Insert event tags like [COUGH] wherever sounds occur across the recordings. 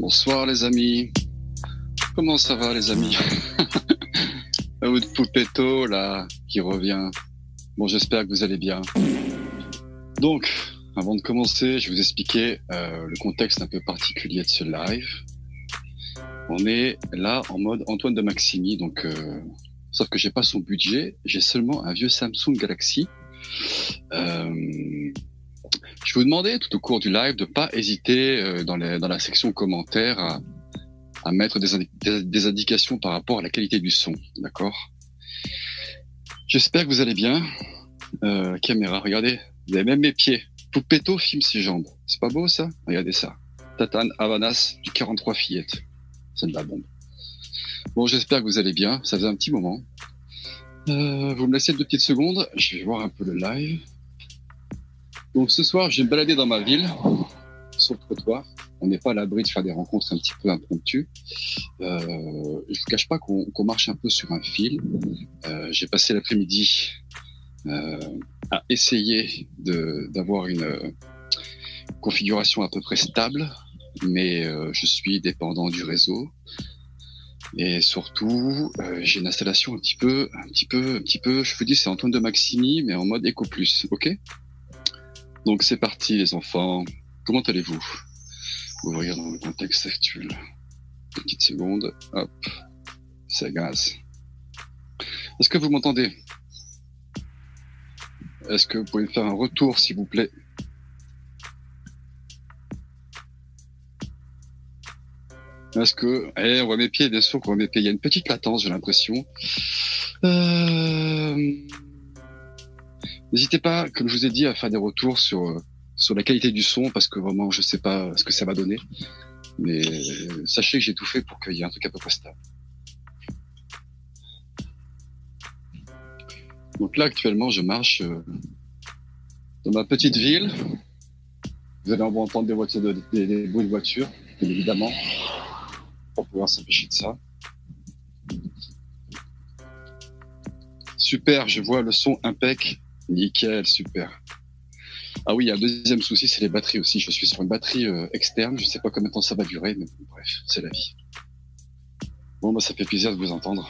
Bonsoir les amis. Comment ça va les amis? [LAUGHS] De Poupetto là qui revient. Bon, j'espère que vous allez bien. Donc, avant de commencer, je vais vous expliquer euh, le contexte un peu particulier de ce live. On est là en mode Antoine de Maximi, donc euh, sauf que j'ai pas son budget, j'ai seulement un vieux Samsung Galaxy. Euh, je vous demandais tout au cours du live de pas hésiter euh, dans, les, dans la section commentaires à, à mettre des, des, indications par rapport à la qualité du son, d'accord? J'espère que vous allez bien. Euh, caméra, regardez, vous avez même mes pieds. Poupetto filme ses jambes. C'est pas beau ça? Regardez ça. Tatane Havanas du 43 fillettes. C'est de la bombe. Bon, j'espère que vous allez bien. Ça faisait un petit moment. Euh, vous me laissez deux petites secondes. Je vais voir un peu le live. Donc ce soir, je vais me balader dans ma ville, sur le trottoir. On n'est pas à l'abri de faire des rencontres un petit peu impromptues. Euh, je vous cache pas qu'on qu marche un peu sur un fil. Euh, J'ai passé l'après-midi euh, à essayer d'avoir une configuration à peu près stable, mais je suis dépendant du réseau. Et surtout, j'ai une installation un petit peu, un petit peu, un petit peu. Je vous dis, c'est Antoine de Maximi, mais en mode Eco Plus, ok? Donc c'est parti, les enfants. Comment allez-vous? Ouvrir dans le contexte actuel. Petite seconde. Hop, c'est gaz. Est-ce que vous m'entendez? Est-ce que vous pouvez me faire un retour, s'il vous plaît? Est-ce que, eh, on voit mes pieds, bien sûr qu'on voit mes pieds. Il y a une petite latence, j'ai l'impression. Euh... N'hésitez pas, comme je vous ai dit, à faire des retours sur sur la qualité du son, parce que vraiment, je sais pas ce que ça va donner. Mais sachez que j'ai tout fait pour qu'il y ait un truc à peu près stable. Donc là, actuellement, je marche euh, dans ma petite ville. Vous allez entendre des, voitures de, des, des bruits de voitures, bien évidemment pour pouvoir s'empêcher de ça. Super, je vois le son impec. Nickel, super. Ah oui, il y a un deuxième souci, c'est les batteries aussi. Je suis sur une batterie euh, externe, je sais pas combien de temps ça va durer, mais bref, c'est la vie. Bon, bah ça fait plaisir de vous entendre.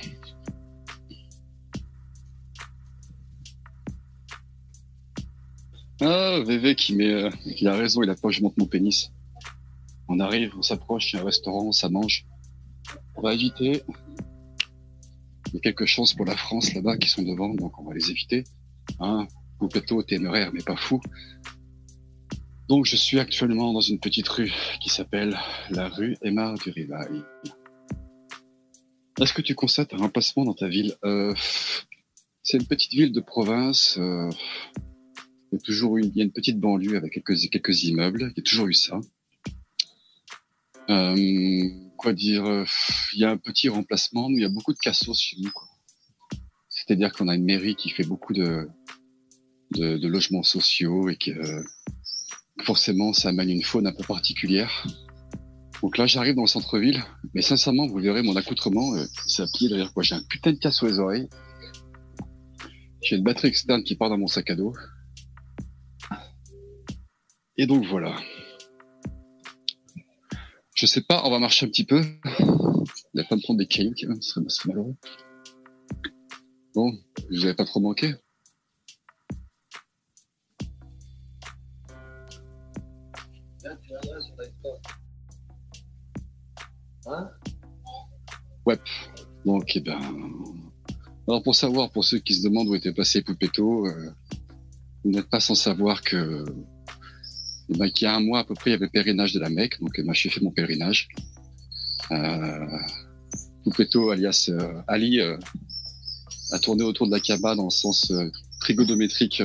Ah, VV qui met, euh, qui a raison, il a pas, je monte mon pénis. On arrive, on s'approche, il y a un restaurant, ça mange. On va éviter. Il y a quelques chances pour la France là-bas qui sont devant, donc on va les éviter. Hein, Poupetto, téméraire, mais pas fou. Donc je suis actuellement dans une petite rue qui s'appelle la rue Emma du Rivail. Est-ce que tu constates un remplacement dans ta ville? Euh, C'est une petite ville de province. Euh, il y a toujours une, il une petite banlieue avec quelques, immeubles. Il y a toujours eu ça. Euh, quoi dire euh, Il y a un petit remplacement. Il y a beaucoup de cassos chez nous. C'est-à-dire qu'on a une mairie qui fait beaucoup de, de, logements sociaux et que euh, forcément ça amène une faune un peu particulière. Donc là, j'arrive dans le centre-ville, mais sincèrement, vous verrez mon accoutrement, euh, c'est derrière quoi. J'ai un putain de casse les oreilles. J'ai une batterie externe qui part dans mon sac à dos. Et donc voilà. Je sais pas, on va marcher un petit peu. Il va pas me prendre des cailloux, ce serait, malheureux. Bon, vous avais pas trop manqué. Eh ben. Alors, pour savoir, pour ceux qui se demandent où était passé Poupetto, euh, vous n'êtes pas sans savoir que eh ben, qu'il y a un mois à peu près, il y avait le pèlerinage de la Mecque, donc moi j'ai fait mon pèlerinage. Euh, alias euh, Ali, euh, a tourné autour de la Kaaba dans le sens trigonométrique.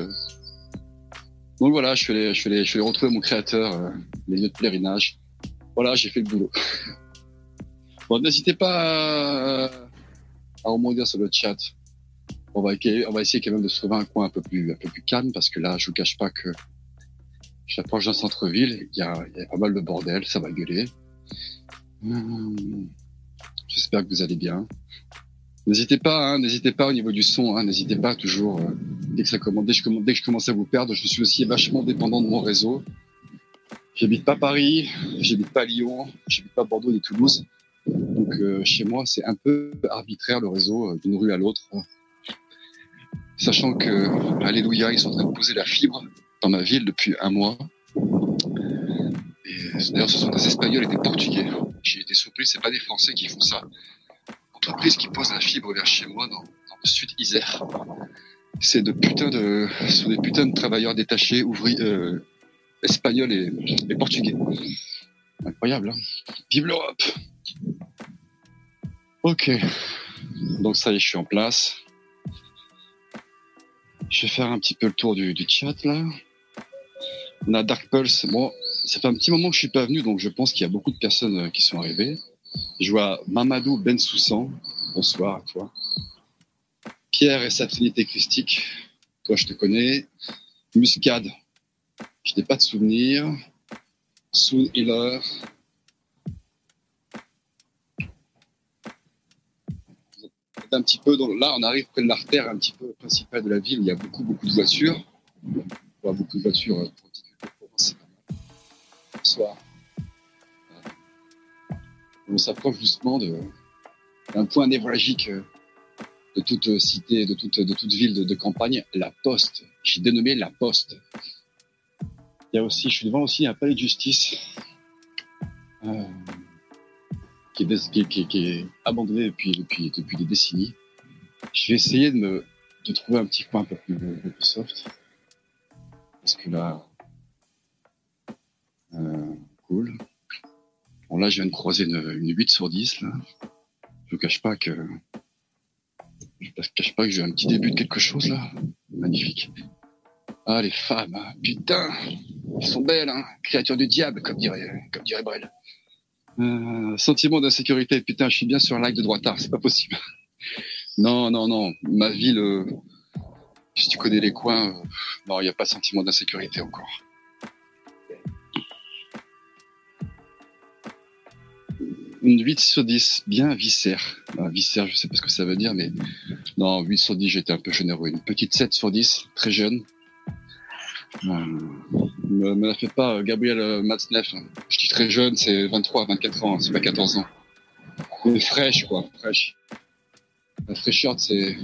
Donc voilà, je suis allé, allé, retrouver mon créateur, les lieux de pèlerinage. Voilà, j'ai fait le boulot. [LAUGHS] bon, n'hésitez pas à, à rebondir sur le chat. On va, on va essayer quand même de se trouver un coin un peu plus, un peu plus calme parce que là, je vous cache pas que J'approche d'un centre-ville, il y a, y a, pas mal de bordel, ça va gueuler. Hum, J'espère que vous allez bien. N'hésitez pas, hein, n'hésitez pas au niveau du son, hein, n'hésitez pas toujours. Euh, dès que ça commence, je, dès que je commence à vous perdre, je suis aussi vachement dépendant de mon réseau. J'habite pas Paris, j'habite pas Lyon, j'habite pas Bordeaux ni Toulouse. Donc euh, chez moi, c'est un peu arbitraire le réseau euh, d'une rue à l'autre. Sachant que, alléluia, ils sont en train de poser la fibre dans ma ville depuis un mois. Et d'ailleurs, ce sont des Espagnols et des Portugais. J'ai été surpris, c'est pas des Français qui font ça. Entreprise qui pose la fibre vers chez moi dans, le sud Isère. C'est de putain de, ce sont des putains de travailleurs détachés, ouvriers, euh, espagnols et, et, portugais. Incroyable, hein Vive l'Europe Ok. Donc ça y est, je suis en place. Je vais faire un petit peu le tour du, chat là. On a Dark Pulse. Bon, ça fait un petit moment que je suis pas venu, donc je pense qu'il y a beaucoup de personnes euh, qui sont arrivées. Je vois Mamadou Ben Soussan. Bonsoir à toi. Pierre et sa Trinité Christique. Toi, je te connais. Muscade. Je n'ai pas de souvenir. Soon Hiller. Un petit peu là, on arrive près de l'artère un petit peu principale de la ville. Il y a beaucoup, beaucoup de voitures. On voit beaucoup de voitures euh, Bonsoir. On s'approche justement d'un point névralgique euh, de toute cité, de toute, de toute ville de, campagne, la Poste. J'ai dénommé la Poste. Il y a aussi, je suis devant aussi un palais de justice. Euh, qui est, abandonné depuis, depuis, depuis des décennies. Je vais essayer de me de trouver un petit coin un peu plus, soft. Parce que là, euh, cool. Bon là, je viens de croiser une, une 8 sur 10 là. Je ne cache pas que je ne cache pas que j'ai un petit début de quelque chose là. Magnifique. Ah les femmes, hein. putain, elles sont belles, hein. créatures du diable, comme dirait, comme dirait Brel. Euh, sentiment d'insécurité. Putain, je suis bien sur un like de droitard, c'est pas possible. [LAUGHS] non, non, non. Ma ville, euh, si tu connais les coins, euh, non, il n'y a pas sentiment d'insécurité encore. Une 8 sur 10, bien viscère. Ah, viscère, je sais pas ce que ça veut dire, mais non, 8 sur 10, j'étais un peu généreux. Une petite 7 sur 10, très jeune. Euh, me, me la fait pas, Gabriel euh, Matzneff. Je dis très jeune, c'est 23, 24 ans, c'est pas 14 ans. Mais fraîche, quoi, fraîche. La fraîcheur, c'est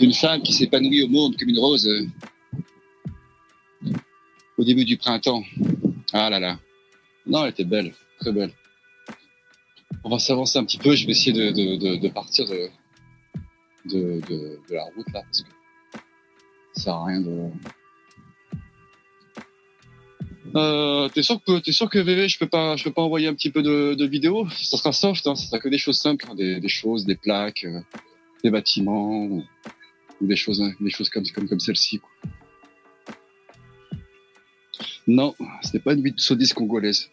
une femme qui s'épanouit au monde comme une rose euh, au début du printemps. Ah là là. Non, elle était belle, très belle. On va s'avancer un petit peu, je vais essayer de, de, de, de partir de, de, de, la route là, parce que ça sert à rien de euh, t'es sûr que t'es sûr que VV, je peux pas, je peux pas envoyer un petit peu de, de vidéos. Ça sera soft, hein, ça sera que des choses simples, hein, des, des, choses, des plaques, euh, des bâtiments, ou, des choses, hein, des choses comme comme comme celle-ci. Non, c'était pas une 8 sur 10 congolaise.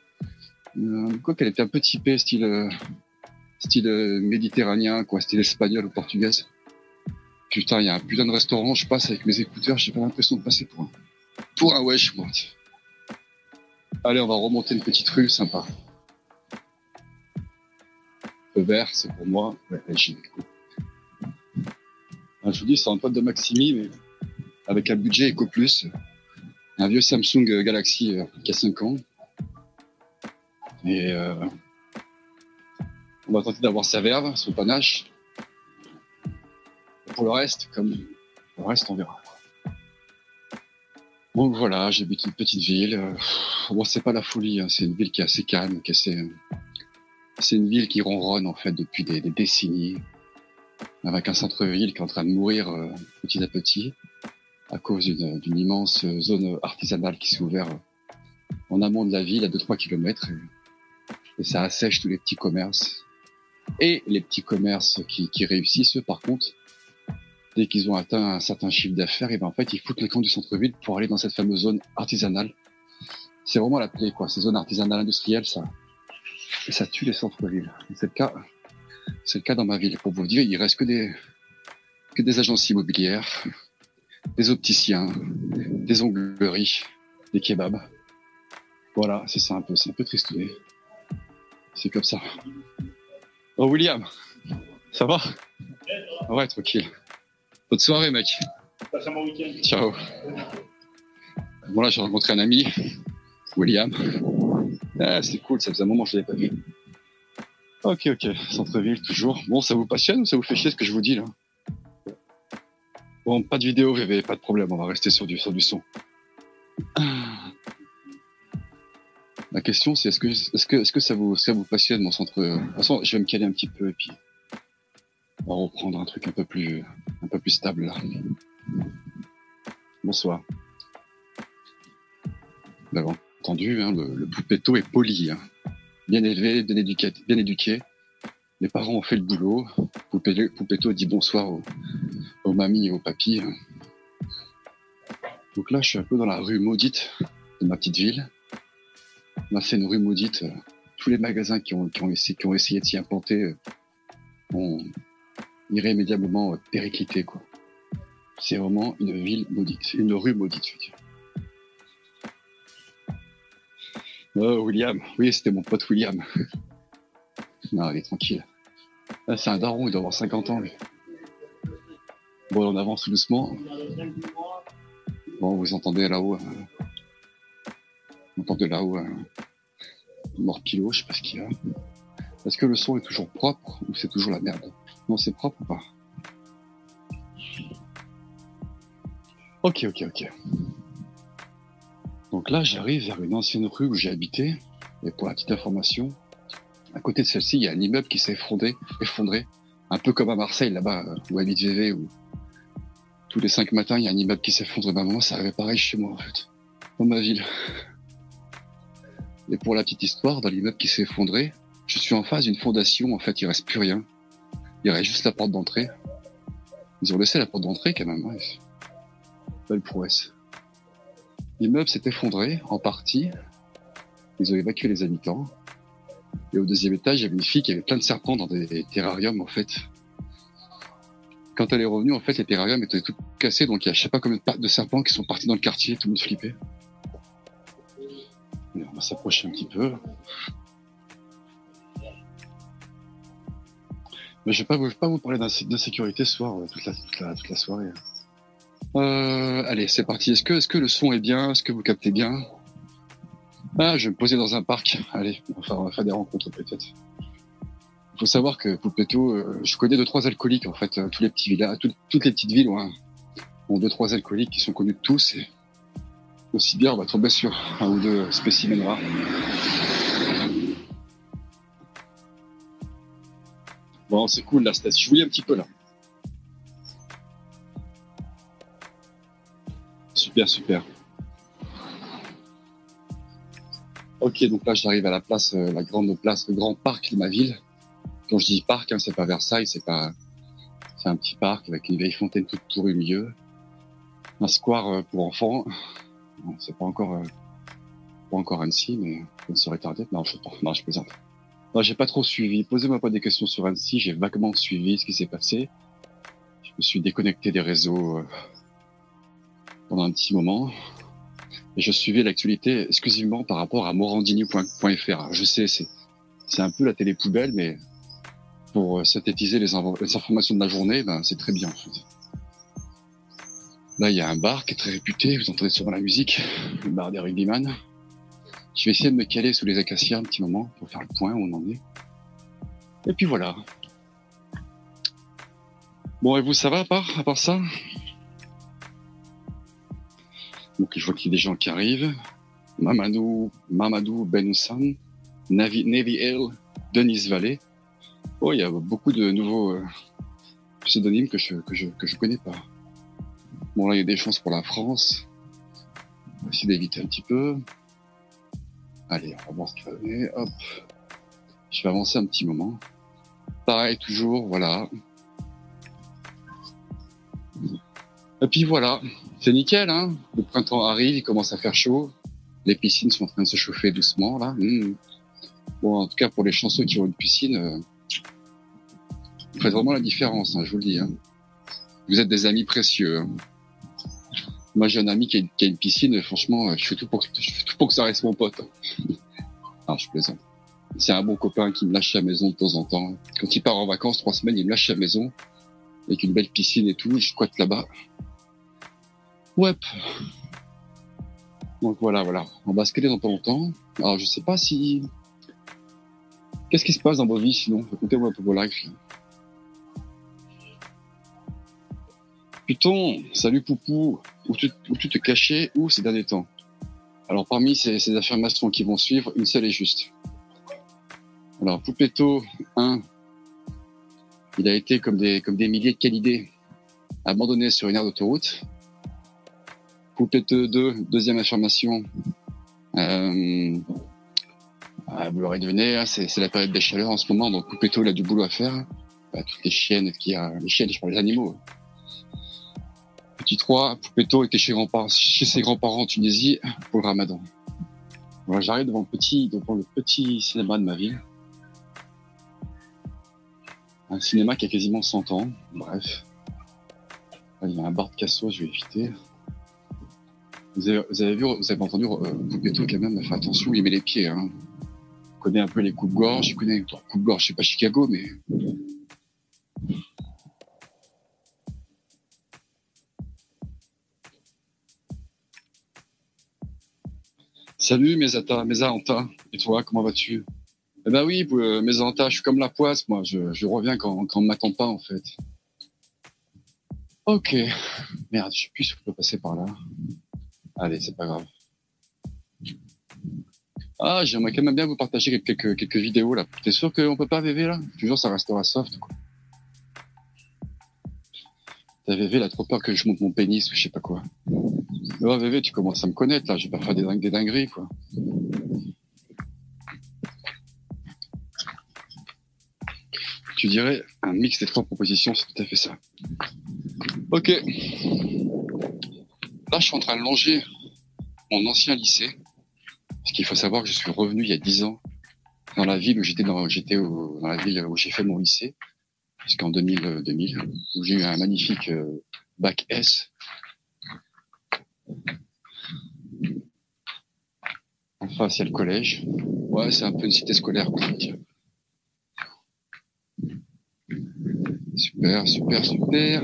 Euh, quoi qu'elle était un peu typée, style euh, style euh, méditerranéen, quoi, style espagnol ou portugaise. Putain, il y a un putain de restaurant, je passe avec mes écouteurs, j'ai pas l'impression de passer pour un, pour un wesh, moi. Allez, on va remonter une petite rue sympa. Le vert, c'est pour moi. Ouais, j'y je vous dis, c'est un pote de Maximi, mais avec un budget Eco Plus. Un vieux Samsung Galaxy euh, qui a 5 ans. Et euh, on va tenter d'avoir sa verve, son panache. pour le reste, comme le reste, on verra. Donc voilà, j'habite une petite ville. Euh, bon, c'est pas la folie, hein. c'est une ville qui est assez calme, qui c'est une ville qui ronronne en fait depuis des, décennies, avec un centre-ville qui est en train de mourir euh, petit à petit à cause d'une immense zone artisanale qui s'est ouverte en amont de la ville à 2-3 km et, ça assèche tous les petits commerces et les petits commerces qui, qui réussissent par contre dès qu'ils ont atteint un certain chiffre d'affaires, et ben en fait ils foutent le camp du centre-ville pour aller dans cette fameuse zone artisanale. C'est vraiment la clé, quoi. Ces zones artisanales industrielles, ça, ça tue les centres-villes. C'est le cas, c'est le cas dans ma ville. Pour vous dire, il reste que des, que des agences immobilières, des opticiens, des ongleries, des kebabs. Voilà, c'est ça un peu, c'est un peu triste. C'est comme ça. Oh William, ça va? Ouais, tranquille. Bonne soirée, mec. Passe un bon week-end. Ciao. Bon, là, j'ai rencontré un ami. William. Ah, c'est cool, ça faisait un moment que je l'avais pas vu. Ok, ok, centre-ville, toujours. Bon, ça vous passionne ou ça vous fait chier ce que je vous dis là? Bon, pas de vidéo, VV, pas de problème, on va rester sur du, sur du son. La question, c'est est-ce que, est-ce que, est-ce que ça vous, ça vous passionne mon centre De toute façon, je vais me caler un petit peu et puis on va reprendre un truc un peu plus, stable là. Bonsoir. Vous avez entendu, hein, le, le poupetto est poli, hein. bien élevé, bien éduqué, bien. Les parents ont fait le boulot. Poupetto dit bonsoir aux, aux mamies et aux papis. Donc là, je suis un peu dans la rue maudite de ma petite ville. A fait une rue maudite. Tous les magasins qui ont, qui ont, essayé, qui ont essayé de s'y implanter euh, ont irrémédiablement euh, périclité, quoi. C'est vraiment une ville maudite, une rue maudite, je veux dire. Oh, William. Oui, c'était mon pote William. [LAUGHS] non, est tranquille. Là, c'est un daron, il doit avoir 50 ans, lui. Bon, on avance tout doucement. Bon, vous entendez là-haut. euh, Vous entendez là-haut morpilot, je sais pas ce qu'il y a. Est-ce que le son est toujours propre ou c'est toujours la merde? Non, c'est propre ou pas? Ok, ok, ok. Donc là, j'arrive vers une ancienne rue où j'ai habité. Et pour la petite information, à côté de celle-ci, il y a un immeuble qui s'est effondré, un peu comme à Marseille, là-bas, où habite VV, où tous les cinq matins, il y a un immeuble qui s'effondre. Ben, moi, ça arrivait pareil chez moi, en fait, dans ma ville. Et pour la petite histoire, dans l'immeuble qui s'est effondré, je suis en face d'une fondation, en fait, il reste plus rien. Il reste juste la porte d'entrée. Ils ont laissé la porte d'entrée, quand même. Belle prouesse. L'immeuble s'est effondré, en partie. Ils ont évacué les habitants. Et au deuxième étage, il y avait une fille qui avait plein de serpents dans des terrariums, en fait. Quand elle est revenue, en fait, les terrariums étaient tout cassés, donc il y a je sais pas combien de serpents qui sont partis dans le quartier, tout le monde flippait. On va s'approcher un petit peu. Je je vais pas vous parler d'insé- d'insécurité ce soir, euh, toute la, soirée. Euh, allez, c'est parti. Est-ce que, le son est bien? Est-ce que vous captez bien? Ah, je vais me poser dans un parc. [LAUGHS] Allez, on va faire, des rencontres peut-être. Il faut savoir que Poupetto, euh, je connais deux trois alcooliques en fait. euh, tous les petits villages, toutes, toutes les petites villes ont, un- ont deux trois alcooliques qui sont connus de tous. Aussi bien, on va tomber sur un ou deux spécimens rares. Bon, c'est cool là, c'est joué un petit peu là. Super, super. Ok, donc là j'arrive à la place, euh, la grande place, le grand parc de ma ville. Quand je dis parc, hein, c'est pas Versailles, c'est pas, c'est un petit parc avec une vieille fontaine toute pourrie au milieu, un square euh, pour enfants. C'est pas encore, euh, pas encore Annecy, mais ça ne serait. Non, je, non, je plaisante. Non, j'ai pas trop suivi. Posez-moi pas des questions sur Annecy. J'ai vaguement suivi ce qui s'est passé. Je me suis déconnecté des réseaux euh, pendant un petit moment. Et je suivais l'actualité exclusivement par rapport à morandini.fr. Je sais, c'est, c'est un peu la télé poubelle, mais pour euh, synthétiser les, informations de la journée, ben, c'est très bien, en fait. Là, il y a un bar qui est très réputé. Vous entendez sûrement la musique. Le bar des rugbyman. Je vais essayer de me caler sous les acacias un petit moment pour faire le point où on en est. Et puis voilà. Bon, et vous, ça va à part, à part ça? Donc, je vois qu'il y a des gens qui arrivent. Mamadou, Mamadou Benhoussan, Navi, Navy Hill, Denise Vallée. Oh, il y a beaucoup de nouveaux euh, pseudonymes que je, que je, que je connais pas. Bon, là, il y a des chances pour la France. On va essayer d'éviter un petit peu. Allez, on va voir ce qu'il va donner. Hop. Je vais avancer un petit moment. Pareil, toujours, voilà. Et puis voilà, c'est nickel, hein. Le printemps arrive, il commence à faire chaud. Les piscines sont en train de se chauffer doucement, là. Mmh. Bon, en tout cas, pour les chanceux qui ont une piscine, euh, vous faites vraiment la différence, hein, je vous le dis. Hein. Vous êtes des amis précieux. hein. Moi, j'ai un ami qui a, une- piscine, franchement, je fais tout pour, que- ça reste mon pote. [LAUGHS] ah, je plaisante. C'est un bon copain qui me lâche à la maison de temps en temps. Quand il part en vacances, trois semaines, il me lâche à la maison, avec une belle piscine et tout, je squatte là-bas. Ouais. Donc voilà, voilà. On va skater dans pas longtemps. Alors je sais pas si. Qu'est-ce qui se passe dans vos vies sinon? Écoutez-moi un peu vos lives. Python, salut Poupou, où tu, te cachais où ces derniers temps Alors parmi ces, affirmations qui vont suivre, une seule est juste. Alors Poupetto 1, il a été comme des, comme des milliers de canidés abandonné sur une aire d'autoroute. Poupetto 2, deuxième affirmation. Euh, ah, vous l'aurez deviné, hein, c'est la période des chaleurs en ce moment, donc Poupetto il a du boulot à faire. Bah, toutes les chiennes qui a, les chiennes, je parle des animaux. Petit 3, Poupetto était chez, ses grands-parents en Tunisie pour le ramadan. Voilà, j'arrive devant le petit, devant le petit cinéma de ma ville. Un cinéma qui a quasiment 100 ans, bref. il y a un bar de casso, je vais éviter. Vous avez, vous avez vu, vous avez entendu, euh, Poupetto quand même, fait attention, il met les pieds, hein. Il connaît un peu les coups de gorge, il connaît les coups de gorge, je sais pas Chicago, mais Salut Mesata, Mesanta. Et toi, comment vas-tu? Eh ben oui, euh, Mesanta, je suis comme la poisse, moi. Je, reviens quand, on m'attend pas, en fait. Ok. Merde, je sais plus si je peux passer par là. Allez, c'est pas grave. Ah, j'aimerais quand même bien vous partager quelques, quelques vidéos là. T'es sûr qu'on peut pas VV là? Toujours ça restera soft quoi. T'as VV, là trop peur que je monte mon pénis ou je sais pas quoi. VV, tu commences à me connaître, là. Je vais pas faire des, dingues, des dingueries, quoi. Tu dirais un mix des trois propositions, c'est tout à fait ça. Ok. Là, je suis en train de longer mon ancien lycée. Parce qu'il faut savoir que je suis revenu il y a dix ans dans la ville où j'étais dans la ville où j'ai fait mon lycée. Jusqu'en 2000, 2000, où j'ai eu un magnifique euh, bac S en face, le collège. Ouais, c'est un peu une cité scolaire. Super, super, super.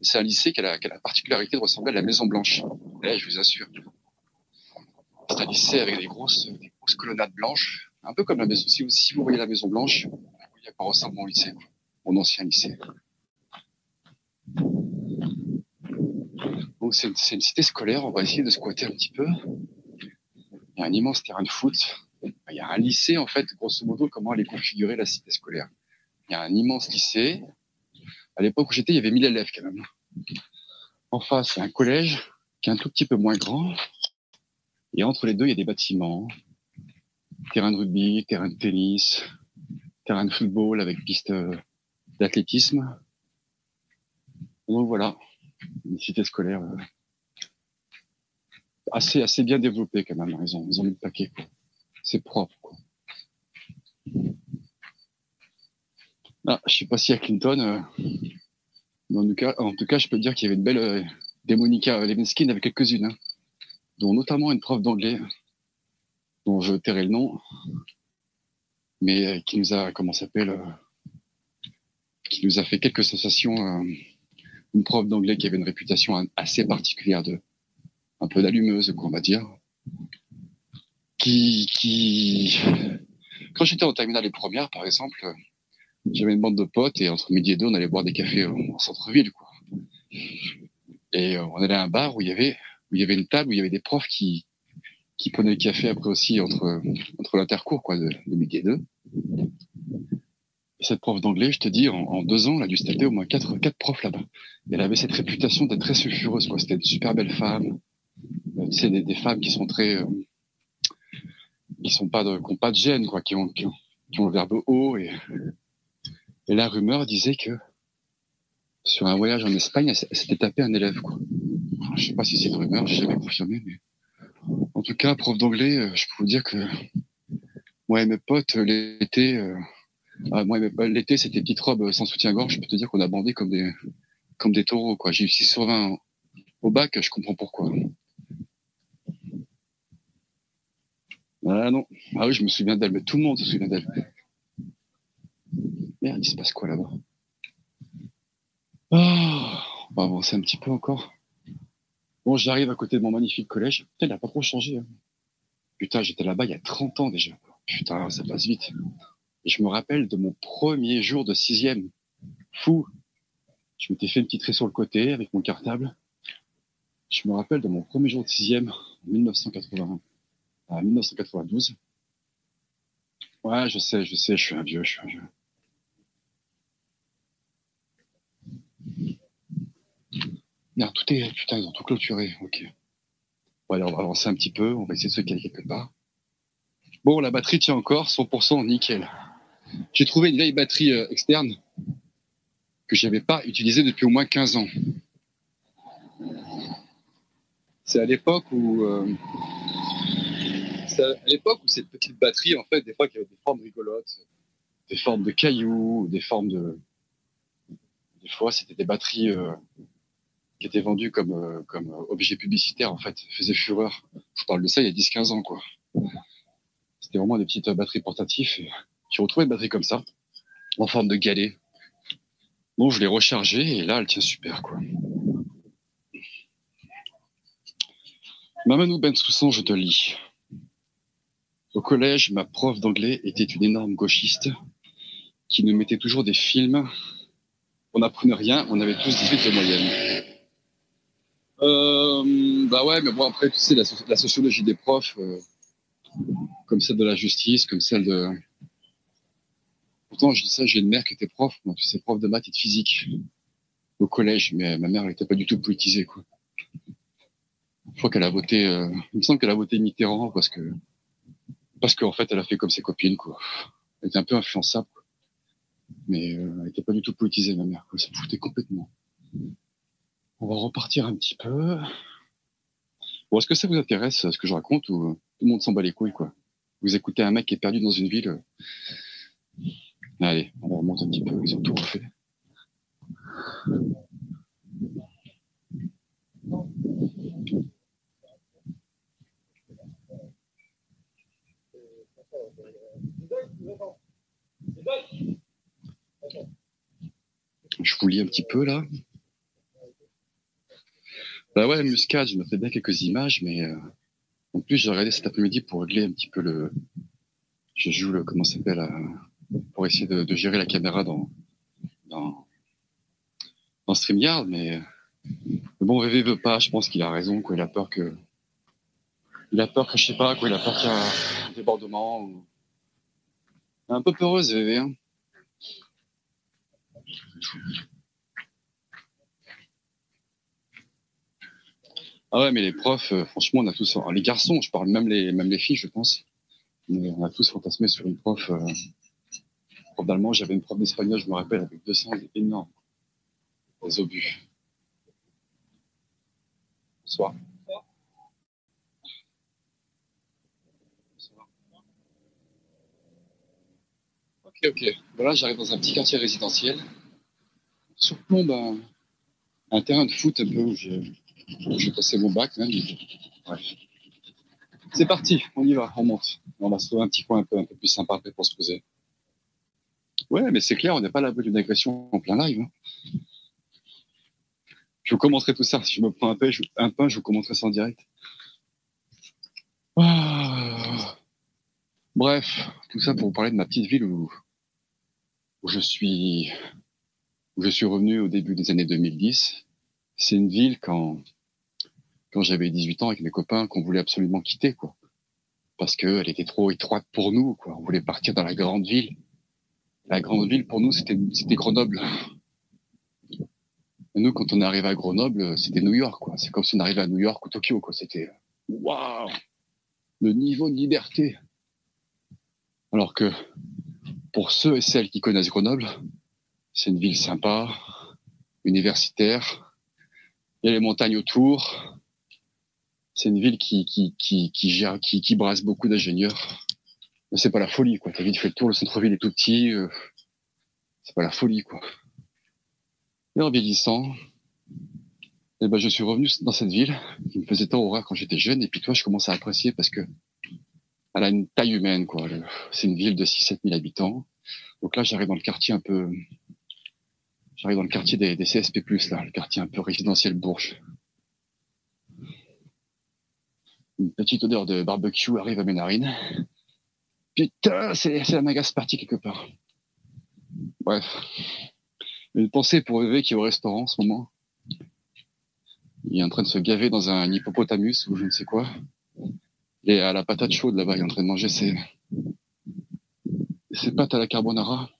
C'est un lycée qui a, la, particularité de ressembler à la Maison Blanche. Là, je vous assure. C'est un lycée avec des grosses, des grosses colonnades blanches, un peu comme la maison. Si vous, si vous voyez la Maison Blanche, vous voyez à quoi ressemble mon lycée, mon ancien lycée. Donc c'est une, cité scolaire, on va essayer de squatter un petit peu. Il y a un immense terrain de foot. Il y a un lycée, en fait, grosso modo, comment elle est configurée, la cité scolaire. Il y a un immense lycée. À l'époque où j'étais, il y avait 1000 élèves quand même. En face, il y a un collège qui est un tout petit peu moins grand. Et entre les deux, il y a des bâtiments. Terrain de rugby, terrain de tennis, terrain de football avec piste d'athlétisme. Donc voilà, une cité scolaire euh, assez, bien développée quand même. Ils ont, ils ont mis le paquet. C'est propre. Quoi. Ah, je sais pas si à Clinton, euh, mais en tout, cas, je peux dire qu'il y avait une belle euh, des Monica Lewinsky, avec quelques-unes, hein, dont notamment une prof d'anglais, dont je tairai le nom, mais qui nous a, comment s'appelle, qui nous a fait quelques sensations. Euh, une prof d'anglais qui avait une réputation assez particulière de un peu d'allumeuse, quoi, on va dire. Qui, qui, quand j'étais en terminale et première, par exemple, j'avais une bande de potes et entre midi et deux, on allait boire des cafés en centre-ville, quoi. Et on allait à un bar où il y avait, où il y avait une table où il y avait des profs qui, qui prenaient le café après aussi entre, entre l'intercours, quoi, de, de midi et deux cette prof d'anglais, je te dis, en, deux ans, elle a dû se taper au moins quatre, quatre profs là-bas. Elle avait cette réputation d'être très sulfureuse, quoi. C'était une super belle femme. Euh, tu sais, des, des, femmes qui sont très, euh, qui sont pas de, qui ont pas de gêne, quoi, qui ont, qui ont, qui ont le verbe haut et, et la rumeur disait que sur un voyage en Espagne, elle s'était tapé un élève, quoi. Je sais pas si c'est une rumeur, j'ai jamais confirmé, mais en tout cas, prof d'anglais, euh, je peux vous dire que moi et mes potes, l'été, euh, ah, moi, l'été, c'était petite robe sans soutien-gorge. Je peux te dire qu'on a bandé comme des, comme des taureaux. J'ai eu 6 sur 20 au bac, je comprends pourquoi. Ah non. Ah oui, je me souviens d'elle, mais tout le monde se souvient d'elle. Merde, il se passe quoi là-bas? Oh, On va avancer un petit peu encore. Bon, j'arrive à côté de mon magnifique collège. Putain, il n'a pas trop changé. Hein. Putain, j'étais là-bas il y a 30 ans déjà. Putain, ça passe vite. Et je me rappelle de mon premier jour de sixième. Fou. Je m'étais fait une petite trait sur le côté avec mon cartable. Je me rappelle de mon premier jour de sixième en 1980, à 1992. Ouais, je sais, je sais, je suis un vieux, je suis un vieux. Merde, tout est. Putain, ils ont tout clôturé. Ok. Bon, allez, on va avancer un petit peu. On va essayer de se caler quelque part. Bon, la batterie tient encore, 100% nickel. J'ai trouvé une vieille batterie euh, externe que j'avais pas utilisée depuis au moins 15 ans. C'est à l'époque où. Euh, c'est à l'époque où cette petite batterie, en fait, des fois, qui avait des formes rigolotes, des formes de cailloux, des formes de. Des fois, c'était des batteries. Euh, qui était vendu comme, euh, comme en fait, faisait fureur. Je parle de ça il y a 10-15 ans, quoi. C'était vraiment des petites batteries portatives. J'ai retrouvé une batterie comme ça, en forme de galet. Bon, je l'ai rechargée et là, elle tient super, quoi. Ben Soussan, je te lis. Au collège, ma prof d'anglais était une énorme gauchiste qui nous mettait toujours des films. On n'apprenait rien, on avait tous 18 de moyenne. Euh, bah ouais, mais bon, après, tu sais, la, sociologie des profs, euh, comme celle de la justice, comme celle de. Pourtant, je dis ça, j'ai une mère qui était prof, tu sais, prof de maths et de physique au collège, mais ma mère, n'était pas du tout politisée, quoi. Je crois qu'elle a voté, euh, il me semble qu'elle a voté Mitterrand parce que, parce qu'en fait, elle a fait comme ses copines, quoi. Elle était un peu influençable, quoi. Mais euh, elle n'était pas du tout politisée, ma mère, quoi. Ça me foutait complètement. On va repartir un petit peu. Bon, est-ce que ça vous intéresse ce que je raconte ou tout le monde s'en bat les couilles quoi? Vous écoutez un mec qui est perdu dans une ville. Allez, on remonte un petit peu, ils ont tout refait. Je vous lis un petit peu là. Bah ouais, Muscat, je me fais bien quelques images, mais euh, en plus, j'ai regardé cet après-midi pour régler un petit peu le. Je joue le. Comment s'appelle euh, Pour essayer de, gérer la caméra dans, dans, dans StreamYard, mais. mais bon, VV veut pas, je pense qu'il a raison, quoi. Il a peur que. Il a peur que, je sais pas, quoi. Il a peur qu'il y ait un débordement. Un peu peureuse, VV, hein. Ah ouais, mais les profs, euh, franchement, on a tous, les garçons, je parle même les, même les filles, je pense, mais on a tous fantasmé sur une prof. Euh, prof j'avais une prof d'espagnol, je me rappelle, avec 200 énormes. Les obus. Bonsoir. Ok, ok. Voilà, j'arrive dans un petit quartier résidentiel. Surplombe un, un terrain de foot un peu où j'ai passé mon bac même. C'est parti, on y va, on monte. On va se trouver un petit coin un peu, un peu plus sympa après pour se poser. Ouais, mais c'est clair, on n'est pas à l'abri d'une agression en plein live. Hein. Je vous commenterai tout ça. Si je me prends un pain, je, un je vous commenterai ça en direct. Ah. Bref, tout ça pour vous parler de ma petite ville où, où je suis où je suis revenu au début des années 2010. C'est une ville quand quand j'avais 18 ans avec mes copains qu'on voulait absolument quitter, quoi. Parce qu'elle était trop étroite pour nous, quoi. On voulait partir dans la grande ville. La grande ville, pour nous, c'était, Grenoble. Nous, quand on est arrivé à Grenoble, c'était New York, quoi. C'est comme si on arrivait à New York ou Tokyo. C'était, waouh! Le niveau de liberté. Alors que, pour ceux et celles qui connaissent Grenoble, c'est une ville sympa, universitaire. Il y a les montagnes autour, c'est une ville qui qui qui qui brasse beaucoup d'ingénieurs. Mais c'est pas la folie quoi. T'as vite fait le tour, le centre-ville est tout petit. Euh, c'est pas la folie quoi. Et en vieillissant, eh ben je suis revenu dans cette ville qui me faisait tant horreur quand j'étais jeune. Et puis toi, je commence à apprécier parce que elle a une taille humaine quoi. C'est une ville de 6-7 000 habitants. Donc là, j'arrive dans le quartier un peu, j'arrive dans le quartier des, CSP+, là, le quartier un peu résidentiel Bourges. Une petite odeur de barbecue arrive à mes narines. Putain, c'est la magasse partie quelque part. Bref. Une pensée pour Vv qui est au restaurant en ce moment. Il est en train de se gaver dans un hippopotamus ou je ne sais quoi. Et à la patate chaude là-bas, il est en train de manger ses, ses pâtes à la carbonara.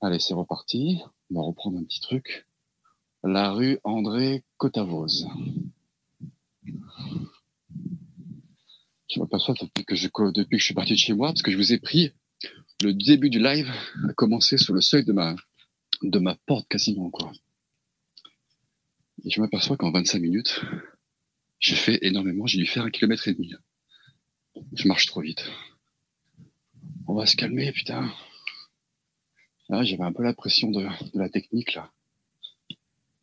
Allez, c'est reparti. On va reprendre un petit truc. La rue André Cotavoz. Je m'aperçois depuis que je, depuis que je suis parti de chez moi, parce que je vous ai pris le début du live a commencé sur le seuil de ma, de ma porte quasiment, quoi. Et je m'aperçois qu'en 25 minutes, j'ai fait énormément, j'ai dû faire un kilomètre et demi. Je marche trop vite. On va se calmer, putain. Ah, j'avais un peu la pression de, la technique, là.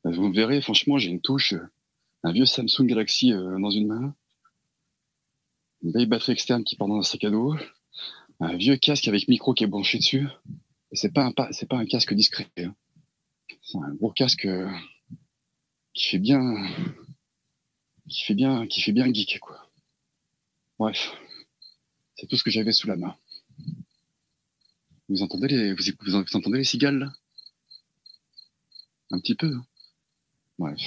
Vous verrez, franchement, j'ai une touche, un vieux Samsung Galaxy euh, dans une main, une vieille batterie externe qui part dans un sac à dos, un vieux casque avec micro qui est branché dessus. Et c'est pas un, casque discret. Hein. C'est un gros casque euh, qui fait bien, qui fait bien, qui fait bien geek, quoi. Bref. C'est tout ce que j'avais sous la main. Vous entendez les, vous entendez les cigales, là? Un petit peu. Hein. Bref.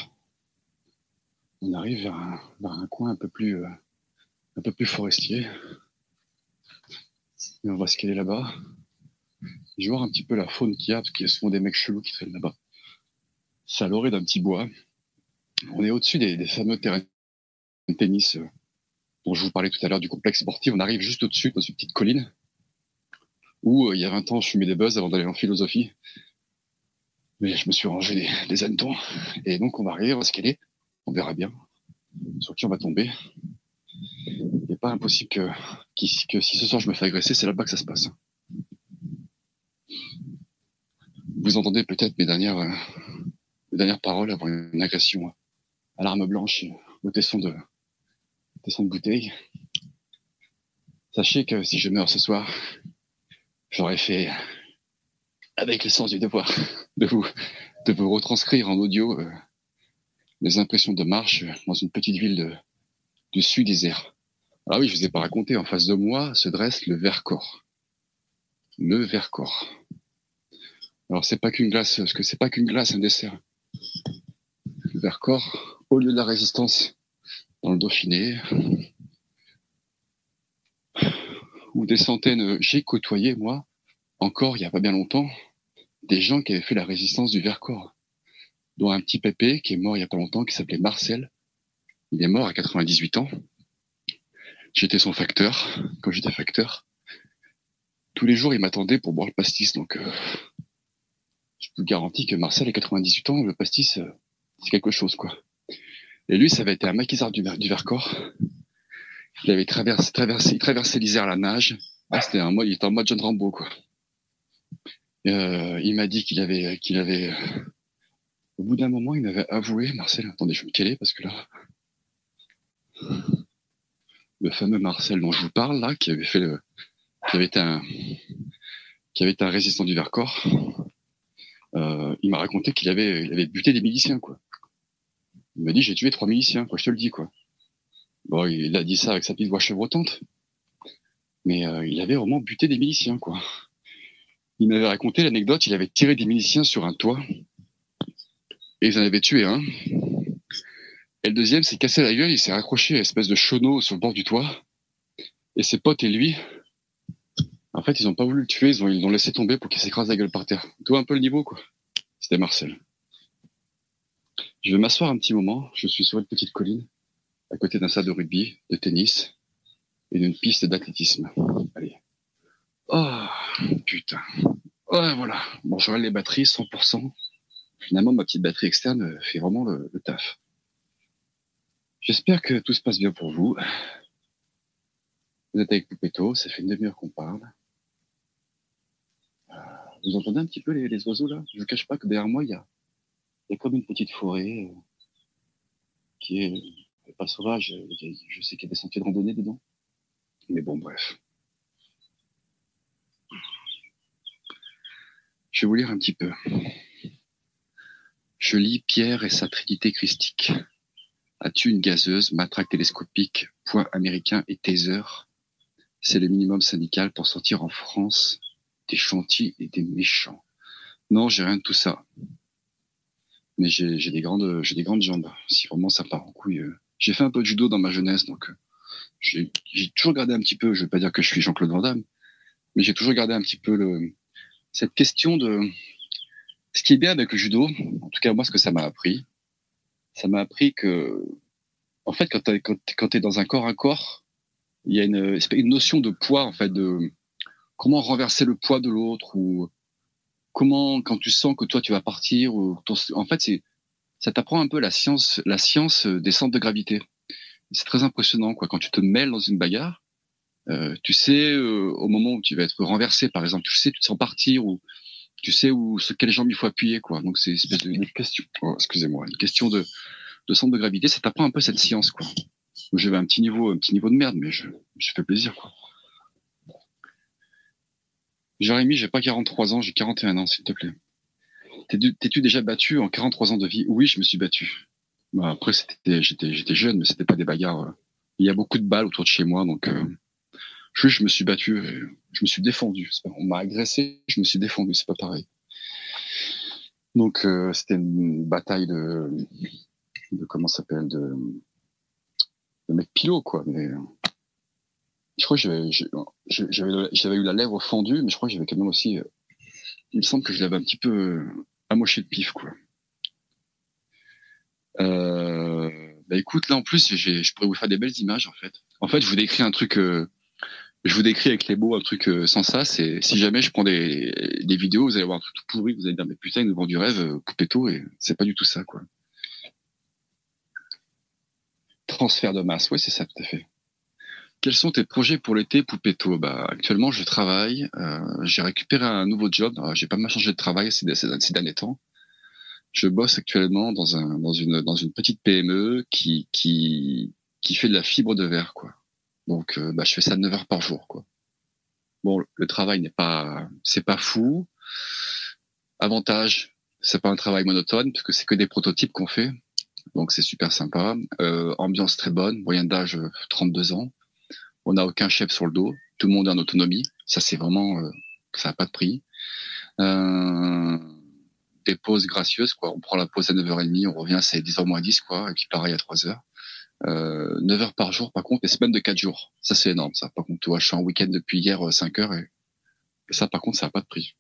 On arrive vers un, vers un coin un peu plus, euh, un peu plus forestier. Et on va se caler là-bas. Je vais voir un petit peu la faune qu'il y a, parce qu'il y a souvent des mecs chelous qui traînent là-bas. C'est à l'orée d'un petit bois. On est au-dessus des, fameux terrains de tennis euh, dont je vous parlais tout à l'heure du complexe sportif. On arrive juste au-dessus, dans une petite colline, où euh, il y a 20 ans, je fumais des buzz avant d'aller en philosophie. Mais je me suis rangé des, des hannetons. Et donc, on va arriver, on va se caler. On verra bien sur qui on va tomber pas impossible que, si ce soir je me fais agresser, c'est là-bas que ça se passe. Vous entendez peut-être mes dernières, euh, mes dernières paroles avant une agression à l'arme blanche au tesson de, de bouteille. Sachez que si je meurs ce soir, j'aurais fait avec le sens du devoir de vous, de vous retranscrire en audio euh, les impressions de marche dans une petite ville du sud des airs. Ah oui, je vous ai pas raconté. En face de moi se dresse le Vercors. Le Vercors. Alors c'est pas qu'une glace, parce que c'est pas qu'une glace, un dessert. Le Vercors, au lieu de la résistance dans le Dauphiné, où des centaines, j'ai côtoyé moi, encore il y a pas bien longtemps, des gens qui avaient fait la résistance du Vercors, dont un petit pépé qui est mort il y a pas longtemps, qui s'appelait Marcel. Il est mort à 98 ans. J'étais son facteur, quand j'étais facteur. Tous les jours, il m'attendait pour boire le pastis, donc euh, je vous garantis que Marcel, à 98 ans, le pastis, euh, c'est quelque chose, quoi. Et lui, ça avait été un maquisard du, du Vercors. Il avait traversé, traversé, il l'Isère à la nage. Ah, c'était un il était en mode John Rambo, quoi. Euh, il m'a dit qu'il avait, qu'il avait, au bout d'un moment, il m'avait avoué, Marcel, attendez, je vais me caler parce que là, le fameux Marcel dont je vous parle là, qui avait fait le, qui avait un, qui avait un résistant du Vercors, euh, il m'a raconté qu'il avait, il avait buté des miliciens quoi. Il m'a dit j'ai tué trois miliciens, quoi, je te le dis quoi. Bon, il a dit ça avec sa petite voix chevrotante, mais euh, il avait vraiment buté des miliciens quoi. Il m'avait raconté l'anecdote, il avait tiré des miliciens sur un toit et ils en avaient tué un. Et le deuxième s'est cassé la gueule, il s'est raccroché à une espèce de cheneau sur le bord du toit. Et ses potes et lui, en fait, ils n'ont pas voulu le tuer, ils l'ont laissé tomber pour qu'il s'écrase la gueule par terre. Tout un peu le niveau, quoi. C'était Marcel. Je vais m'asseoir un petit moment. Je suis sur une petite colline, à côté d'un stade de rugby, de tennis et d'une piste d'athlétisme. Allez. Oh, putain. Voilà. Bon, j'aurai les batteries 100%. Finalement, ma petite batterie externe fait vraiment le taf. J'espère que tout se passe bien pour vous. Vous êtes avec Poupetto, ça fait une demi-heure qu'on parle. Euh, vous entendez un petit peu les, oiseaux là? Je ne cache pas que derrière moi, il y a, comme une petite forêt euh, qui est pas sauvage. Je sais qu'il y a des sentiers de randonnée dedans. Mais bon, bref. Je vais vous lire un petit peu. Je lis Pierre et sa trinité christique As-tu une gazeuse, matraque télescopique, point américain et taser C'est le minimum syndical pour sortir en France des chantiers et des méchants. Non, j'ai rien de tout ça. Mais j'ai des grandes, j'ai des grandes jambes. Si vraiment ça part en couille. Euh. J'ai fait un peu de judo dans ma jeunesse, donc euh, j'ai toujours gardé un petit peu. Je vais pas dire que je suis Jean-Claude Van Damme, mais j'ai toujours gardé un petit peu le, cette question de ce qui est bien avec le judo. En tout cas, moi, ce que ça m'a appris, ça m'a appris que, en fait, quand tu quand, es dans un corps à corps, il y a une, notion de poids, en fait, de comment renverser le poids de l'autre ou comment, quand tu sens que toi tu vas partir, ou en fait, c'est, ça t'apprend un peu la science, la science des centres de gravité. C'est très impressionnant, quoi. Quand tu te mêles dans une bagarre, euh, tu sais euh, au moment où tu vas être renversé, par exemple, tu sais, tu te sens partir ou tu sais où ce quelle jambe il faut appuyer, quoi. Donc c'est une espèce de question. Oh, excusez-moi, une question de, centre de gravité. Ça t'apprend un peu cette science, quoi. J'avais un petit niveau, un petit niveau de merde, mais je, je fais plaisir, quoi. Jérémy, j'ai pas 43 ans, j'ai 41 ans, s'il te plaît. T'es-tu déjà battu en 43 ans de vie? Oui, je me suis battu. Bah, après, j'étais, jeune, mais c'était pas des bagarres. Euh. Il y a beaucoup de balles autour de chez moi, donc euh, je, je me suis battu, je me suis défendu. on m'a agressé, je me suis défendu, c'est pas pareil. Donc euh, c'était une bataille de, de comment s'appelle, de, de mec pilot quoi. Mais je crois que j'avais eu la lèvre fendue, mais je crois que j'avais quand même aussi. Euh, il me semble que je l'avais un petit peu euh, amoché de pif, quoi. Euh, bah écoute, là en plus, je pourrais vous faire des belles images en fait. En fait, je vous décris un truc, je vous décris avec les mots un truc sans ça. C'est si jamais je prends des, des vidéos, vous allez voir un truc tout pourri, vous allez dire mais putain, ils nous vendent du rêve, coupez tout et c'est pas du tout ça quoi. Transfert de masse, oui c'est ça tout à fait. Quels sont tes projets pour l'été, Poupetto bah, Actuellement, je travaille. Euh, j'ai récupéré un nouveau job. J'ai pas mal changé de travail ces, ces, derniers temps. Je bosse actuellement dans, un, dans, une, dans une petite PME qui, qui, qui fait de la fibre de verre. Quoi. Donc, euh, bah, je fais ça 9 heures par jour. Quoi. Bon, le travail n'est pas, c'est pas fou. Avantage, c'est pas un travail monotone parce que c'est que des prototypes qu'on fait. Donc, c'est super sympa. Euh, ambiance très bonne. Moyenne d'âge 32 ans on n'a aucun chef sur le dos, tout le monde est en autonomie. Ça, c'est vraiment, euh, ça n'a pas de prix. Euh, des pauses gracieuses, quoi. On prend la pause à 9h30, on revient, c'est 10h moins 10, quoi. Et puis pareil à 3h. Euh, 9 heures par jour, par contre, et semaine de 4 jours. Ça, c'est énorme, ça. Par contre, tu vois, je suis en week-end depuis hier, 5 euh, heures, et, ça, par contre, ça n'a pas de prix.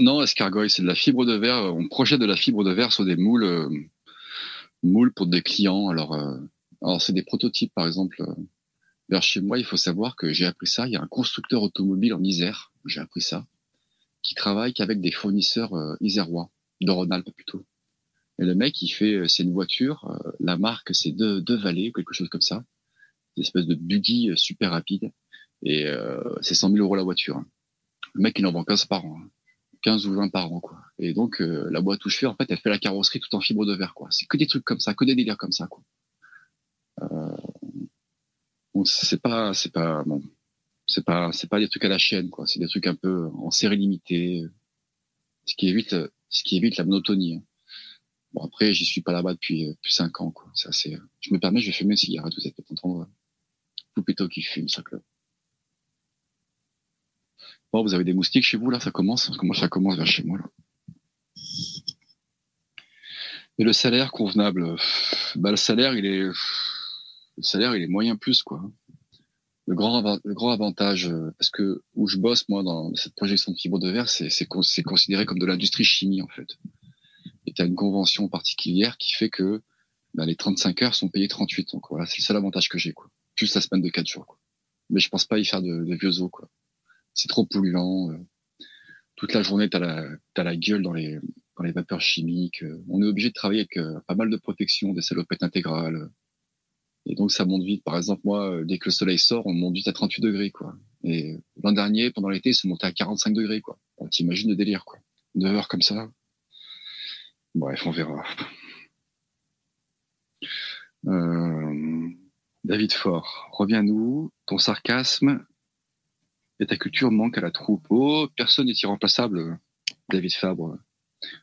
Non, escargoy, c'est de la fibre de verre. On projette de la fibre de verre sur des moules euh, moules pour des clients. Alors, euh, alors c'est des prototypes, par exemple. Euh, vers chez moi, il faut savoir que j'ai appris ça. Il y a un constructeur automobile en Isère, j'ai appris ça, qui travaille qu'avec des fournisseurs euh, isérois, de Rhône-Alpes plutôt. Et le mec, il fait, c'est une voiture, la marque, c'est deux, deux quelque chose comme ça. Une espèce de buggy super rapide. Et c'est 100 000 euros la voiture. Hein. Le mec, il en vend 15 par an. Hein. 15 ou 20 par an, quoi. Et donc, euh, la boîte où je fais, en fait, elle fait la carrosserie tout en fibre de verre, quoi. C'est que des trucs comme ça, que des délires comme ça, quoi. Euh, bon, c'est pas, c'est pas, bon, c'est pas, c'est pas des trucs à la chaîne, quoi. C'est des trucs un peu en série limitée, ce qui évite, ce qui évite la monotonie. Hein. Bon, après, j'y suis pas là-bas depuis, depuis 5 ans, quoi. C'est assez, je me permets, je vais fumer une cigarette, vous êtes peut-être entendre Poupetto qui fume, ça, club. Bon, vous avez des moustiques chez vous là, ça commence? Comment ça commence vers chez moi là Et le salaire convenable, bah, le salaire il est, le salaire il est moyen plus quoi. Le grand, le grand avantage, parce que où je bosse moi dans cette projection de fibre de verre, c'est c'est considéré comme de l'industrie chimie en fait. Et tu as une convention particulière qui fait que bah, les 35 heures sont payées 38. Donc voilà, c'est le seul avantage que j'ai quoi. Plus la semaine de 4 jours quoi. Mais je pense pas y faire de, de vieux os quoi c'est trop polluant. Euh. toute la journée, t'as la, as la gueule dans les, dans les vapeurs chimiques. Euh. on est obligé de travailler avec euh, pas mal de protection, des salopettes intégrales. Et donc, ça monte vite. Par exemple, moi, dès que le soleil sort, on monte vite à 38 degrés, quoi. Et l'an dernier, pendant l'été, c'est monté à 45 degrés, quoi. T'imagines le délire, quoi. 9 heures comme ça. Bref, on verra. David Fort, reviens-nous. Ton sarcasme et ta culture manque à la troupe. Oh, personne n'est irremplaçable. David Fabre.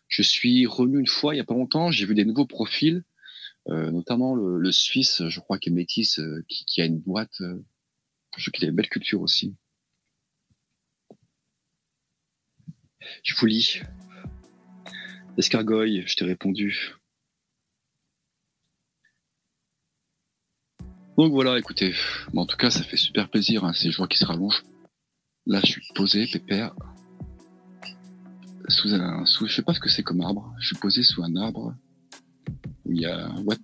Je suis revenu une fois il y a pas longtemps. J'ai vu des nouveaux profils, euh, notamment le, Suisse, je crois, qui est métis, euh, qui, a une boîte. Euh, je trouve qu'il a une belle culture aussi. Je vous lis. Escargoille, je t'ai répondu. Donc voilà, écoutez, en tout cas, ça fait super plaisir, hein, ces jours qui se rallongent. Là, je suis posé, pépère, sous un, sous, je sais pas ce que c'est comme arbre. Je suis posé sous un arbre où il y a what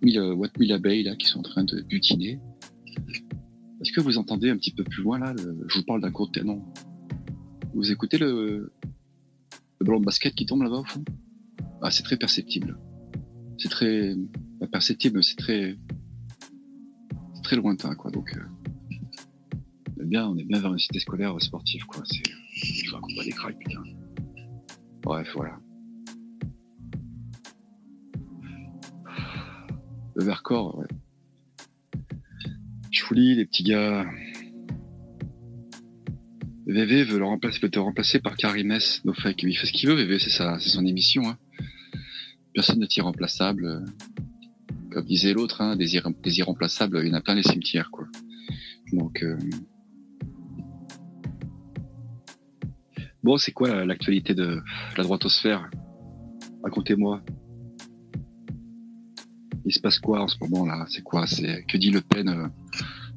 mille abeilles là qui sont en train de butiner. Est-ce que vous entendez un petit peu plus loin là Je vous parle d'un court non. Vous écoutez le, le ballon de basket qui tombe là-bas au fond? Ah, c'est très perceptible. C'est très pas perceptible, c'est très très lointain, quoi. Donc, euh, on, est bien, on est bien vers une cité scolaire sportive, quoi. C'est, je raconte pas des craques, putain. Bref, voilà. Le Vercors, ouais. Lis, les petits gars. VV veut, le remplacer, veut te remplacer par Karimès, no fake. Il fait ce qu'il veut, VV, c'est c'est son émission. Hein. Personne n'est irremplaçable comme disait l'autre, hein, des, irremplaçables, il y en a plein les cimetières, quoi. Donc, euh, bon, c'est quoi l'actualité de la droitosphère Racontez-moi. Il se passe quoi en ce moment là? C'est quoi? C'est que dit Le Pen? Euh,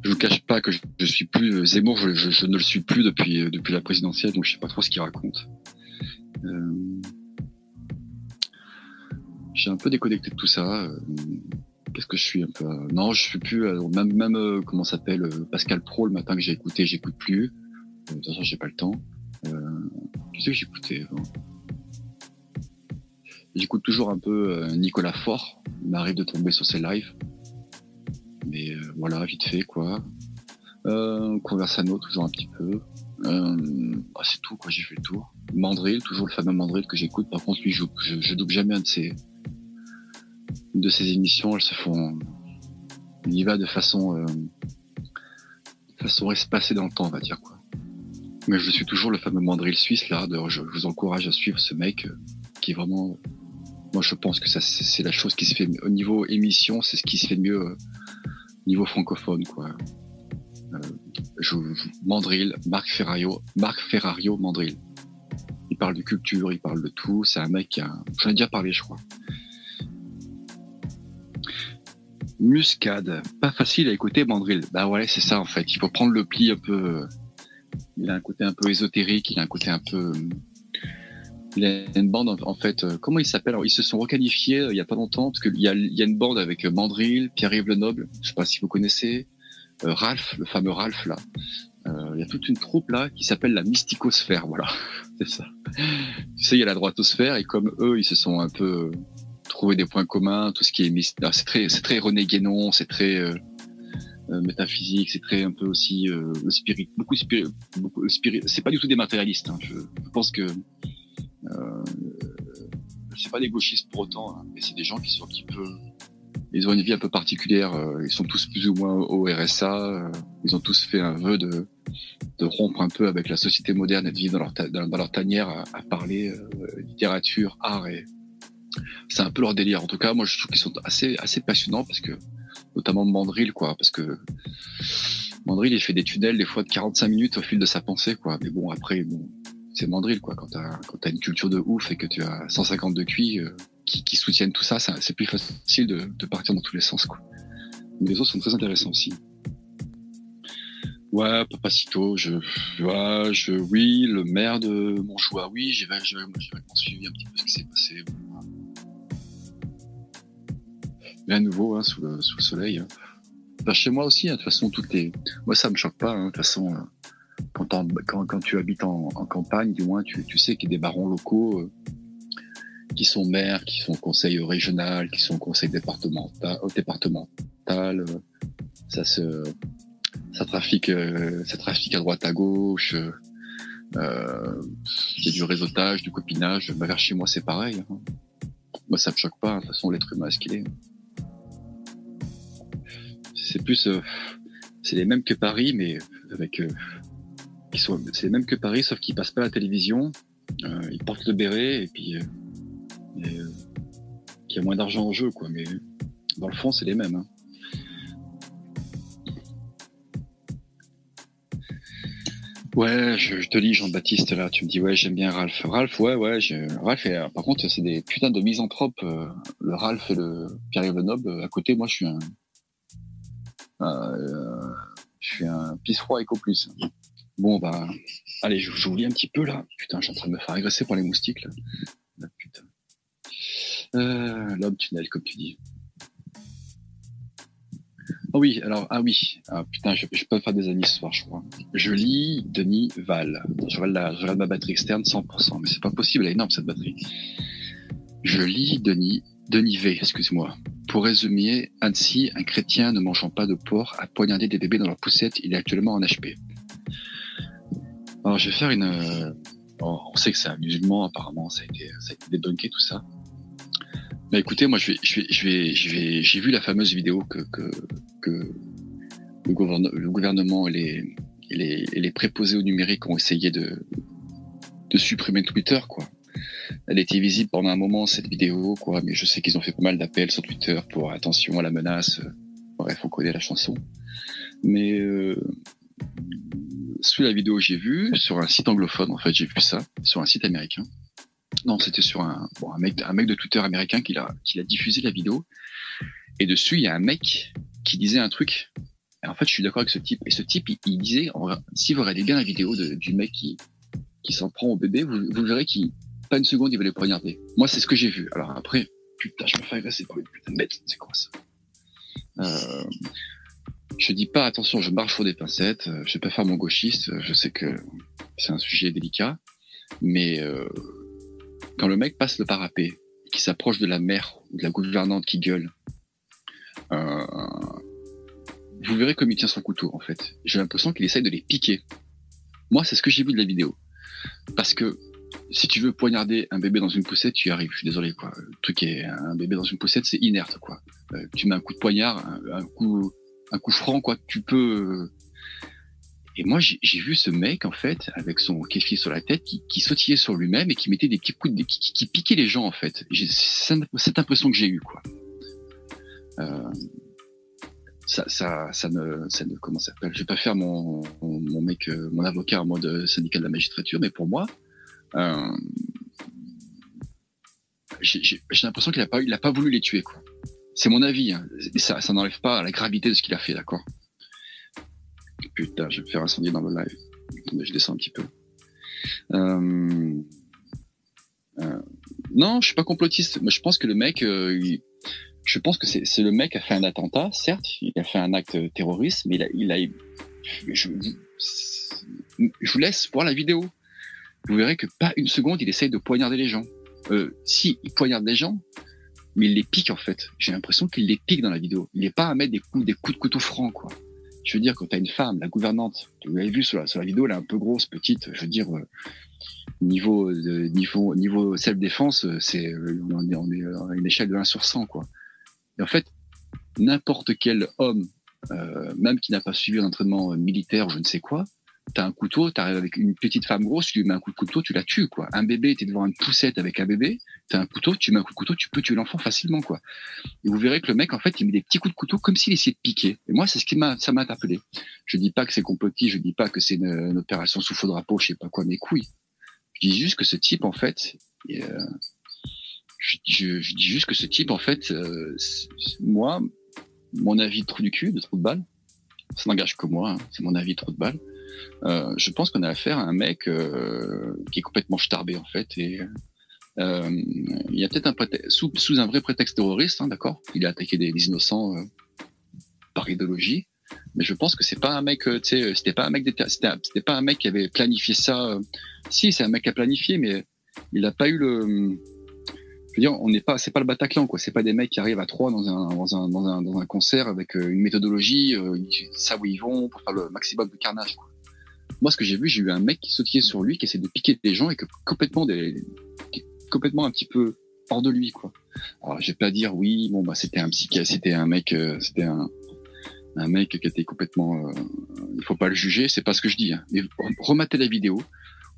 Je vous cache pas que je, suis plus euh, Zemmour, je, ne le suis plus depuis depuis la présidentielle, donc je sais pas trop ce qu'il raconte. j'ai un peu déconnecté de tout ça. Qu'est-ce que je suis un peu Non, je suis plus euh, même même euh, comment s'appelle euh, Pascal Pro le matin que j'ai écouté, j'écoute plus. de toute façon, j'ai pas le temps. Euh, Qu'est-ce que j'écoutais J'écoute toujours un peu Nicolas Fort. Il m'arrive de tomber sur ses lives, mais voilà, vite fait quoi. Euh, Conversano toujours un petit peu. Ah, c'est tout quoi, j'ai fait le tour. Mandrill, toujours le fameux Mandrill que j'écoute. Par contre, lui, je, je, je double jamais un de ses de ces émissions, elles se font, on y va de façon, euh, de façon espacée dans le temps, on va dire quoi. Mais je suis toujours le fameux mandrill suisse là. je, vous encourage à suivre ce mec euh, qui est vraiment. Moi, je pense que ça, c'est la chose qui se fait au niveau émission, c'est ce qui se fait mieux euh, au niveau francophone, quoi. Euh, Mandrill, Marc Ferrario, Marc Ferrario Mandrill. Il parle de culture, il parle de tout. C'est un mec qui a, j'en ai déjà parlé, je crois. Muscade, pas facile à écouter Mandrill. Bah ouais, c'est ça en fait. Il faut prendre le pli un peu. Il a un côté un peu ésotérique, il a un côté un peu. Il a une bande en fait. Comment il s'appelle? Ils se sont requalifiés euh, il y a pas longtemps parce qu'il y y a une bande avec Mandrill, Pierre-Yves Lenoble. Je sais pas si vous connaissez. Euh, Ralph, le fameux Ralph là. Euh, il y a toute une troupe là qui s'appelle la mysticosphère, voilà, [LAUGHS] c'est ça. Tu sais, il y a la droitosphère et comme eux, ils se sont un peu trouver des points communs, tout ce qui est ah, c'est très très René Guénon, c'est très euh, euh, métaphysique, c'est très un peu aussi euh, spirit, beaucoup spirit, beaucoup spirit. C'est pas du tout des matérialistes. Hein. Je, pense que euh, c'est pas des gauchistes pour autant, hein, mais c'est des gens qui sont un petit peu ils ont une vie un peu particulière. Ils sont tous plus ou moins au RSA. Ils ont tous fait un vœu de, de rompre un peu avec la société moderne et de vivre dans leur, dans, leur tanière à, à parler littérature, art et, c'est un peu leur délire. En tout cas, moi, je trouve qu'ils sont assez, assez passionnants parce que, notamment Mandrill, quoi, parce que Mandrill, il fait des tunnels des fois de 45 minutes au fil de sa pensée, quoi. Mais bon, après, bon, c'est Mandrill, quoi. Quand t'as, quand t'as une culture de ouf et que tu as 150 de QI euh, qui, qui, soutiennent tout ça, c'est plus facile de, de, partir dans tous les sens, quoi. Mais les autres sont très intéressants aussi. Ouais, Papacito, je, ouais, je, oui, le maire de Montchoix, oui, j'ai vraiment suivi un petit peu ce qui s'est passé. Rien de nouveau hein, sous, le, sous le soleil. Hein. Bah, chez moi aussi, hein, de toute façon, tout est. Moi, ça me choque pas. Hein, de toute façon, euh, quand, tu habites en, campagne, du moins, tu, sais qu'il y a des barons locaux euh, qui sont maires, qui sont conseils régional, qui sont conseils départemental, départemental. Euh, ça se, ça trafique, ça trafique à droite à gauche. Euh, il y a du réseautage, du copinage. Bah, vers chez moi, c'est pareil. Hein. Moi, ça me choque pas. De toute façon, l'être humain, ce qu'il est c'est plus, euh, c'est les mêmes que Paris, mais avec, euh, sont, c'est les mêmes que Paris, sauf qu'ils passent pas la télévision Euh, il porte le béret et puis euh, euh, qu'il y a moins d'argent en jeu, quoi. Mais dans le fond, c'est les mêmes. hein. Ouais, je, te lis Jean-Baptiste là, tu me dis ouais j'aime bien Ralph. Ralph, ouais ouais, Ralph. par contre, c'est des putains de misanthropes. euh, le Ralph et le Pierre-Yves Lenoble. À côté, moi, je suis un, je suis un pisse froid éco plus. Bon bah, allez, je- j'oublie un petit peu là. Putain, je suis en train de me faire agresser par les moustiques là. Ah, putain. Euh, L'homme tunnel, comme tu dis. Ah oui, alors, ah oui, ah, putain, je, peux faire des amis ce soir, je crois. Je lis Denis Val. Je regarde, ma batterie externe 100%, mais c'est pas possible, elle est énorme cette batterie. Je lis Denis, Denis V, excuse-moi. Pour résumer, Annecy, un chrétien ne mangeant pas de porc, a poignardé des bébés dans leur poussette, il est actuellement en HP. Alors, je vais faire une. euh, bon, on sait que c'est un musulman, apparemment, ça a été, ça a été débunké, tout ça. Bah écoutez, moi je vais, je vais, je vais, j'ai vu la fameuse vidéo que, que, que le, le gouvernement et les, les, les préposés au numérique ont essayé de, de supprimer Twitter, quoi. Elle était visible pendant un moment cette vidéo, quoi, mais je sais qu'ils ont fait pas mal d'appels sur Twitter pour attention à la menace. Bref, on connaît la chanson. Mais euh, sous la vidéo j'ai vue, sur un site anglophone, en fait, j'ai vu ça, sur un site américain. Non, c'était sur un, bon, un, mec, un mec de Twitter américain qui a, qui a diffusé la vidéo. Et dessus, il y a un mec qui disait un truc. Et en fait, je suis d'accord avec ce type. Et ce type, il, disait, si vous regardez bien la vidéo du mec qui, qui s'en prend au bébé, vous, verrez qu'il, pas une seconde, il va les poignarder. Moi, c'est ce que j'ai vu. Alors après, putain, je me fais agresser par une putain de bête. C'est quoi ça? Euh, Je dis pas, attention, je marche sur des pincettes. euh, Je vais pas faire mon gauchiste. euh, Je sais que c'est un sujet délicat. Mais euh, quand le mec passe le parapet, qui s'approche de la mère ou de la gouvernante qui gueule, vous verrez comme il tient son couteau, en fait. J'ai l'impression qu'il essaye de les piquer. Moi, c'est ce que j'ai vu de la vidéo. Parce que si tu veux poignarder un bébé dans une poussette, tu y arrives. Je suis désolé, quoi. Le truc est un bébé dans une poussette, c'est inerte, quoi. Tu mets un coup de poignard, un coup, un coup franc, quoi. Tu peux. euh, Et moi, j'ai vu ce mec, en fait, avec son kéfi sur la tête, qui, qui sautillait sur lui-même et qui mettait des petits coups, de, qui, qui- qui piquait les gens, en fait. Cette impression que j'ai eue, quoi. Euh, ça, ça, ça ne, ça ne, comment ça s'appelle? Je vais pas faire mon, mon, mec, euh, mon avocat en mode syndicat de la magistrature, mais pour moi, euh, j'ai l'impression qu'il a pas, il a pas voulu les tuer, quoi. C'est mon avis, hein. Ça, n'enlève pas la gravité de ce qu'il a fait, d'accord? Putain, je vais me faire incendier dans le live. Attendez, je descends un petit peu. Euh, euh, non, je suis pas complotiste. Mais je pense que le mec, euh, je pense que c'est le mec qui a fait un attentat, certes, il a fait un acte terroriste, mais il a, je, vous laisse voir la vidéo. Vous verrez que pas une seconde, il essaye de poignarder les gens. Si, il poignarde les gens, mais il les pique en fait. J'ai l'impression qu'il les pique dans la vidéo. Il n'est pas à mettre des coups, des coups de couteau francs, quoi. Je veux dire, quand t'as une femme, la gouvernante, vous l'avez vu sur la, sur la vidéo, elle est un peu grosse, petite. Je veux dire, euh, niveau de, niveau niveau self défense, c'est euh, on est on est à une échelle de 1 sur 100, quoi. Et en fait, n'importe quel homme, euh, même qui n'a pas suivi un entraînement euh, militaire, je ne sais quoi, t'as un couteau, t'arrives avec une petite femme grosse, tu lui mets un coup de couteau, tu la tues, quoi. Un bébé, t'es devant une poussette avec un bébé, t'as un couteau, tu mets un coup de couteau, tu peux tuer l'enfant facilement, quoi. Et vous verrez que le mec, en fait, il met des petits coups de couteau comme s'il essayait de piquer. Et moi, c'est ce qui m'a, ça m'a interpellé. Je dis pas que c'est complotiste, je dis pas que c'est une, opération sous faux drapeau, je sais pas quoi, mes couilles. Je dis juste que ce type, en fait, euh, je, je, je, dis juste que ce type, en fait, euh, moi, mon avis de trou du cul, de trou de balle, ça n'engage que moi, hein, c'est mon avis de trou de balle. Euh, je pense qu'on a affaire à un mec euh, qui est complètement starbé en fait et euh, il y a peut-être un prétexte, sous, un vrai prétexte terroriste, hein, d'accord Il a attaqué des, innocents par idéologie, mais je pense que c'est pas un mec, tu c'était pas un mec, c'était pas un mec qui avait planifié ça. si, c'est un mec qui a planifié, mais il n'a pas eu le. Je veux dire, on n'est pas, c'est pas le Bataclan, quoi. C'est pas des mecs qui arrivent à trois dans un, dans un, dans un, concert avec une méthodologie, ils savent où ils vont pour faire le maximum de carnage, quoi. Moi, ce que j'ai vu, j'ai eu un mec qui sautillait sur lui, qui essaie de piquer des gens et que complètement des, complètement un petit peu hors de lui, quoi. Alors, je vais pas dire oui, bon bah c'était un psychiatre, c'était un mec, euh, c'était un, un mec qui était complètement, euh, il faut pas le juger, c'est pas ce que je dis. Hein. Mais rematez la vidéo.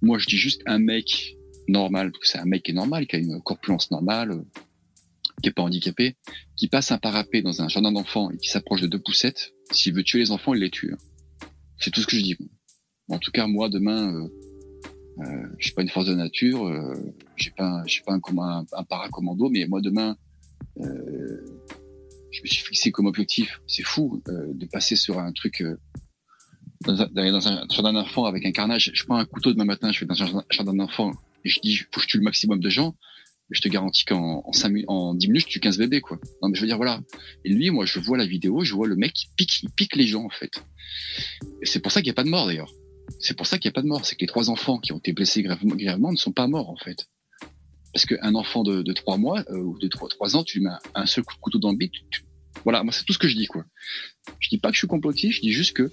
Moi, je dis juste un mec normal, c'est un mec qui est normal, qui a une corpulence normale, euh, qui est pas handicapé, qui passe un parapet dans un jardin d'enfants et qui s'approche de deux poussettes, s'il veut tuer les enfants, il les tue. Hein. C'est tout ce que je dis. En tout cas, moi, demain, euh, euh, je suis pas une force de nature, euh, j'ai pas, je suis pas un, un, un paracommando, mais moi demain, euh, je me suis fixé comme objectif. C'est fou euh, de passer sur un truc euh, dans un, dans un jardin d'enfant avec un carnage. Je prends un couteau demain matin, je vais dans un jardin d'enfant et je dis faut que je tue le maximum de gens. Je te garantis qu'en en, 5 en 10 minutes, je tue 15 bébés, quoi. Non, mais je veux dire, voilà. Et lui, moi, je vois la vidéo, je vois le mec qui pique, il pique les gens, en fait. Et c'est pour ça qu'il n'y a pas de mort, d'ailleurs. C'est pour ça qu'il n'y a pas de mort. C'est que les trois enfants qui ont été blessés gravement, ne sont pas morts, en fait. Parce qu'un enfant de, de 3 mois, euh, ou de 3, 3 ans, tu lui mets un seul couteau dans le bide, voilà, moi c'est tout ce que je dis quoi. Je dis pas que je suis complotiste, je dis juste que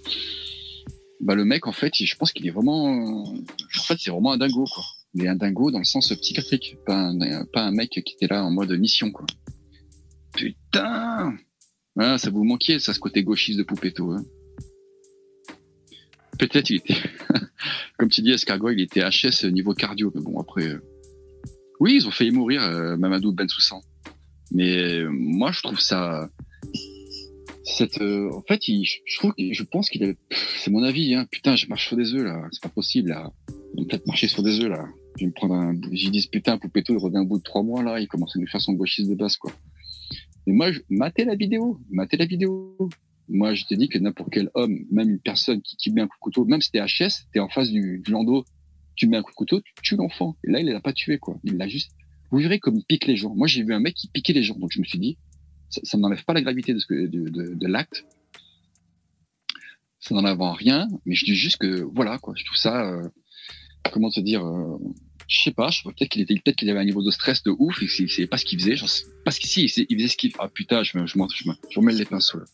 bah, le mec en fait, je pense qu'il est vraiment, en fait c'est vraiment un dingo quoi. Il est un dingo dans le sens psychiatrique, pas un, pas mec qui était là en mode mission quoi. Putain, ah, ça vous manquiez ça ce côté gauchiste de Poupetto. Peut-être il était, [LAUGHS] comme tu dis, Escargot, il était HS niveau cardio, mais bon après, euh... oui ils ont failli mourir euh, Mamadou Ben Soussan. Mais euh, moi je trouve ça cette, euh, en fait, je trouve, je pense qu'il avait, c'est mon avis, hein. Putain, je marche sur des œufs là, c'est pas possible là. On peut-être marcher sur des œufs là. Je vais me prendre un, j'ai dit putain, Poupetto, il revient au bout de trois mois là, il commence à nous faire son gauchiste de base quoi. Mais moi, je, matez la vidéo, matez la vidéo. Moi, je te dis que n'importe quel homme, même une personne qui, qui met un coup de couteau, même si t'es HS, t'es en face du, du landau, tu mets un coup de couteau, tu tues l'enfant. Et là, il l'a pas tué quoi. Il l'a juste. Vous verrez comme il pique les gens. Moi, j'ai vu un mec qui piquait les gens, donc je me suis dit, ça, ça n'enlève pas la gravité de, ce que, de, de, de l'acte. Ça n'enlève rien, mais je dis juste que voilà quoi. Je trouve ça, euh, comment te dire, euh, je sais pas. Je peut-être qu'il était, peut-être qu'il avait un niveau de stress de ouf et qu'il pas ce qu'il faisait. Parce qu'ici, il, il faisait ce qu'il. Ah putain, je me, je, les pinceaux là.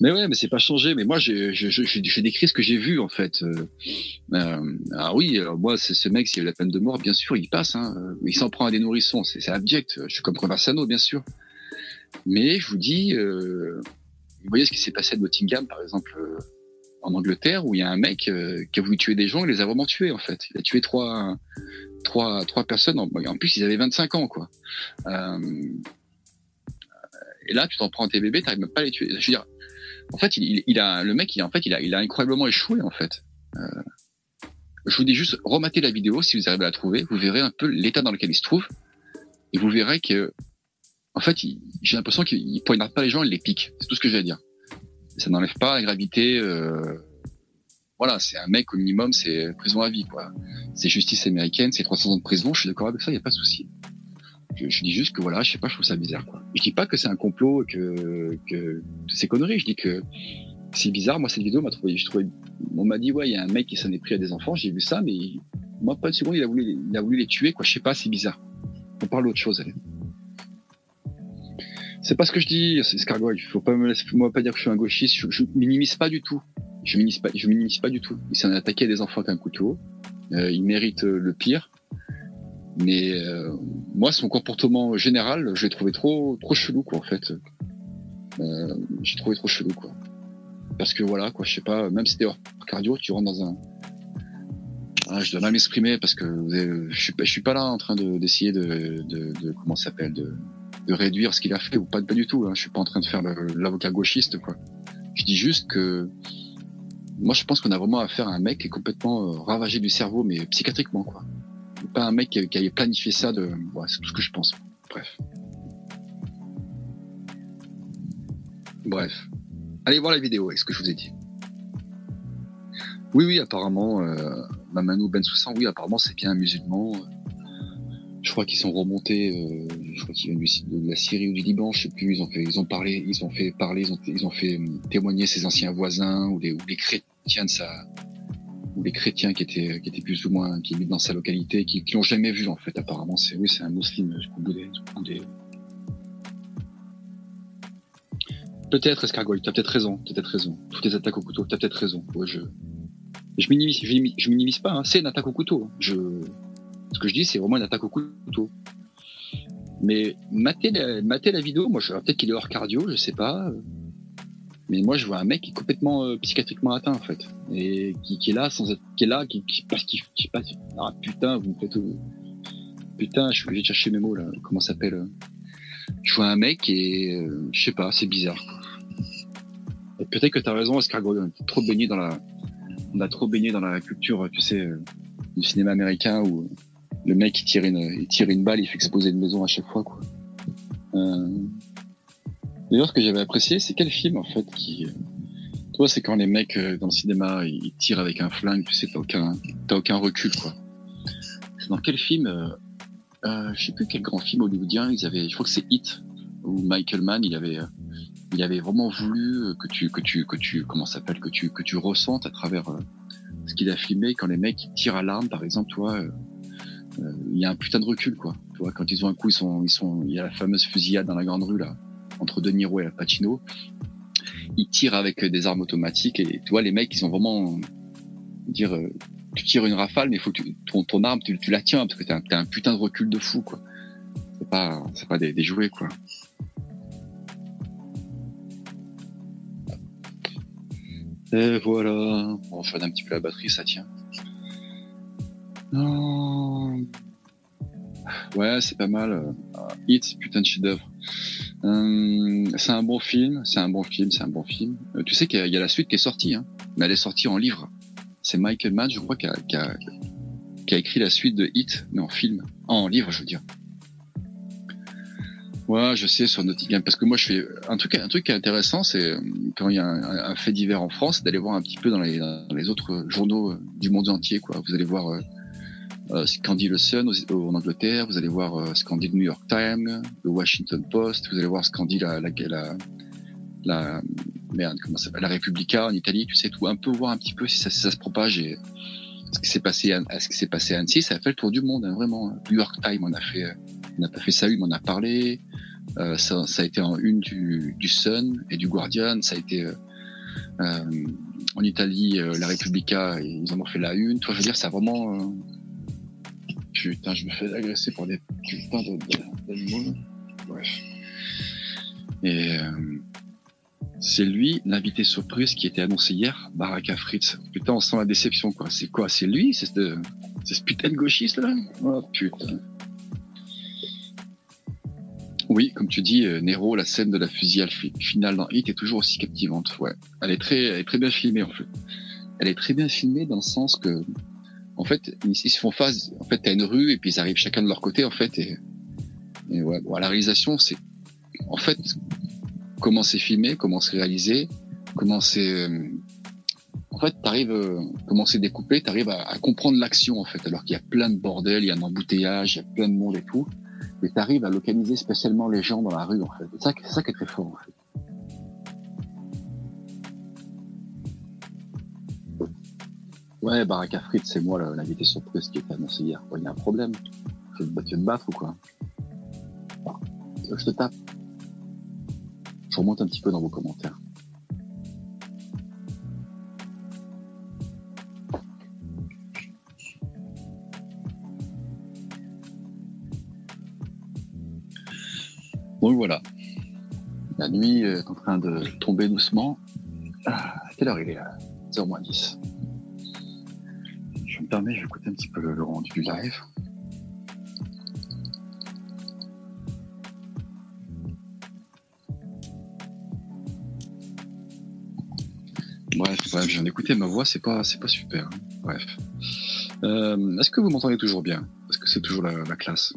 Mais ouais, mais c'est pas changé. Mais moi, je, je, je, décrit ce que j'ai vu en fait. Euh, euh, ah oui, alors moi, c'est ce mec, s'il y a la peine de mort, bien sûr, il passe. Hein. Il s'en prend à des nourrissons, c'est abject. Je suis comme Conversano, bien sûr. Mais je vous dis, euh, vous voyez ce qui s'est passé à Nottingham, par exemple, euh, en Angleterre, où il y a un mec euh, qui a voulu tuer des gens, il les a vraiment tués en fait. Il a tué trois, trois, trois personnes. En, plus, ils avaient 25 ans, quoi. Euh, et là, tu t'en prends tes bébés, t'arrives même pas à les tuer. Je veux dire, en fait, il, il a le mec, il, en fait, il a, il a incroyablement échoué en fait. Euh, je vous dis juste, rematez la vidéo si vous arrivez à la trouver. Vous verrez un peu l'état dans lequel il se trouve, et vous verrez que en fait, j'ai l'impression qu'il poignarde pas les gens, il les pique. C'est tout ce que j'ai à dire. Ça n'enlève pas la gravité. Euh... Voilà, c'est un mec au minimum, c'est prison à vie, quoi. C'est justice américaine, c'est 300 ans de prison. Je suis d'accord avec ça, il y a pas de souci. Je, je, dis juste que voilà, je sais pas, je trouve ça bizarre, quoi. Je dis pas que c'est un complot, que que c'est conneries. Je dis que c'est bizarre. Moi, cette vidéo m'a trouvé, je trouvais, on m'a dit ouais, il y a un mec qui s'en est pris à des enfants. J'ai vu ça, mais moi, pas une seconde, il a voulu, il a voulu les tuer, quoi. Je sais pas, c'est bizarre. On parle d'autre chose, allez. C'est pas ce que je dis, c'est Scargoy. Faut pas me laisser, moi pas dire que je suis un gauchiste. Je, je minimise pas du tout. Je minimise pas, je minimise pas du tout. Il s'en est attaqué à des enfants avec un couteau. Euh, il mérite euh, le pire. Mais euh, moi, son comportement général, je l'ai trouvé trop, trop chelou, quoi, en fait. Euh, j'ai trouvé trop chelou, quoi. Parce que voilà, quoi, je sais pas, même si t'es hors cardio, tu rentres dans un. Ah, je dois mal m'exprimer parce que je suis pas, je suis pas là en train d'essayer de, de, de, comment s'appelle, de, de réduire ce qu'il a fait ou pas, pas du tout. Hein. Je suis pas en train de faire l'avocat gauchiste, quoi. Je dis juste que moi, je pense qu'on a vraiment affaire à un mec qui est complètement euh, ravagé du cerveau, mais psychiatriquement, quoi. Pas un mec qui, avait planifié ça de. C'est tout ce que je pense. Bref. Bref. Allez voir la vidéo avec ce que je vous ai dit. Oui, oui, apparemment, euh, Mamanou Ben Soussan, oui, apparemment, c'est bien un musulman. Je crois qu'ils sont remontés, euh, je crois qu'ils viennent de la Syrie ou du Liban, je sais plus. Ils ont fait, ils ont parlé, ils ont fait parler, ils ont, ils ont fait euh, témoigner ses anciens voisins ou les, ou les chrétiens de sa, ou les chrétiens qui étaient, qui étaient plus ou moins, qui habitent dans sa localité, qui, qui l'ont jamais vu en fait. Apparemment, c'est oui, c'est un musulman jusqu'au bout des, des... Peut-être, Escargoy, t'as peut-être raison, t'as peut-être raison. Toutes les attaques au couteau, t'as peut-être raison. Je, je minimise, je, je minimise pas, hein. c'est une attaque au couteau. Hein. Je, ce que je dis, c'est vraiment une attaque au couteau. Mais mater la, mater la vidéo, moi, je peut-être qu'il est hors cardio, je sais pas. Mais moi, je vois un mec qui est complètement euh, psychiatriquement atteint, en fait. Et qui, qui, est là, sans être, qui est là, qui, qui, qui, qui, passe. Ah, putain, vous me faites. Euh, putain, je suis obligé de chercher mes mots, là. Comment ça s'appelle euh? Je vois un mec et. Euh, je sais pas, c'est bizarre. Et peut-être que t'as raison, Oscar Gordon. Trop baigné dans la. On a trop baigné dans la culture, tu sais, du cinéma américain où le mec il tire une, il tire une balle, il fait exploser une maison à chaque fois, quoi. Euh, D'ailleurs, ce que j'avais apprécié, c'est quel film en fait qui, toi, c'est quand les mecs euh, dans le cinéma ils tirent avec un flingue, tu sais, t'as aucun, aucun recul, quoi. C'est dans quel film euh, euh, Je sais plus quel grand film hollywoodien ils avaient. Je crois que c'est Hit où Michael Mann, il avait, euh, il avait vraiment voulu que tu, que tu, que tu, comment s'appelle, que tu, que tu ressentes à travers ce qu'il a filmé quand les mecs tirent à l'arme, par exemple, toi. il y a un putain de recul, quoi. Tu quand ils ont un coup, ils sont, ils sont, il y a la fameuse fusillade dans la grande rue là entre De Niro et Al Pacino. Ils tirent avec des armes automatiques et tu vois les mecs ils ont vraiment dire euh, tu tires une rafale mais faut que ton, ton arme tu, la tiens parce que t'as as un putain de recul de fou quoi. C'est pas c'est pas des, des jouets quoi. Et voilà. On va un petit peu la batterie, ça tient. Non. Ouais, c'est pas mal. Hit, putain de chef-d'œuvre. Euh, c'est un bon film, c'est un bon film, c'est un bon film. Euh, tu sais qu'il y, a la suite qui est sortie, hein, mais elle est sortie en livre. C'est Michael Mann, je crois, qui a, qui, a, qui a, écrit la suite de Hit, mais en film, en livre, je veux dire. Ouais, je sais sur Nottingham, parce que moi je fais un truc, un truc qui est intéressant, c'est euh, quand il y a un, fait divers en France, d'aller voir un petit peu dans les, autres journaux du monde entier, quoi. Vous allez voir euh, qu'en dit le Sun en Angleterre, vous allez voir euh, dit le New York Times, le Washington Post, vous allez voir dit la, la, la, la, merde, comment ça la Repubblica en Italie, tu sais, tout, un peu voir un petit peu si ça, se propage et ce qui s'est passé à, ce qui s'est passé à Annecy, ça a fait le tour du monde, hein, vraiment. New York Times, on a fait, on n'a pas fait ça on a parlé. Euh, ça, a été en une du, du Sun et du Guardian, ça a été euh, euh en Italie, euh, la Repubblica, ils en ont fait la une. Toi, je veux dire, ça a vraiment Putain, je me fais agresser par des putains d'animaux. Bref. Et euh, c'est lui, l'invité surprise qui était annoncé hier, Baraka Fritz. Putain, on sent la déception, quoi. C'est quoi? C'est lui? C'est ce, putain de gauchiste, là? Oh, putain. Oui, comme tu dis, euh, Nero, la scène de la fusillade finale dans Hit est toujours aussi captivante. Ouais, elle est très, elle est très bien filmée en fait. Elle est très bien filmée dans le sens que en fait, ils, se font face. En fait, t'as une rue et puis ils arrivent chacun de leur côté, en fait. Et, et bon, la réalisation, c'est en fait comment c'est filmé, comment c'est réalisé, comment c'est. Euh, en fait, t'arrives, euh, comment c'est découpé, t'arrives à, à comprendre l'action en fait, alors qu'il y a plein de bordel, il y a un embouteillage, il y a plein de monde et tout, mais t'arrives à localiser spécialement les gens dans la rue en fait. C'est ça, c'est ça qui est très fort en fait. Ouais, Baraka Fritz, c'est moi l'invité surprise qui était annoncé hier. Il y a un problème. Tu veux, te battre ou quoi Je te tape. Je remonte un petit peu dans vos commentaires. Donc voilà. La nuit est en train de tomber doucement. Ah, à quelle heure il est là? 0 10 je vais écouter un petit peu le, rendu du live. Bref, bref, j'ai écouté ma voix, c'est pas, pas super. Hein. Bref. Euh, est-ce que vous m'entendez toujours bien? Est-ce que c'est toujours la, la classe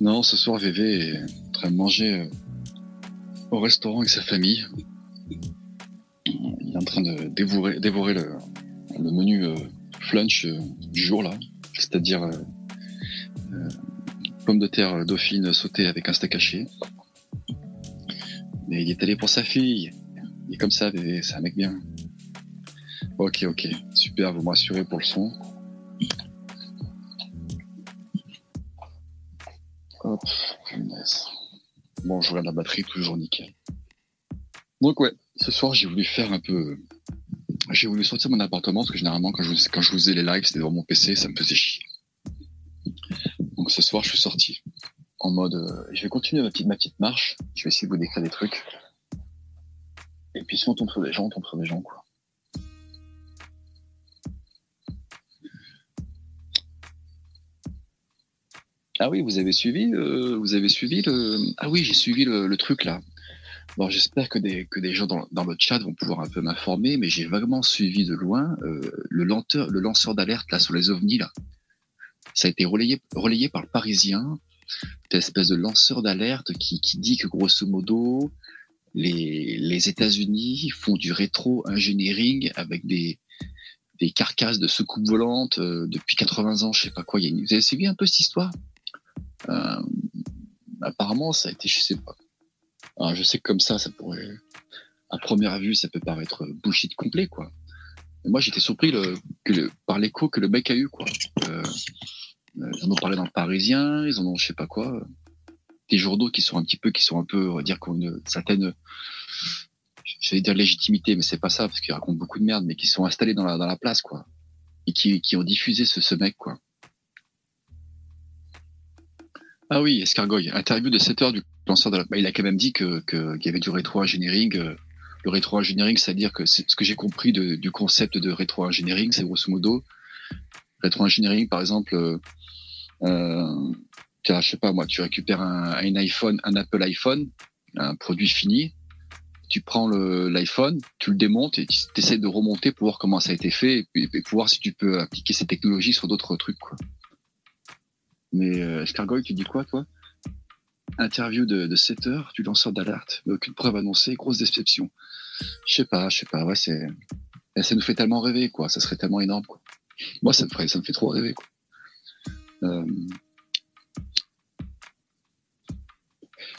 Non, ce soir, VV est en train de manger euh, au restaurant avec sa famille train de dévorer, le menu euh, flunch euh, du jour là, c'est-à-dire euh, euh, pommes de terre dauphine sautée avec un steak haché. Mais il est allé pour sa fille. Il est comme ça, bébé, c'est un mec bien. Ok, ok, super, vous me rassurez pour le son. Hop, Bon, je regarde la batterie, toujours nickel. Donc ouais, ce soir, j'ai voulu faire un peu. J'ai voulu sortir mon appartement parce que généralement, quand je, quand je faisais les lives, c'était devant mon PC, ça me faisait chier. Donc ce soir, je suis sorti. en mode, euh, je vais continuer ma petite, ma petite marche. Je vais essayer de vous décrire des trucs. Et puis si on tombe sur des gens, on tombe sur des gens, quoi. Ah oui, vous avez suivi, euh, vous avez suivi le. Ah oui, j'ai suivi le, truc là. Bon, j'espère que des, que des gens dans, dans, le chat vont pouvoir un peu m'informer, mais j'ai vaguement suivi de loin euh, le, lenteur, le lanceur d'alerte là sur les ovnis là. Ça a été relayé, relayé par le Parisien, cette espèce de lanceur d'alerte qui, qui dit que grosso modo, les, les États-Unis font du rétro-engineering avec des, des carcasses de soucoupes volantes euh, depuis 80 ans, je sais pas quoi. Vous avez suivi un peu cette histoire? Euh, apparemment, ça a été, je sais pas. Alors, je sais que comme ça, ça pourrait, à première vue, ça peut paraître bullshit complet, quoi. Moi, j'étais surpris le, que le, par l'écho que le mec a eu, quoi. Euh, euh ils en ont parlé dans le Parisien, ils en ont, je sais pas quoi, des journaux qui sont un petit peu, qui sont un peu, on va dire, qui ont une certaine, j'allais dire légitimité, mais c'est pas ça, parce qu'ils racontent beaucoup de merde, mais qui sont installés dans la, dans la place, quoi. Et qui, qui ont diffusé ce, ce mec, quoi. Ah oui, Escargoy, interview de 7 heures du lanceur de la... Bah, il a quand même dit que qu'il y avait du rétro-engineering. Euh, le rétro-engineering, c'est-à-dire que ce que j'ai compris du concept de rétro-engineering, c'est grosso modo rétro-engineering, par exemple, euh, euh, je sais pas moi, tu récupères un, iPhone, un Apple iPhone, un produit fini, tu prends l'iPhone, tu le démontes et tu essaies de remonter pour voir comment ça a été fait et pour voir si tu peux appliquer ces technologies sur d'autres trucs. Quoi. Mais euh, Escargoy, tu dis quoi, toi? Interview de, de 7 heures du lanceur d'alerte, aucune preuve annoncée, grosse déception. Je sais pas, je sais pas, ouais, c'est. Ça nous fait tellement rêver, quoi. Ça serait tellement énorme, quoi. Moi, ça me, ferait, ça me fait trop rêver, quoi. Euh...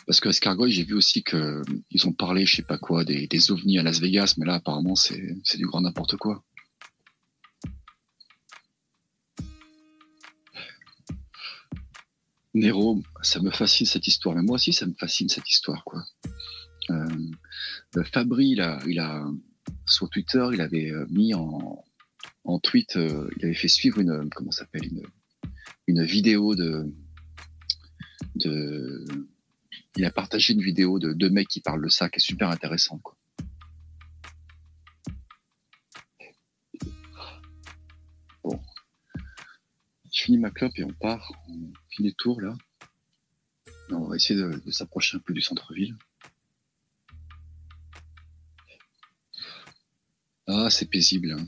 Parce que Escargoy, j'ai vu aussi qu'ils ont parlé, je sais pas quoi, des, des ovnis à Las Vegas, mais là, apparemment, c'est du grand n'importe quoi. Nero, ça me fascine cette histoire. Mais moi aussi, ça me fascine cette histoire, quoi. Euh, Fabri, il a, il sur Twitter, il avait euh, mis en, en tweet, euh, il avait fait suivre une, comment s'appelle, une, une vidéo de, de, il a partagé une vidéo de deux mecs qui parlent de ça, qui est super intéressante, quoi. Je finis ma clope et on part. Finit les tours là. On va essayer de, s'approcher un peu du centre-ville. Ah, c'est paisible. Hein.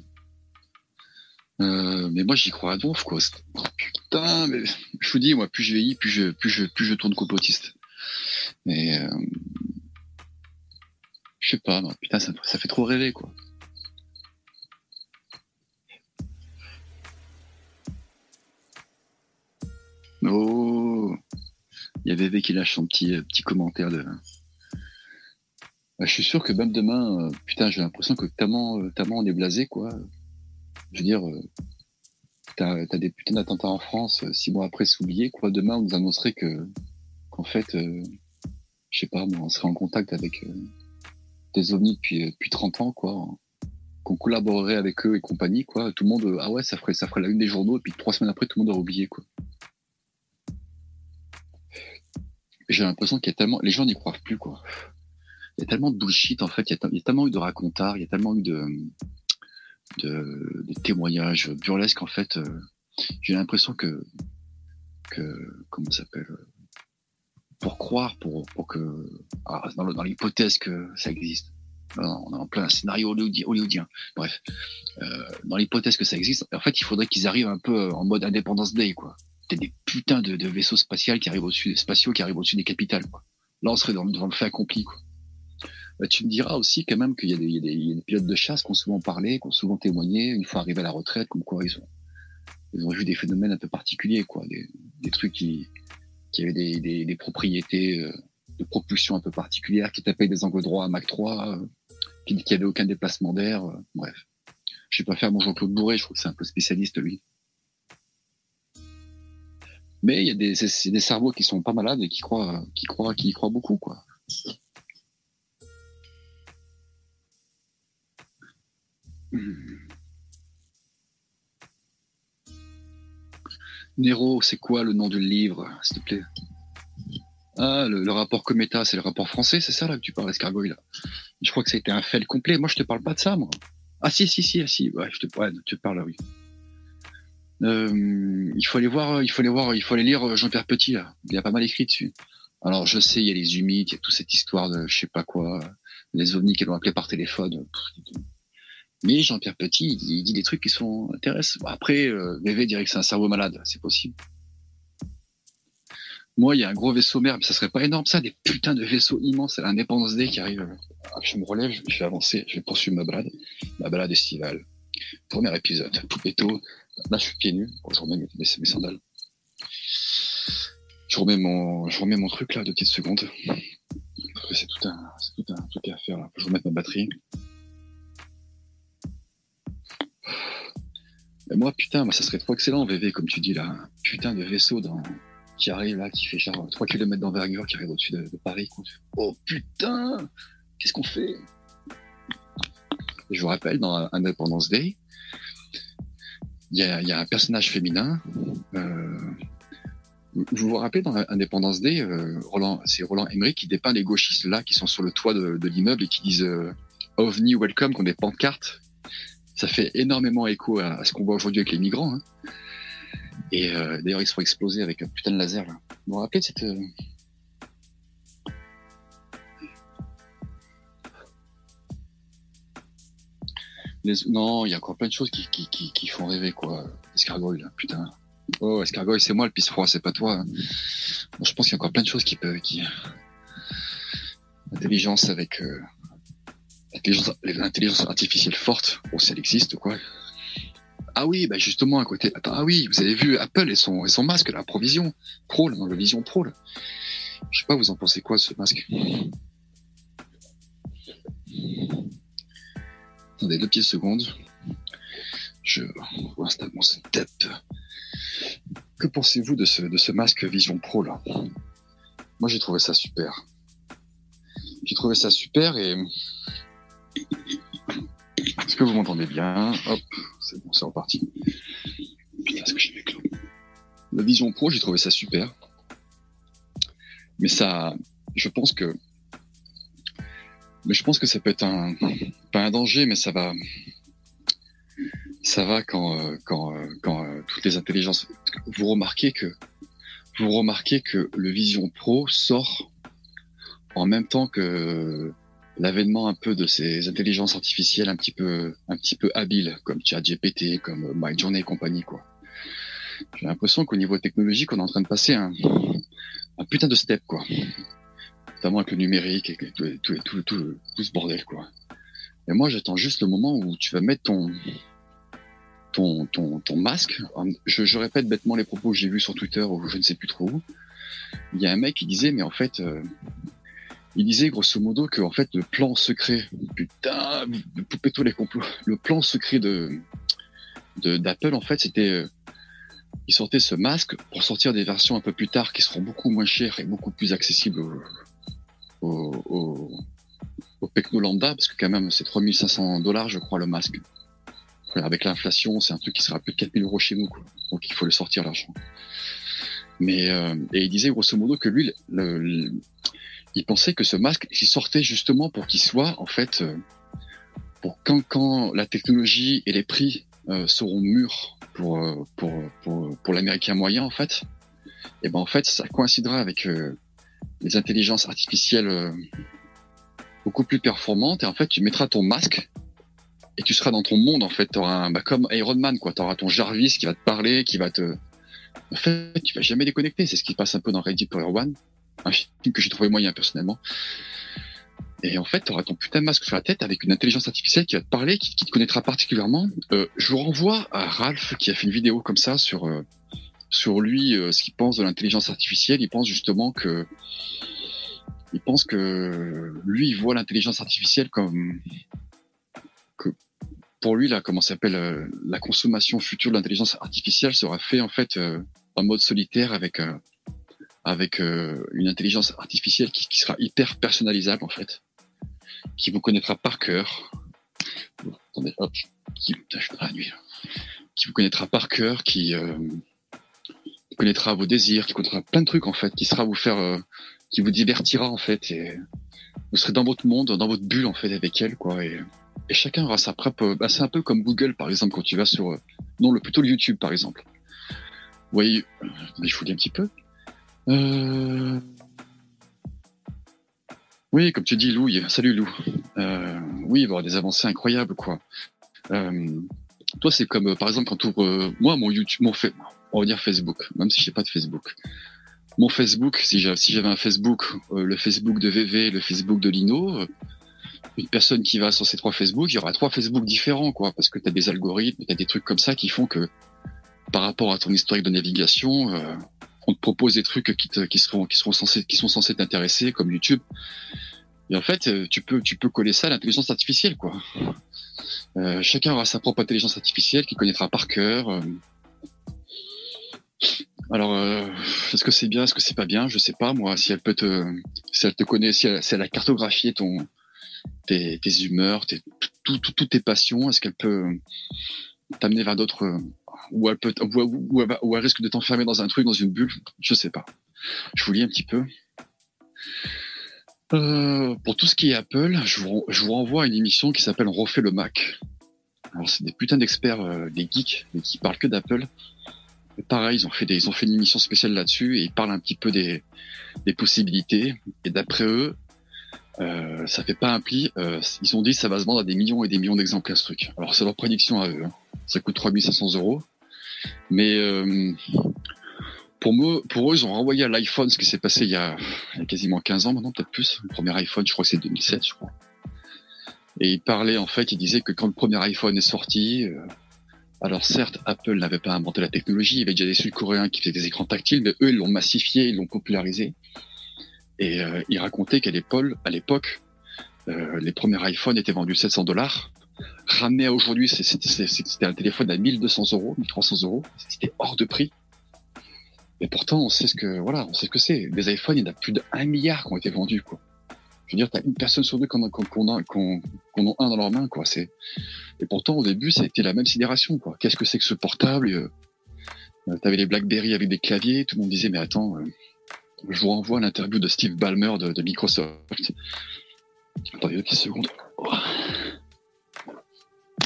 Euh, mais moi, j'y crois à donf, quoi. Oh, putain, mais je vous dis, moi, plus je vieillis, plus je, plus je, plus je tourne complotiste. Mais euh, je sais pas, putain, ça fait trop rêver, quoi. Oh Il y a VV qui lâche son petit, euh, petit commentaire de. Bah, je suis sûr que même demain, euh, putain, j'ai l'impression que tellement, euh, on est blasé, quoi. Je veux dire, t'as as des putains d'attentats en France, six mois après s'oublier, quoi. Demain, on nous annoncerait que, qu'en fait, je sais pas, on serait en contact avec des ovnis depuis, depuis 30 ans, quoi. Qu'on collaborerait avec eux et compagnie, quoi. Tout le monde, ah ouais, ça ferait, ça ferait la une des journaux, et puis trois semaines après, tout le monde aurait oublié, quoi. J'ai l'impression qu'il y a tellement, les gens n'y croient plus, quoi. Il y a tellement de bullshit, en fait. Il y a, tellement eu de racontards, il y a tellement eu de, de, témoignages burlesques, en fait. Euh, j'ai l'impression que, que, comment ça s'appelle, pour croire, pour, pour que, ah, dans, l'hypothèse que ça existe. on est en plein scénario hollywoodien. Bref, euh, dans l'hypothèse que ça existe, en fait, il faudrait qu'ils arrivent un peu en mode Independence Day, quoi des putains de, vaisseaux spatiaux qui arrivent au-dessus, spatiaux qui arrivent au-dessus des capitales. Quoi. Là, on serait dans, le fait accompli. Quoi. Bah, tu me diras aussi quand même qu'il y, a des pilotes de chasse qui ont souvent parlé, qui ont souvent témoigné, une fois arrivés à la retraite, comme quoi ils ont, vu des phénomènes un peu particuliers, quoi, des, trucs qui, avaient des, propriétés euh, de propulsion un peu particulières, qui tapaient des angles droits à Mach 3, euh, qui, qui avaient aucun déplacement d'air. Euh, bref, je vais pas faire mon Jean-Claude Bourré, je trouve que c'est un peu spécialiste lui. Mais il y a des, des cerveaux qui sont pas malades et qui croient, qui croient, qui y croient beaucoup, quoi. Nero, c'est quoi le nom du livre, s'il te plaît? Ah, le, rapport Cometa, c'est le rapport français, c'est ça là que tu parles, escargot là? Je crois que c'était un fait complet. Moi, je te parle pas de ça, moi. Ah si, si, si, ah, si. Ouais, je te, ouais, parles, oui. Euh, il faut aller voir, il faut aller voir, il faut aller lire Jean-Pierre Petit là. Il a pas mal écrit dessus. Alors je sais, il y a les humides, il y a toute cette histoire de je sais pas quoi, les ovnis qui l'ont appelé par téléphone. Mais Jean-Pierre Petit, il dit des trucs qui sont intéressants. Après, euh, dirait que c'est un cerveau malade, c'est possible. Moi, il y a un gros vaisseau merde, mais ça serait pas énorme ça, des putains de vaisseaux immenses à l'Independence Day qui arrive. Ah, je me relève, je vais avancer, je vais poursuivre ma balade, ma balade estivale. Premier épisode, Poupetto. Là, je suis pieds nus. je remets mes, sandales. Je remets mon, je remets mon truc là, de petites secondes. C'est tout un, tout un truc à faire là. je remette ma batterie. Mais moi, putain, ça serait trop excellent, VV, comme tu dis là. Putain de vaisseau dans, qui arrive là, qui fait genre 3 km d'envergure, qui arrive au-dessus de, Paris. Oh putain, qu'est-ce qu'on fait? Je vous rappelle, dans Independence Day, il y a, un personnage féminin. Euh, vous vous rappelez dans Independence Day, euh, Roland, c'est Roland Emmerich qui dépeint les gauchistes là, qui sont sur le toit de, l'immeuble et qui disent euh, OVNI welcome, qu'on des pancartes. Ça fait énormément écho à, ce qu'on voit aujourd'hui avec les migrants. Hein. Et d'ailleurs, ils se font exploser avec un putain de laser. Là. Vous vous rappelez de cette... Non, il y a encore plein de choses qui, qui, qui, qui font rêver, quoi. Escargoy, là, putain. Oh, Escargoy, c'est moi le pisse froid, c'est pas toi. je pense qu'il y a encore plein de choses qui peuvent... Qui... Intelligence avec... Euh... L'intelligence artificielle forte, bon, si elle existe, quoi. Ah oui, bah justement à côté. Ah oui, vous avez vu Apple et son et son masque, la Provision Pro, là, le Vision Pro. Je sais pas, vous en pensez quoi ce masque? Attendez deux petites secondes. Je installe mon setup. Que pensez-vous de ce masque Vision Pro là? Moi, j'ai trouvé ça super. J'ai trouvé ça super et est-ce que vous m'entendez bien? Hop, c'est bon, c'est reparti. Putain, ce que j'ai. La Vision Pro, j'ai trouvé ça super. Mais ça, je pense que, mais je pense que ça peut être un, pas un danger, mais ça va, ça va quand, euh, quand, euh, quand euh, toutes les intelligences. Vous remarquez que, vous remarquez que le Vision Pro sort en même temps que l'avènement un peu de ces intelligences artificielles un petit peu un petit peu habiles comme ChatGPT, comme MyJourney et compagnie quoi. J'ai l'impression qu'au niveau technologique, on est en train de passer un, un putain de step quoi. Notamment avec le numérique et tout, ce bordel quoi. Et moi, j'attends juste le moment où tu vas mettre ton ton, ton, ton masque. Je, répète bêtement les propos que j'ai vus sur Twitter ou je ne sais plus trop où. Il y a un mec qui disait, mais en fait, euh, il disait grosso modo que en fait le plan secret, putain, poupez tous les complots, le plan secret de d'Apple en fait c'était euh, ils sortaient ce masque pour sortir des versions un peu plus tard qui seront beaucoup moins chères et beaucoup plus accessibles au, au, lambda parce que quand même c'est 3500 dollars je crois le masque. Avec l'inflation c'est un truc qui sera plus de 4000 euros chez nous donc il faut le sortir l'argent. Mais euh, et il disait grosso modo que lui il pensait que ce masque il sortait justement pour qu'il soit en fait euh, pour quand, quand la technologie et les prix euh, seront mûrs pour pour pour, l'américain moyen en fait et ben en fait ça coïncidera avec les intelligences artificielles beaucoup plus performantes et en fait tu mettras ton masque et tu seras dans ton monde en fait tu auras un bah, comme Iron Man quoi tu auras ton Jarvis qui va te parler qui va te en fait tu vas jamais déconnecter c'est ce qui passe un peu dans Ready Player One un film que j'ai trouvé moyen personnellement. Et en fait, tu auras ton putain de masque sur la tête avec une intelligence artificielle qui va te parler, qui, te connaîtra particulièrement. Euh, je vous renvoie à Ralph qui a fait une vidéo comme ça sur euh, sur lui, euh, ce qu'il pense de l'intelligence artificielle. Il pense justement que il pense que lui, il voit l'intelligence artificielle comme que pour lui là, comment s'appelle la consommation future de l'intelligence artificielle sera fait en fait en mode solitaire avec un avec euh, une intelligence artificielle qui, qui, sera hyper personnalisable en fait, qui vous connaîtra par cœur. Attendez, hop, qui, je la nuit, qui vous connaîtra par cœur, qui, euh, connaîtra vos désirs, qui connaîtra plein de trucs en fait, qui sera vous faire, euh, qui vous divertira en fait. Et vous serez dans votre monde, dans votre bulle en fait avec elle, quoi. Et, chacun aura sa propre. Bah, c'est un peu comme Google par exemple quand tu vas sur, non, le plutôt YouTube par exemple. Vous voyez, je vous dis un petit peu. Euh... Oui, comme tu dis, Lou, salut Lou. Euh, oui, il va y avoir des avancées incroyables, quoi. Euh, toi, c'est comme, euh, par exemple, quand tu ouvres, euh, moi, mon YouTube, mon fait, on va dire Facebook, même si j'ai pas de Facebook. Mon Facebook, si j'avais un Facebook, euh, le Facebook de VV, le Facebook de Lino, une personne qui va sur ces trois Facebook, il y aura trois Facebook différents, quoi, parce que tu as des algorithmes, tu as des trucs comme ça qui font que, par rapport à ton historique de navigation, on te propose des trucs qui, seront qui seront censés qui sont censés t'intéresser comme YouTube. Et en fait, euh, tu peux tu peux coller ça à l'intelligence artificielle quoi. Euh, chacun aura sa propre intelligence artificielle qui connaîtra par cœur. Euh. Alors, euh, est-ce que c'est bien, est-ce que c'est pas bien? Je sais pas moi. Si elle peut te, si elle te connaît, si elle, si elle a cartographié ton tes, humeurs, tes, tout, tout, toutes tes passions, est-ce qu'elle peut t'amener vers d'autres ou elle peut, ou, elle, risque de t'enfermer dans un truc, dans une bulle, je sais pas. Je vous lis un petit peu. Euh, pour tout ce qui est Apple, je vous, je vous renvoie à une émission qui s'appelle Refait le Mac. Alors c'est des putains d'experts, euh, des geeks, mais qui parlent que d'Apple. Pareil, ils ont fait des, ils ont fait une émission spéciale là-dessus et ils parlent un petit peu des, des possibilités. Et d'après eux, euh, ça fait pas un pli. Euh, ils ont dit ça va se vendre à des millions et des millions d'exemplaires ce truc. Alors c'est leur prédiction à eux. Hein. Ça coûte 3500 euros. Mais euh, pour, moi, pour eux, ils ont renvoyé à l'iPhone ce qui s'est passé il y, a, il y, a, quasiment 15 ans maintenant, peut-être plus. Le premier iPhone, je crois que c'est 2007, je crois. Et ils parlaient, en fait, ils disaient que quand le premier iPhone est sorti, euh, alors certes, Apple n'avait pas inventé la technologie, il y avait déjà des Sud-Coréens qui faisaient des écrans tactiles, mais eux, ils l'ont massifié, ils l'ont popularisé. Et euh, ils racontaient qu'à l'époque, euh, les premiers iPhones étaient vendus 700 dollars Ramené à aujourd'hui, c'était un téléphone à 1200 euros, 1300 euros. C'était hors de prix. Et pourtant, on sait ce que, voilà, on sait ce que c'est. Des iPhones, il y en a plus d'un milliard qui ont été vendus, quoi. Je veux dire, t'as une personne sur deux qui en, a, un dans leur main, quoi. Et pourtant, au début, a été la même sidération. Qu'est-ce que c'est que ce portable? Euh, euh, t'avais les BlackBerry avec des claviers, tout le monde disait, mais attends, euh, je vous renvoie l'interview de Steve Ballmer de, Microsoft. Attendez deux petites secondes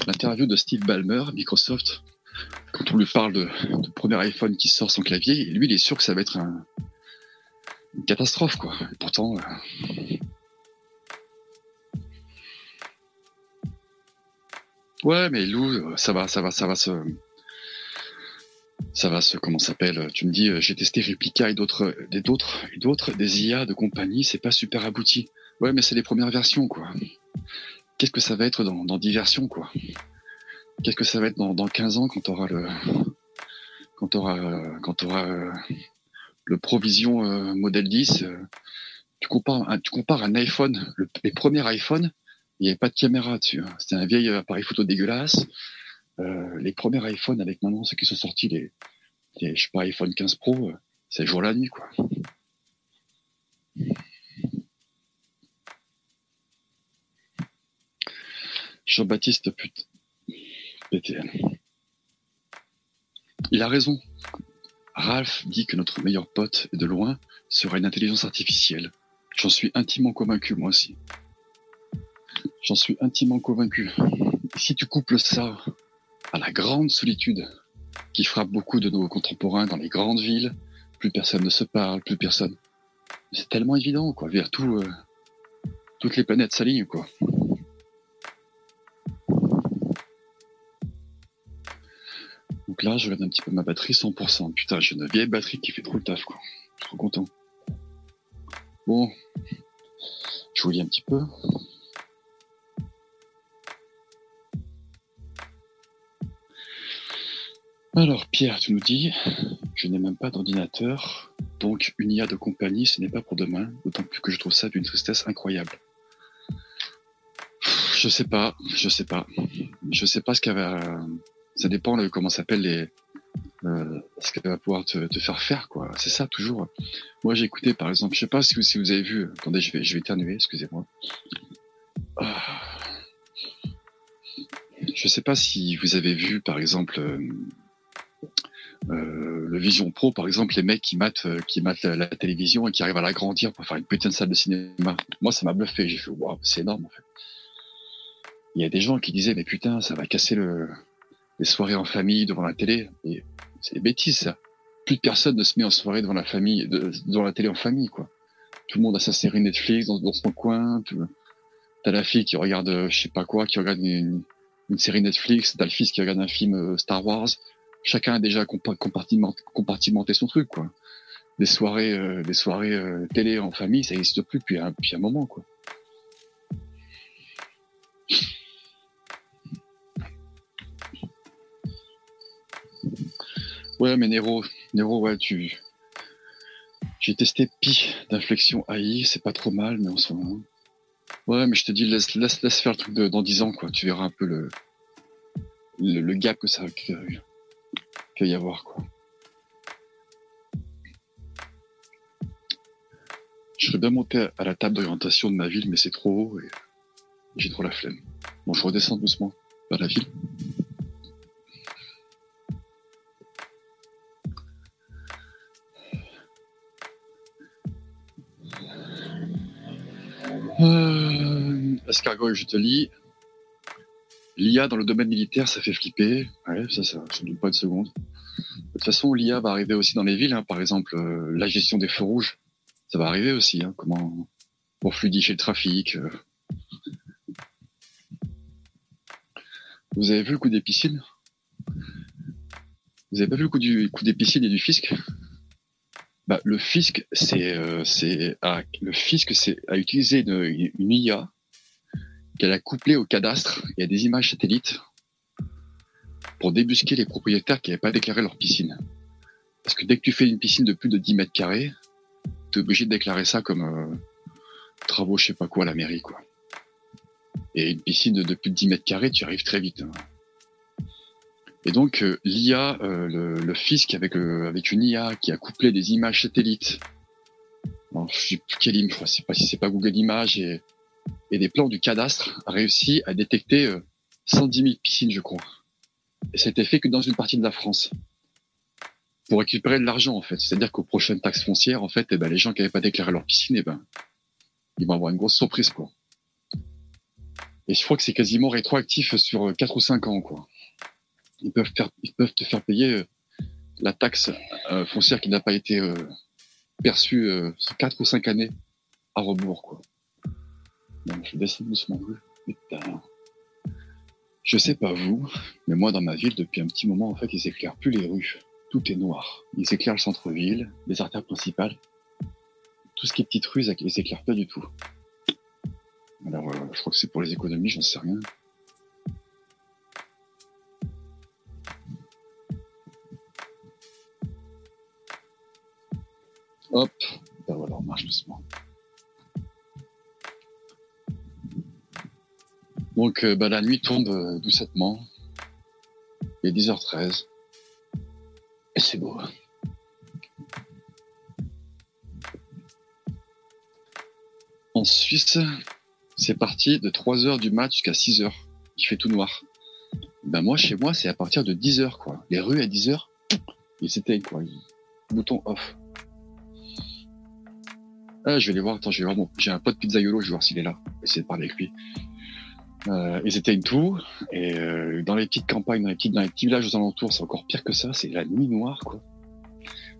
l'interview de Steve Ballmer, Microsoft, quand on lui parle de, premier iPhone qui sort son clavier, lui, il est sûr que ça va être une catastrophe, quoi. Et pourtant. Euh, ouais, mais Lou, ça va, ça va, ça va se. Ça va se, comment s'appelle Tu me dis, euh, j'ai testé Replica et d'autres, des d'autres, d'autres, des IA de compagnie, c'est pas super abouti. Ouais, mais c'est les premières versions, quoi qu'est-ce que ça va être dans, dans diversion, quoi? Qu'est-ce que ça va être dans, dans 15 ans quand tu auras le quand auras quand auras euh, le Provision euh, modèle 10 euh, tu compares tu compares un iPhone le, les premiers iPhones il n'y avait pas de caméra dessus c'était un vieil appareil photo dégueulasse les premiers iPhones avec maintenant ceux qui sont sortis les, je sais pas iPhone 15 Pro c'est jour la nuit quoi Jean-Baptiste PTN. Il a raison. Ralph dit que notre meilleur pote, de loin, sera une intelligence artificielle. J'en suis intimement convaincu, moi aussi. J'en suis intimement convaincu. si tu couples ça à la grande solitude qui frappe beaucoup de nos contemporains dans les grandes villes, plus personne ne se parle, plus personne. C'est tellement évident, quoi. Vers tout, euh, toutes les planètes s'alignent, quoi. Donc là, je regarde un petit peu ma batterie, 100%. Putain, j'ai une vieille batterie qui fait trop le taf, quoi. Je suis trop content. Bon. Je vous lis un petit peu. Alors, Pierre, tu nous dis, je n'ai même pas d'ordinateur, donc une IA de compagnie, ce n'est pas pour demain, d'autant plus que je trouve ça d'une tristesse incroyable. Je sais pas, je sais pas. Je sais pas ce qu'elle va, ça dépend de comment s'appelle les euh, ce qu'elle va pouvoir te, faire faire quoi. C'est ça toujours. Moi j'ai écouté par exemple, je sais pas si vous, si vous avez vu. Attendez, je vais je vais éternuer, excusez-moi. Ah. Je sais pas si vous avez vu par exemple. Euh, Euh, le Vision Pro, par exemple, les mecs qui matent, euh, la, télévision et qui arrivent à l'agrandir pour faire une putain de salle de cinéma. Moi, ça m'a bluffé. J'ai fait, waouh, c'est énorme. Il y a des gens qui disaient, mais putain, ça va casser le, les soirées en famille devant la télé. C'est des bêtises, ça. Plus de personne ne se met en soirée devant la famille, devant la télé en famille. Tout le monde a sa série Netflix dans, son coin. T'as la fille qui regarde, euh, je sais pas quoi, qui regarde une, une série Netflix. T'as le fils qui regarde un film Star Wars chacun a déjà compartimenté, son truc, quoi. Des soirées, euh, des soirées euh, télé en famille, ça n'existe plus depuis un, un moment, quoi. Ouais, mais Nero, Nero, ouais, tu. J'ai testé Pi d'inflexion AI, c'est pas trop mal, mais en ce moment. Ouais, mais je te dis, laisse, laisse, laisse faire le truc dans 10 ans, quoi. Tu verras un peu le, le, gap que ça, y avoir, quoi. Je serais bien monté à la table d'orientation de ma ville, mais c'est trop haut et j'ai trop la flemme. Bon, je redescends doucement vers la ville. Euh, je te lis. L'IA dans le domaine militaire, ça fait flipper. Ça, ça, je ne doute pas une seconde. De toute façon, l'IA va arriver aussi dans les villes. Hein. Par exemple, euh, la gestion des feux rouges, ça va arriver aussi. Hein. Comment pour fluidifier le trafic. Euh. Vous avez vu le coup des piscines? Vous avez pas vu le coup du coup des piscines et du fisc? Bah, le fisc, c'est, euh, c'est, le fisc, c'est à utiliser une, une IA qu'elle a couplé au cadastre et à des images satellites pour débusquer les propriétaires qui n'avaient pas déclaré leur piscine. Parce que dès que tu fais une piscine de plus de 10 mètres carrés, tu es obligé de déclarer ça comme euh, travaux je sais pas quoi à la mairie. quoi. Et une piscine de, plus de 10 mètres carrés, tu arrives très vite. Hein. Et donc euh, l'IA, euh, le, fisc avec, avec une IA qui a couplé des images satellites, je sais plus quelle je ne sais pas si c'est pas Google Images et et des plans du cadastre a réussi à détecter 110 euh, 000 piscines, je crois. Et été fait que dans une partie de la France. Pour récupérer de l'argent, en fait. C'est-à-dire qu'aux prochaines taxes foncières, en fait, eh ben, les gens qui n'avaient pas déclaré leur piscine, eh ben, ils vont avoir une grosse surprise, quoi. Et je crois que c'est quasiment rétroactif sur 4 ou 5 ans, quoi. Ils peuvent, faire, te faire payer euh, la taxe euh, foncière qui n'a pas été perçue sur 4 ou 5 années à rebours, quoi je descends doucement. Putain. Je sais pas vous, mais moi dans ma ville, depuis un petit moment, en fait, ils éclairent plus les rues. Tout est noir. Ils éclairent le centre-ville, les artères principales. Tout ce qui est petites rues, ils s'éclairent pas du tout. Alors, euh, je crois que c'est pour les économies, j'en sais rien. Hop, ben voilà, on marche doucement. Donc euh, bah, la nuit tombe euh, doucettement. Il est 10h13. Et c'est beau. En Suisse, c'est parti de 3h du mat jusqu'à 6h. Il fait tout noir. Ben moi, chez moi, c'est à partir de 10h, quoi. Les rues à 10h, ils s'éteignent, quoi. Bouton off. Ah, je vais aller voir. Attends, je vais voir. j'ai un pote pizzaiolo, je vais voir s'il est là. Essayer de parler avec lui. Euh, ils éteignent tout. Et euh, dans les petites campagnes, dans les petits, dans les petits villages aux alentours, c'est encore pire que ça. C'est la nuit noire, quoi.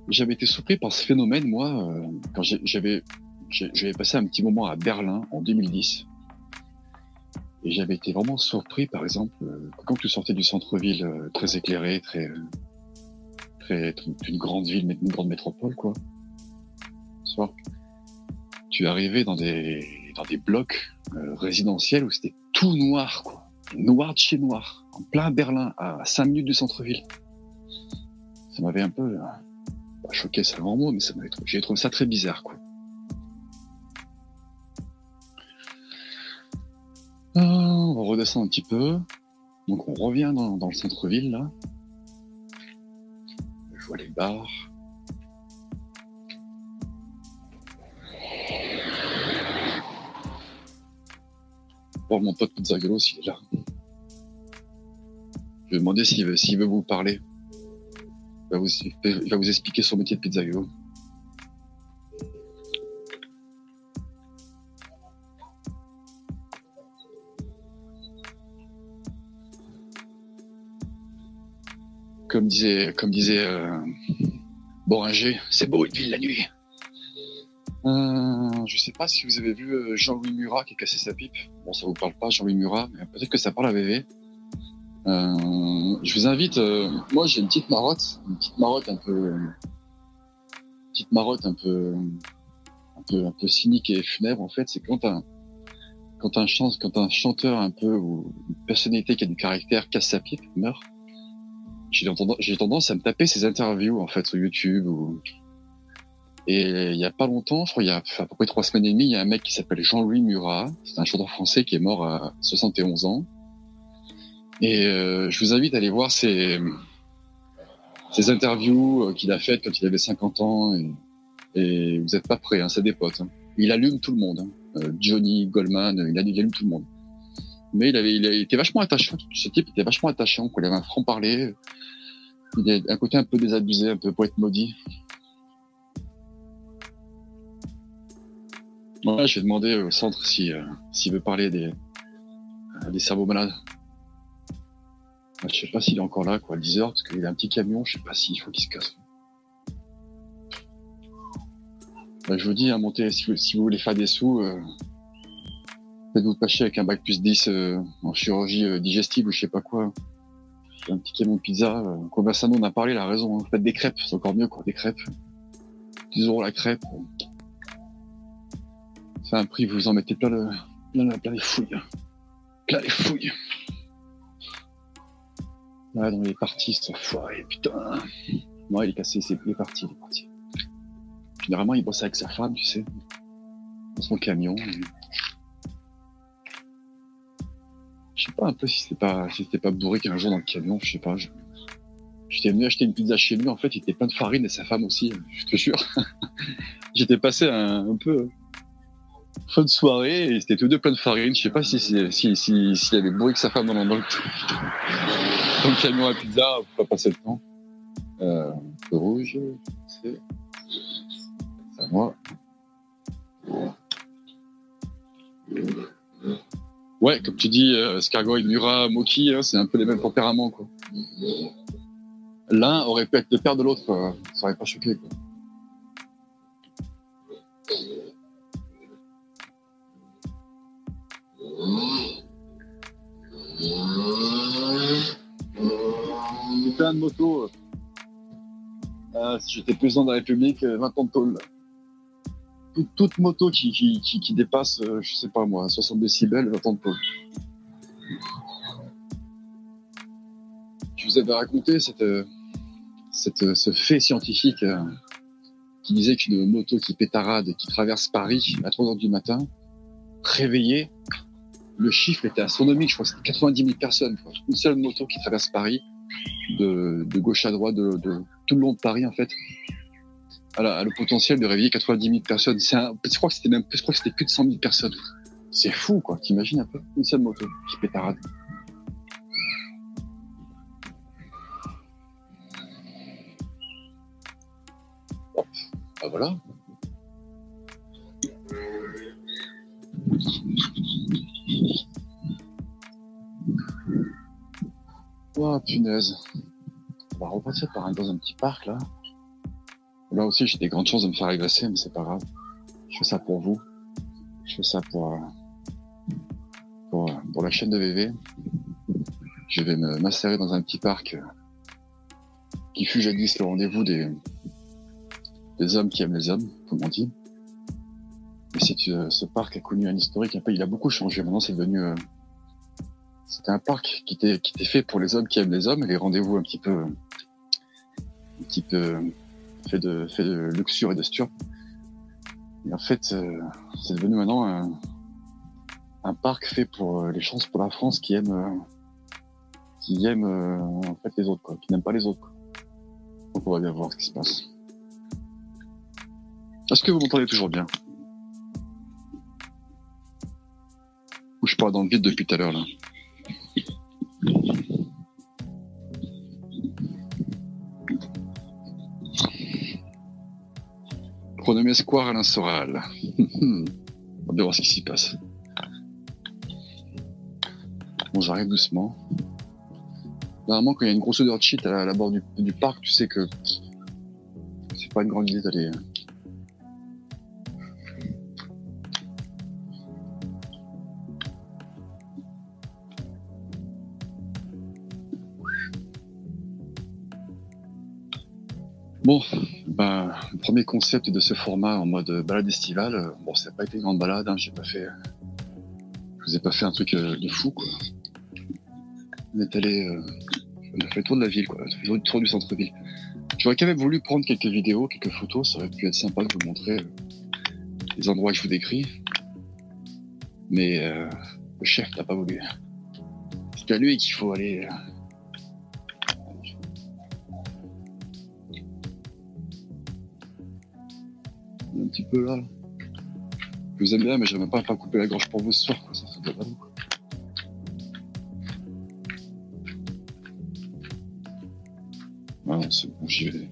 J'avais été surpris par ce phénomène, moi, euh, quand j'avais j'avais passé un petit moment à Berlin en 2010. Et j'avais été vraiment surpris, par exemple, euh, quand tu sortais du centre-ville euh, très éclairé, très, très, d'une grande ville, une grande métropole, quoi. Tu arrivais dans des, dans des blocs résidentiels où c'était tout noir, quoi. Noir de chez noir, en plein Berlin, à 5 minutes du centre-ville. Ça m'avait un peu euh, choqué, c'est un grand mot, mais ça m'avait j'ai trouvé ça très bizarre, quoi. Ah, on va redescendre un petit peu. Donc on revient dans, dans le centre-ville là. Je vois les bars. Voir mon pote Pizzagalo s'il est là. Je vais demander s'il veut, s'il veut vous parler. Il va vous, il va vous expliquer son métier de pizzaïolo. Comme disait, comme disait euh, Boringer, c'est beau une ville la nuit. Euh, je sais pas si vous avez vu euh, Jean-Louis Murat qui a cassé sa pipe. Bon, ça vous parle pas, Jean-Louis Murat, mais peut-être que ça parle à VV. Euh, je vous invite, euh, moi j'ai une petite marotte, une petite marotte un peu, petite marotte un peu, un peu, un peu cynique et funèbre en fait, c'est quand un, quand un chante, quand un chanteur un peu ou une personnalité qui a du caractère casse sa pipe, meurt. J'ai tendance, tendance à me taper ses interviews en fait sur YouTube ou et il y a pas longtemps, je crois il y a à peu près trois semaines et demie, il y a un mec qui s'appelle Jean-Louis Murat, c'est un chanteur français qui est mort à 71 ans. Et euh, je vous invite à aller voir ses, ses interviews euh, qu'il a faites quand il avait 50 ans. Et, et vous n'êtes pas prêts, hein, c'est des potes. Hein. Il allume tout le monde. Hein. Euh, Johnny, Goldman, il allume, il allume tout le monde. Mais il, avait, il, était vachement attachant. Ce type était vachement attachant. Il avait un franc-parler. Il a un côté un peu désabusé, un peu poète maudit. Voilà, j'ai demandé au centre si, euh, s'il veut parler des, des cerveaux malades. Je sais pas s'il est encore là, quoi, à 10 heures, parce qu'il a un petit camion, je sais pas s'il faut qu'il se casse. Bah, je vous dis, à monter, si vous, si vous voulez faire des sous, euh, faites-vous pas chier avec un bac plus 10 euh, en chirurgie euh, digestive ou je sais pas quoi. Un petit camion de pizza. Euh, Conversano, on a parlé, il a raison. Hein. Faites des crêpes, c'est encore mieux, quoi, des crêpes. 10 euros la crêpe. C'est un prix, vous en mettez plein, le, plein, plein les fouilles. Plein les fouilles. Ouais, donc il est parti, ce foiré, putain. Non, il est cassé, c'est, il est parti, il est parti. Généralement, il bosse avec sa femme, tu sais, dans son camion. Je sais pas un peu si c'était pas, si c'était pas bourré qu'un jour dans le camion, je sais pas. J'étais venu acheter une pizza chez lui, en fait, il était plein de farine et sa femme aussi, je te jure. [LAUGHS] J'étais passé un peu fin de soirée et c'était tous deux plein de farine. Je sais pas si si si s'il avait bourré que sa femme dans, dans, le, dans le camion à pizza pour pas passer le temps. Euh, feu rouge, c'est à moi. Ouais, comme tu dis, euh, Scargo et Murat, Moki, hein, c'est un peu les mêmes tempéraments. quoi. L'un aurait pu être le père de l'autre, ça aurait pas choqué. Plein de motos. Euh, si j'étais président de la République, 20 ans de tôle. Toute, toute moto qui, dépasse, euh, je sais pas moi, 60 décibels, 20 ans de tôle. Je vous avais raconté cette, cette, ce fait scientifique euh, qui disait qu'une moto qui pétarade qui traverse Paris à 3 heures du matin, réveillée, le chiffre était astronomique, je crois que c'était 90 000 personnes. Une seule moto qui traverse Paris, de, gauche à droite, de, tout le long de Paris en fait, a, le potentiel de réveiller 90 000 personnes. Je crois que c'était même, je crois que c'était plus de 100 000 personnes. C'est fou quoi. T'imagines un peu? Une seule moto qui pétarade. Hop, bah voilà. Oh punaise. On va repartir par un, dans un petit parc là. Là aussi j'ai des grandes chances de me faire agresser, mais c'est pas grave. Je fais ça pour vous. Je fais ça pour, euh, pour, euh, pour la chaîne de VV. Je vais me m'insérer dans un petit parc euh, qui fut jadis le rendez-vous des, des hommes qui aiment les hommes, comme on dit. Mais c'est, ce parc a connu un historique un peu, il a beaucoup changé. Maintenant c'est devenu c'était un parc qui était, qui était fait pour les hommes qui aiment les hommes, les rendez-vous un petit peu, un petit peu fait de, fait de luxure et de sturp. Et en fait, euh, c'est devenu maintenant un, un, parc fait pour euh, les chances pour la France qui aiment, euh, qui aiment en fait les autres, quoi, qui n'aiment pas les autres. Donc on va bien voir ce qui se passe. Est-ce que vous m'entendez toujours bien? je parle dans le vide depuis tout à l'heure là. Pronommé Square Alain Soral. [LAUGHS] On va voir ce qui s'y passe. Bon, j'arrive doucement. Normalement, quand il y a une grosse odeur de shit à la, bord du, du, parc, tu sais que c'est pas une grande idée d'aller euh, Bon, ben, le premier concept de ce format en mode balade estivale, bon, ça n'a pas été une grande balade, hein, j'ai pas fait, je vous ai pas fait un truc euh, de fou, quoi. On est allé, euh, on a fait le tour de la ville, quoi, le tour du centre-ville. J'aurais quand même voulu prendre quelques vidéos, quelques photos, ça aurait pu être sympa de vous montrer euh, les endroits que je vous décris. Mais euh, le chef n'a pas voulu. C'est à lui qu'il faut aller. Là. Je vous aime bien, mais j'aimerais pas pas couper la gorge pour vous ce soir, quoi. Ça serait pas bon, quoi. Ah c'est bon, j'y vais.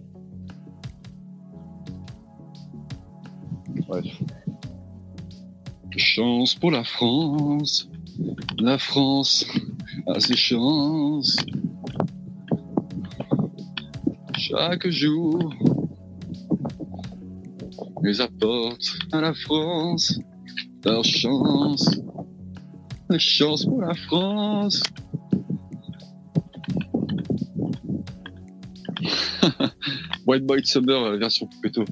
Bref. Chance pour la France. La France a ses chances. Chaque jour, ils apportent à la France leur chance. La chance pour la France. [LAUGHS] White Boy Summer version Poupetto.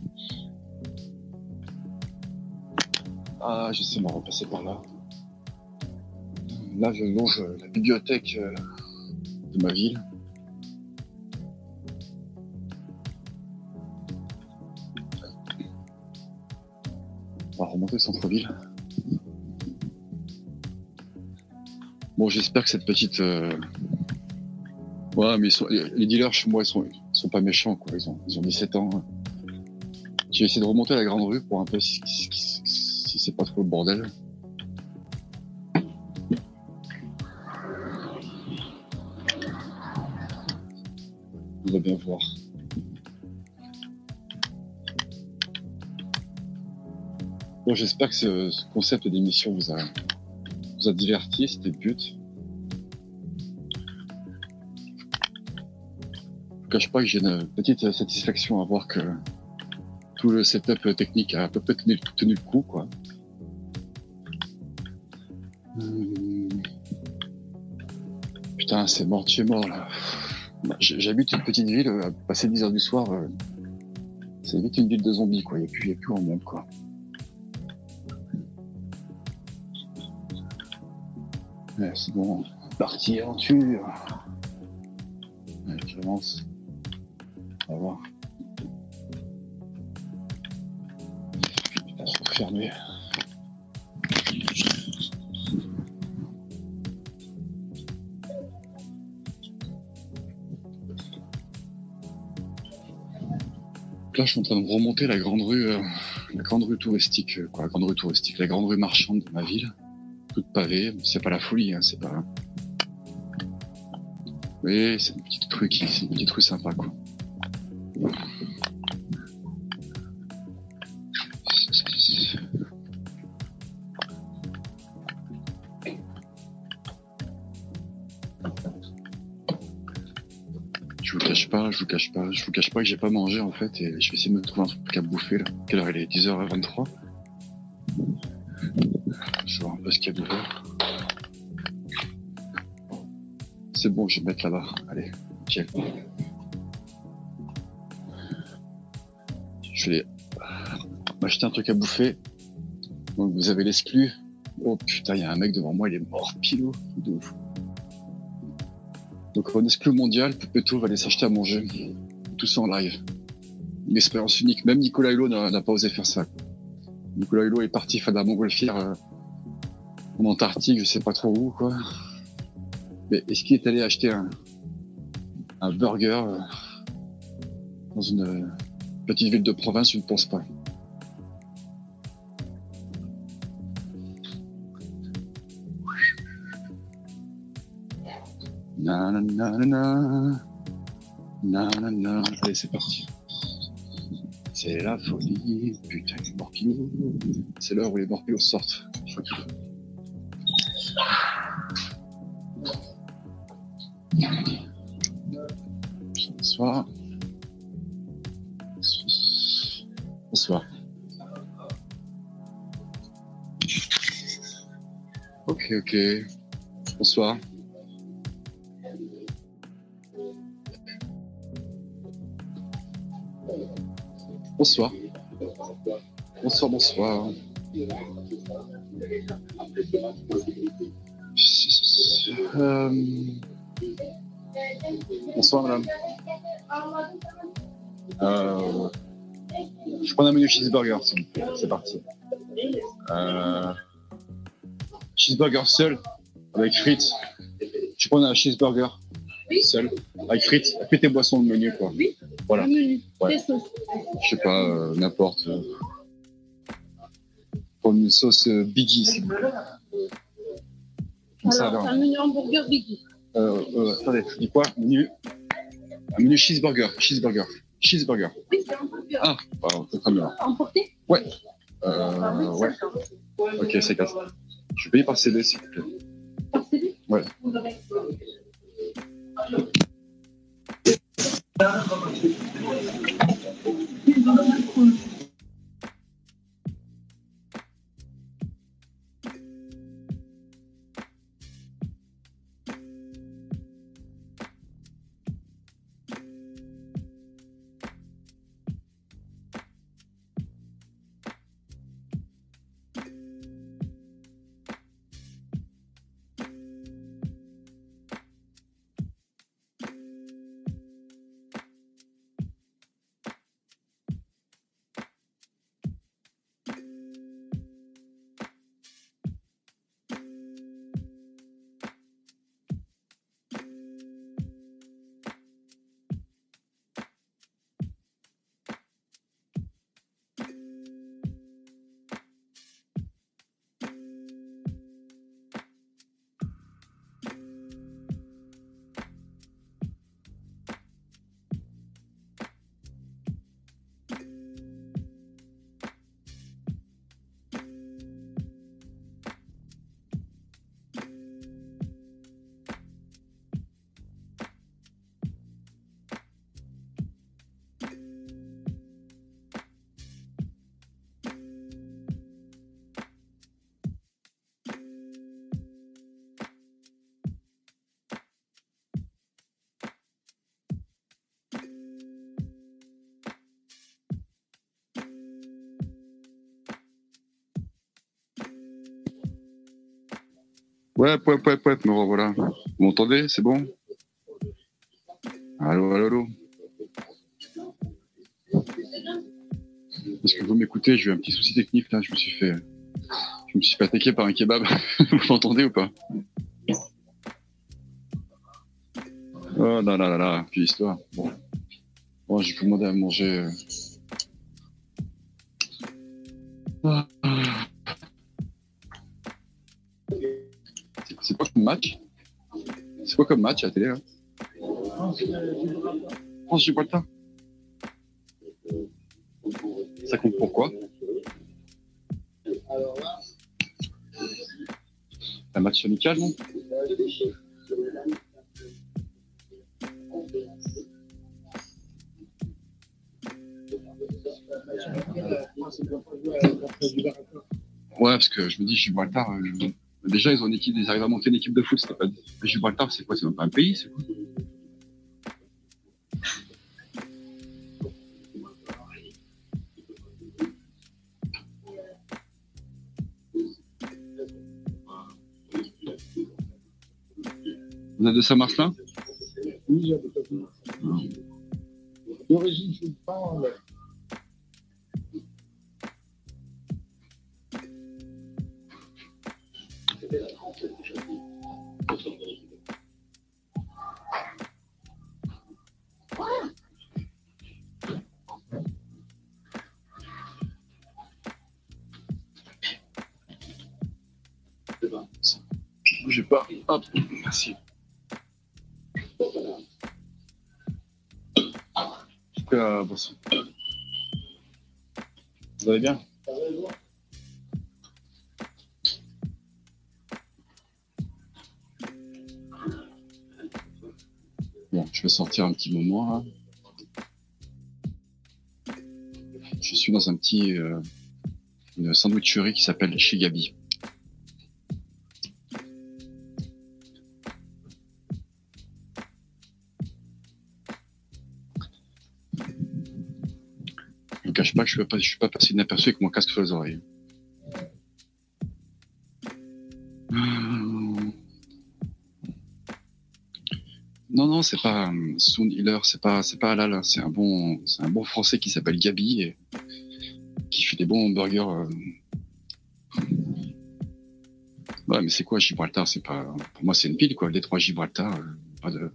Ah, j'essaie de me repasser par là. Là, je longe la bibliothèque euh, de ma ville. On va remonter le centre-ville. Bon, j'espère que cette petite. Euh... Ouais, mais sont... les dealers chez moi, ils sont, sont pas méchants, quoi. Ils ont, ils ont 17 ans. J'ai essayé de remonter la grande rue pour un peu si- si c'est pas trop le bordel. On va bien voir. Bon, j'espère que ce, ce concept d'émission vous a, vous a diverti, c'était le but. Je vous cache pas que j'ai une petite satisfaction à voir que tout le setup technique a à peu près tenu, le coup, quoi. Hum. Putain, c'est mort de chez mort, là. Bah, J'habite une petite ville, euh, passer 10 heures du soir, euh, c'est vite une ville de zombies, quoi. Il n'y a plus, a plus grand monde, quoi. C'est bon, partie aventure. Ouais, j'avance. On va voir. Putain, c'est fermé. Là, je suis en train de remonter la grande rue, euh, la grande rue touristique, euh, quoi, la grande rue touristique, la grande rue marchande de ma ville, pavée. Bon, C'est pas la folie, hein, c'est pas. Oui, c'est une petite rue qui, c'est une petite rue sympa, quoi. Je vous cache pas, je vous cache pas, je vous cache pas que j'ai pas mangé en fait et je vais essayer de me trouver un truc à bouffer là. Quelle heure il est? 10h23 ce qu'il y a. C'est bon, je vais me mettre là-bas. Allez, nickel. Je vais m'acheter un truc à bouffer. Donc vous avez l'exclu. Oh putain, il y a un mec devant moi, il est mort pilo. De ouf. Donc en exclu mondial, Poupetto va aller s'acheter à manger. Tout ça en live. Une expérience unique. Même Nicolas Hulot n'a n'a pas osé faire ça. Nicolas Hulot est parti faire de la montgolfière euh, en Antarctique, je sais pas trop où, quoi. Mais est-ce qu'il est allé acheter un, burger euh, dans une euh, petite ville de province Je ne pense pas. Na na na na na na na. Allez, c'est parti. C'est la folie, putain, les morpions. C'est l'heure où les morpions sortent. Je crois qu'il- Bonsoir. Bonsoir. Ok, ok. Bonsoir. Bonsoir. Bonsoir, bonsoir. Euh, Bonsoir, madame. Euh, Je prends un menu cheeseburger, s'il vous plaît. C'est parti. Euh, Cheeseburger seul, avec frites. Je prends un cheeseburger seul, avec frites. Frites et boissons le menu, quoi. Voilà. Ouais. Je sais pas, euh, n'importe. Comme une sauce euh, Biggie, s'il vous plaît. Comme ça, Alors, alors. un menu hamburger biggie. Euh, euh, attendez, je dis quoi Menu. Menu cheeseburger. Cheeseburger. Cheeseburger. Oui, c'est un. Ah, pardon, c'est très bien. Emporté Euh, ouais. Ok, c'est casse. Je vais payer par CD, s'il vous plaît. Par CD Ouais. Ouais, ouais, ouais, ouais, me revoilà. Vous m'entendez? C'est bon? Allô, allô, allô? Est-ce que vous m'écoutez? J'ai eu un petit souci technique là, je me suis fait. Je me suis fait attaquer par un kebab. [LAUGHS] vous m'entendez ou pas? Oh là là là là, puis histoire. Bon, bon j'ai commandé à manger. euh. Match à télé là France Gibraltar Ça compte pourquoi Un match amical, non? Ouais, parce que je me dis Gibraltar. Déjà, ils ont une équipe, ils arrivent à monter une équipe de foot. C'était pas... Gibraltar, c'est quoi? C'est même pas un pays, c'est quoi? Vous êtes de Saint-Martin Oui, j'habite à Saint-Martin. D'origine, je Vous allez bien? Bon, je vais sortir un petit moment. Je suis dans un petit euh, sandwicherie qui s'appelle Chez Pas je ne suis pas passé inaperçu avec mon casque sur les oreilles. Euh, Non, non, c'est pas Sound Healer, c'est pas, c'est pas Halal, hein. c'est un bon, c'est un bon français qui s'appelle Gabi et qui fait des bons burgers. euh. Ouais, mais c'est quoi Gibraltar? C'est pas, pour moi, c'est une ville quoi. Les trois Gibraltar, pas de.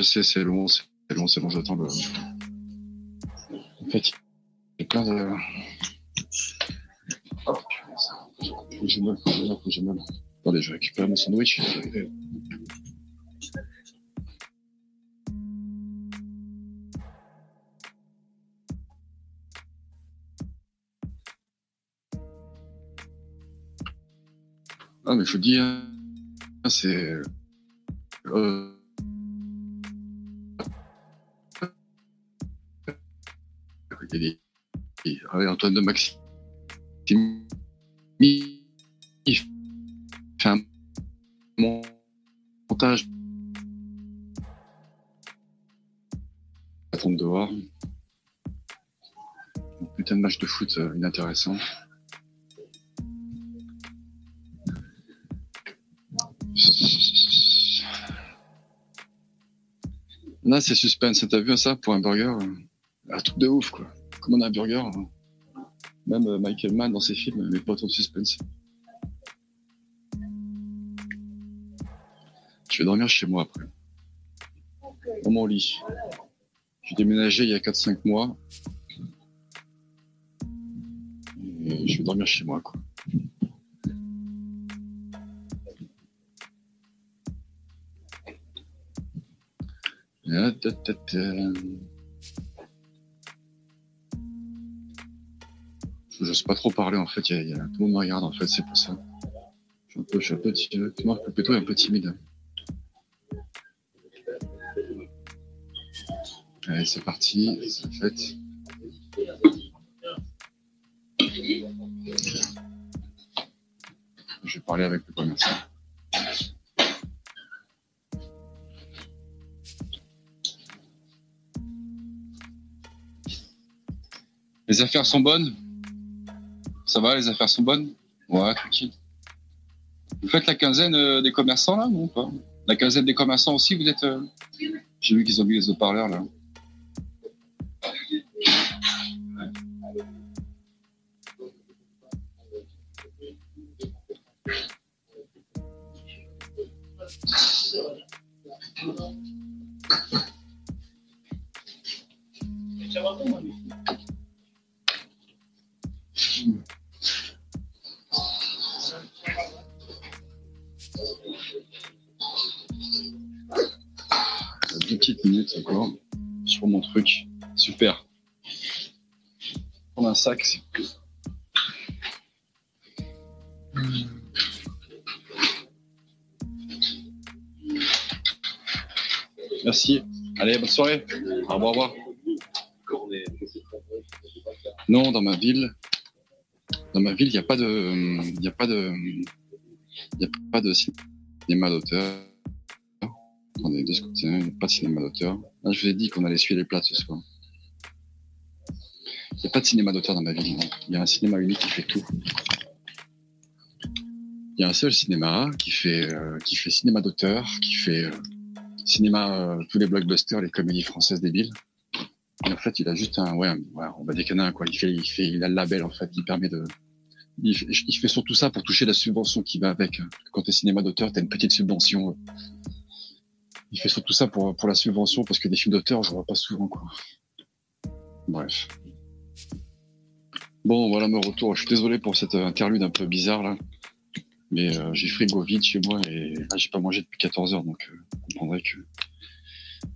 Je sais, c'est long, c'est long, c'est long, j'attends le. En fait, il y a plein de. Putain, faut que je me faut que je me Attendez, je récupère mon sandwich. Ah, mais je vous dis, hein, c'est. Euh... Antoine de. Il fait un montage. Ça tombe dehors. Putain de match de foot euh, inintéressant. Là, c'est suspense. T'as vu ça pour un burger? Un truc de ouf, quoi. Comme on a un burger. Même euh, Michael Mann dans ses films, mais pas autant de suspense. Je vais dormir chez moi après. Dans mon lit. J'ai déménagé il y a 4-5 mois. Et je vais dormir chez moi, quoi. N'ose pas trop parler en fait, y y a- tout le monde me regarde en fait, c'est pour ça. Je suis un peu, je suis un peu, ti- Marc Pepetto est un peu timide. Allez, c'est parti, c'est fait. Je vais parler avec le commerçant. Les affaires sont bonnes? Ça va, les affaires sont bonnes? Ouais, tranquille. Vous faites la quinzaine euh, des commerçants là, non? Pas? La quinzaine des commerçants aussi, vous êtes. euh, J'ai vu qu'ils ont mis les haut-parleurs là. Merci. Allez, bonne soirée. Au revoir. Non, dans ma ville, dans ma ville, il n'y a pas de, a pas de, a pas de cinéma d'auteur. Il n'y a pas de cinéma d'auteur. Là, je vous ai dit qu'on allait suivre les plats ce soir. Il n'y a pas de cinéma d'auteur dans ma ville. Il y a un cinéma unique qui fait tout. Il y a un seul cinéma qui fait, euh, qui fait cinéma d'auteur, qui fait euh, cinéma, euh, tous les blockbusters, les comédies françaises débiles. Et en fait, il a juste un, ouais, ouais, on va un, quoi. Il fait, il fait, il a le label, en fait, qui permet de, il fait, il fait surtout ça pour toucher la subvention qui va avec. Quand t'es cinéma d'auteur, t'as une petite subvention. Il fait surtout ça pour, pour la subvention, parce que des films d'auteur, je vois pas souvent, quoi. Bref. Bon, voilà mon retour. Je suis désolé pour cette euh, interlude un peu bizarre, là. Mais euh, j'ai frigo vide chez moi et là, j'ai pas mangé depuis 14 heures, donc euh, vous comprendrez que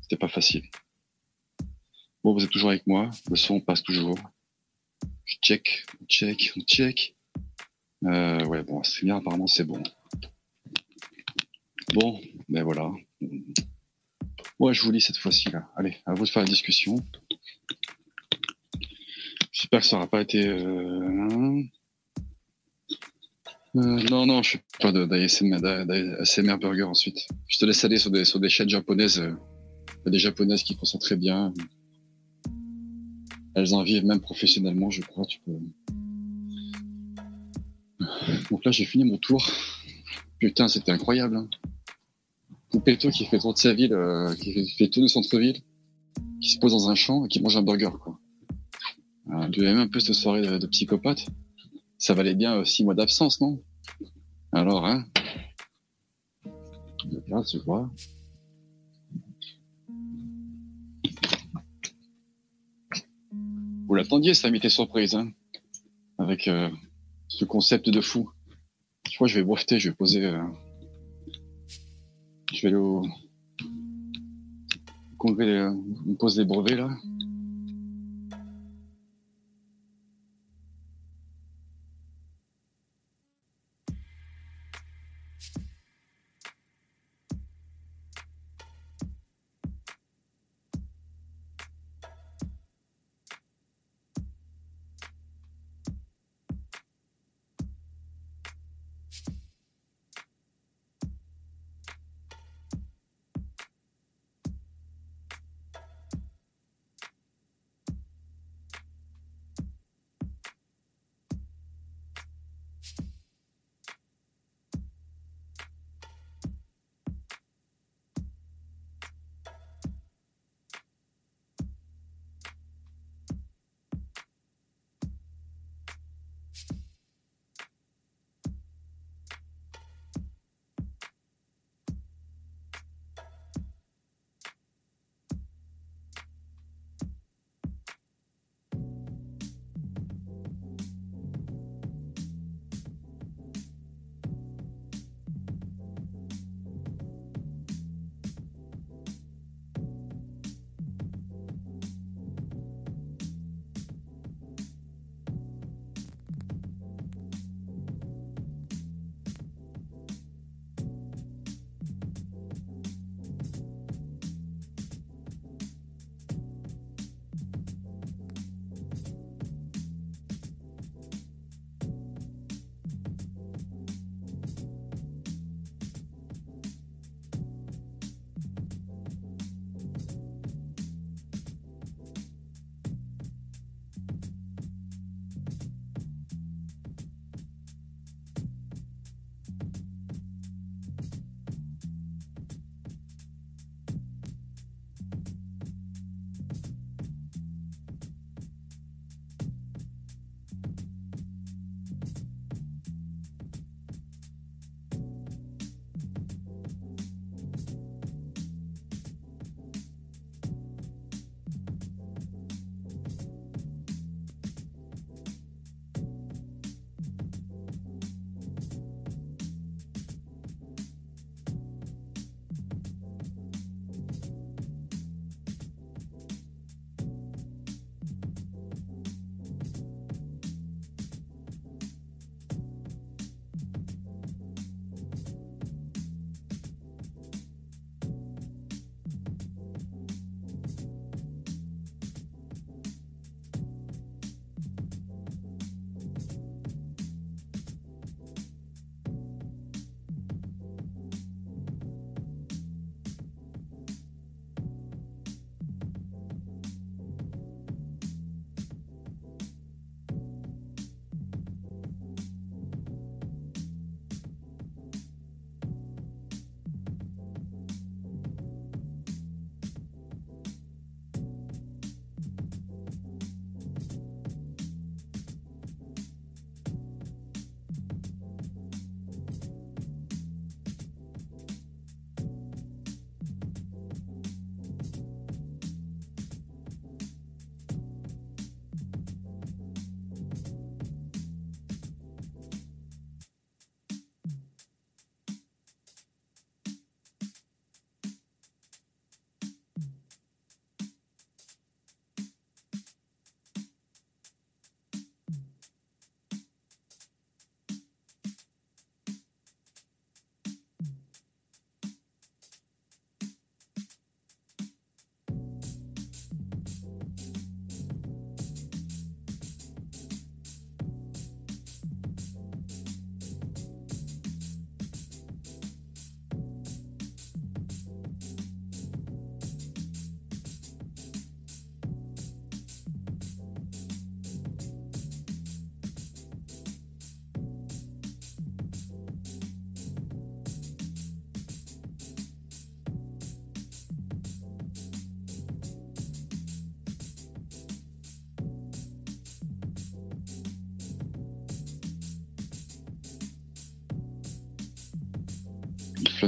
c'était pas facile. Bon, vous êtes toujours avec moi. Le son passe toujours. Je check, on check, on check. Ouais, bon, c'est bien, apparemment, c'est bon. Bon, ben voilà. Ouais, je vous lis cette fois-ci, là. Allez, à vous de faire la discussion. J'espère que ça n'aura pas été... Euh... hein. Euh, non, non, je suis pas d'ASMR d'a- d'ASMR Burger ensuite. Je te laisse aller sur des, sur des chaînes japonaises. euh, Il y a des japonaises qui font ça très bien. Elles en vivent même professionnellement, je crois. Tu peux... Donc là, j'ai fini mon tour. Putain, c'était incroyable. Hein. Qui fait tour de sa ville, euh, qui fait tout le centre-ville, qui se pose dans un champ et qui mange un burger, quoi. Euh, tu avais un peu cette soirée de, de psychopathe. Ça valait bien euh, six mois d'absence, non? Alors, hein? Là, tu vois. Vous l'attendiez, ça invité surprise, hein? Avec euh, ce concept de fou. Je crois que je vais breveter, je vais poser... euh, Je vais aller au... congrès, euh, on pose les brevets, là.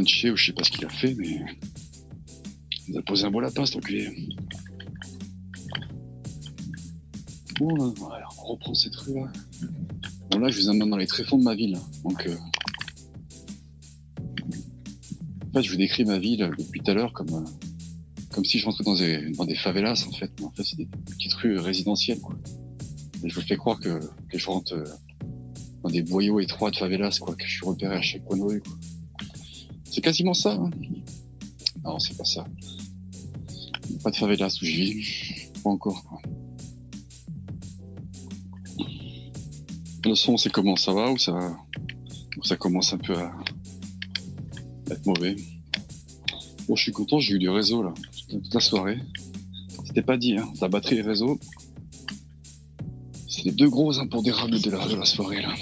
Ou je sais pas ce qu'il a fait, mais il a posé un beau lapin, cet enculé. Bon, là, ouais, on reprend cette rue là. Bon, là, je vous emmène dans les tréfonds de ma ville. Donc, euh, en fait, je vous décris ma ville depuis tout à l'heure comme, euh, comme si je rentrais dans des, dans des favelas, en fait. Mais en fait, c'est des petites rues résidentielles, quoi. Et je vous fais croire que, que je rentre euh, dans des boyaux étroits de favelas, quoi, que je suis repéré à chaque coin de rue. C'est quasiment ça, hein. Non, c'est pas ça. Pas de favelas où je vis. Pas encore. Le son, c'est comment ça va ou ça, ça commence un peu à être mauvais Bon, je suis content, j'ai eu du réseau là, toute la soirée. C'était pas dit, hein, la batterie et réseau. C'est les deux gros impondérables de la, de la soirée là.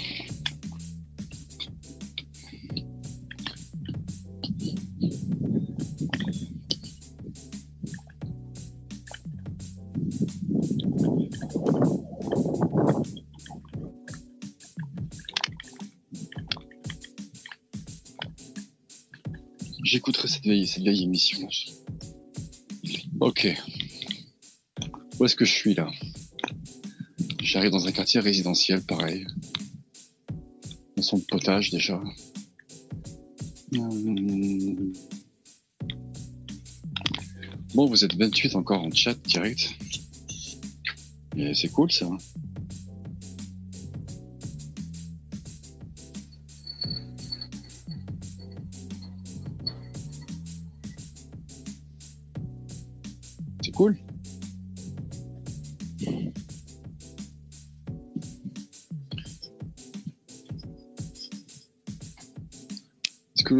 Cette vieille émission. Ok. Où est-ce que je suis là? J'arrive dans un quartier résidentiel, pareil. Un son potage déjà. Bon, vous êtes 28 encore en chat direct. C'est cool ça.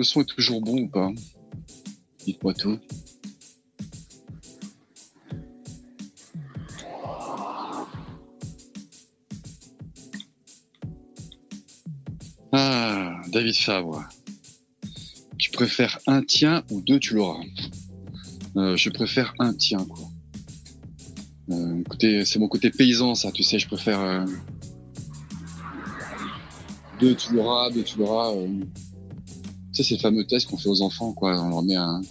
Son est toujours bon ou pas? Dites-moi tout. Ah, David Fabre. Tu préfères un tien ou deux tu l'auras Euh, Je préfère un tien, quoi. Euh, c'est mon côté paysan, ça, tu sais, je préfère euh, deux tu l'auras, deux tu l'auras. Tu sais, c'est le fameux test qu'on fait aux enfants, quoi. On leur met un,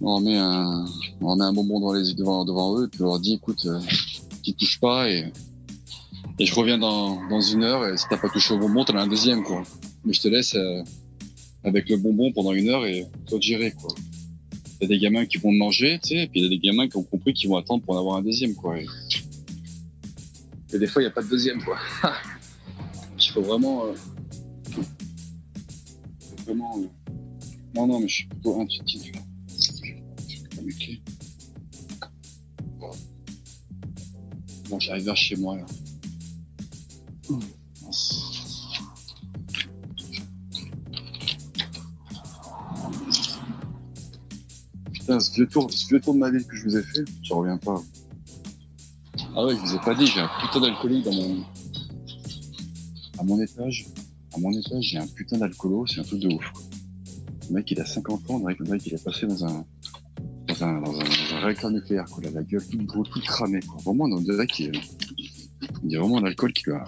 on met un, on met un bonbon devant, les, devant, devant eux, puis on leur dit, écoute, euh, tu touches pas et, et je reviens dans, dans une heure et si t'as pas touché au bonbon, t'en as un deuxième, quoi. Mais je te laisse euh, avec le bonbon pendant une heure et toi de gérer, quoi. T'as des gamins qui vont manger, tu sais, et puis il y a des gamins qui ont compris qu'ils vont attendre pour en avoir un deuxième, quoi. Et, des fois, il n'y a pas de deuxième, quoi. [LAUGHS] Il faut vraiment. euh, vraiment. euh, Non, non, mais je suis plutôt intuitif, là. Ok. Bon, j'arrive vers chez moi, là. Putain, ce vieux, tour, ce vieux tour de ma ville que je vous ai fait, je reviens pas. Ah ouais, je vous ai pas dit, j'ai un putain d'alcoolique. À mon étage. À mon étage, j'ai un putain d'alcoolo, c'est un truc de ouf. quoi. Le mec, il a 50 ans, le mec, il est passé dans un. Réacteur nucléaire, quoi. A la gueule toute brûlée, toute cramée. Vraiment, on dirait qu'il il y a vraiment un alcool qui lui a.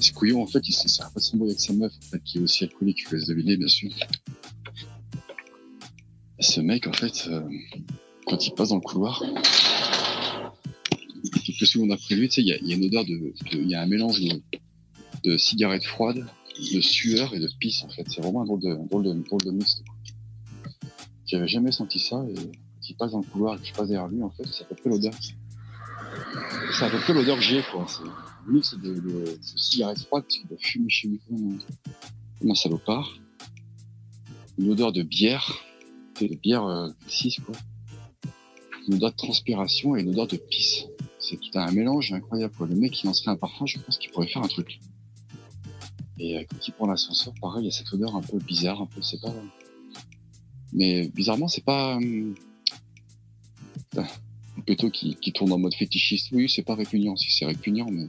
Ce couillon, en fait, il s'est pas son avec sa meuf, en fait, qui est aussi alcoolique, je vous laisse deviner, bien sûr. Ce mec, en fait, euh, quand il passe dans le couloir, quelques secondes après lui, tu sais, il y, y a une odeur de, de- il y a un mélange de, de cigarettes froides, de sueur et de pisse, en fait. C'est vraiment un drôle de, drôle de, drôle de quoi. J'avais jamais senti ça, et il passe dans le couloir et que je passe derrière lui, en fait, c'est à peu près l'odeur. C'est à peu près l'odeur que j'ai, quoi. C'est un mix de, de, de cigarettes froides qui fumer chez lui comme un, un salopard. Une odeur de bière, de bière euh, 6, quoi. Une odeur de transpiration et une odeur de pisse. C'est tout un mélange incroyable, quoi. Le mec qui lancerait un parfum, je pense qu'il pourrait faire un truc. Et euh, quand il prend l'ascenseur, pareil, il y a cette odeur un peu bizarre, un peu, c'est pas... Mais bizarrement, c'est pas... putain, un péto qui, qui tourne en mode fétichiste. Oui, c'est pas répugnant, si c'est répugnant, mais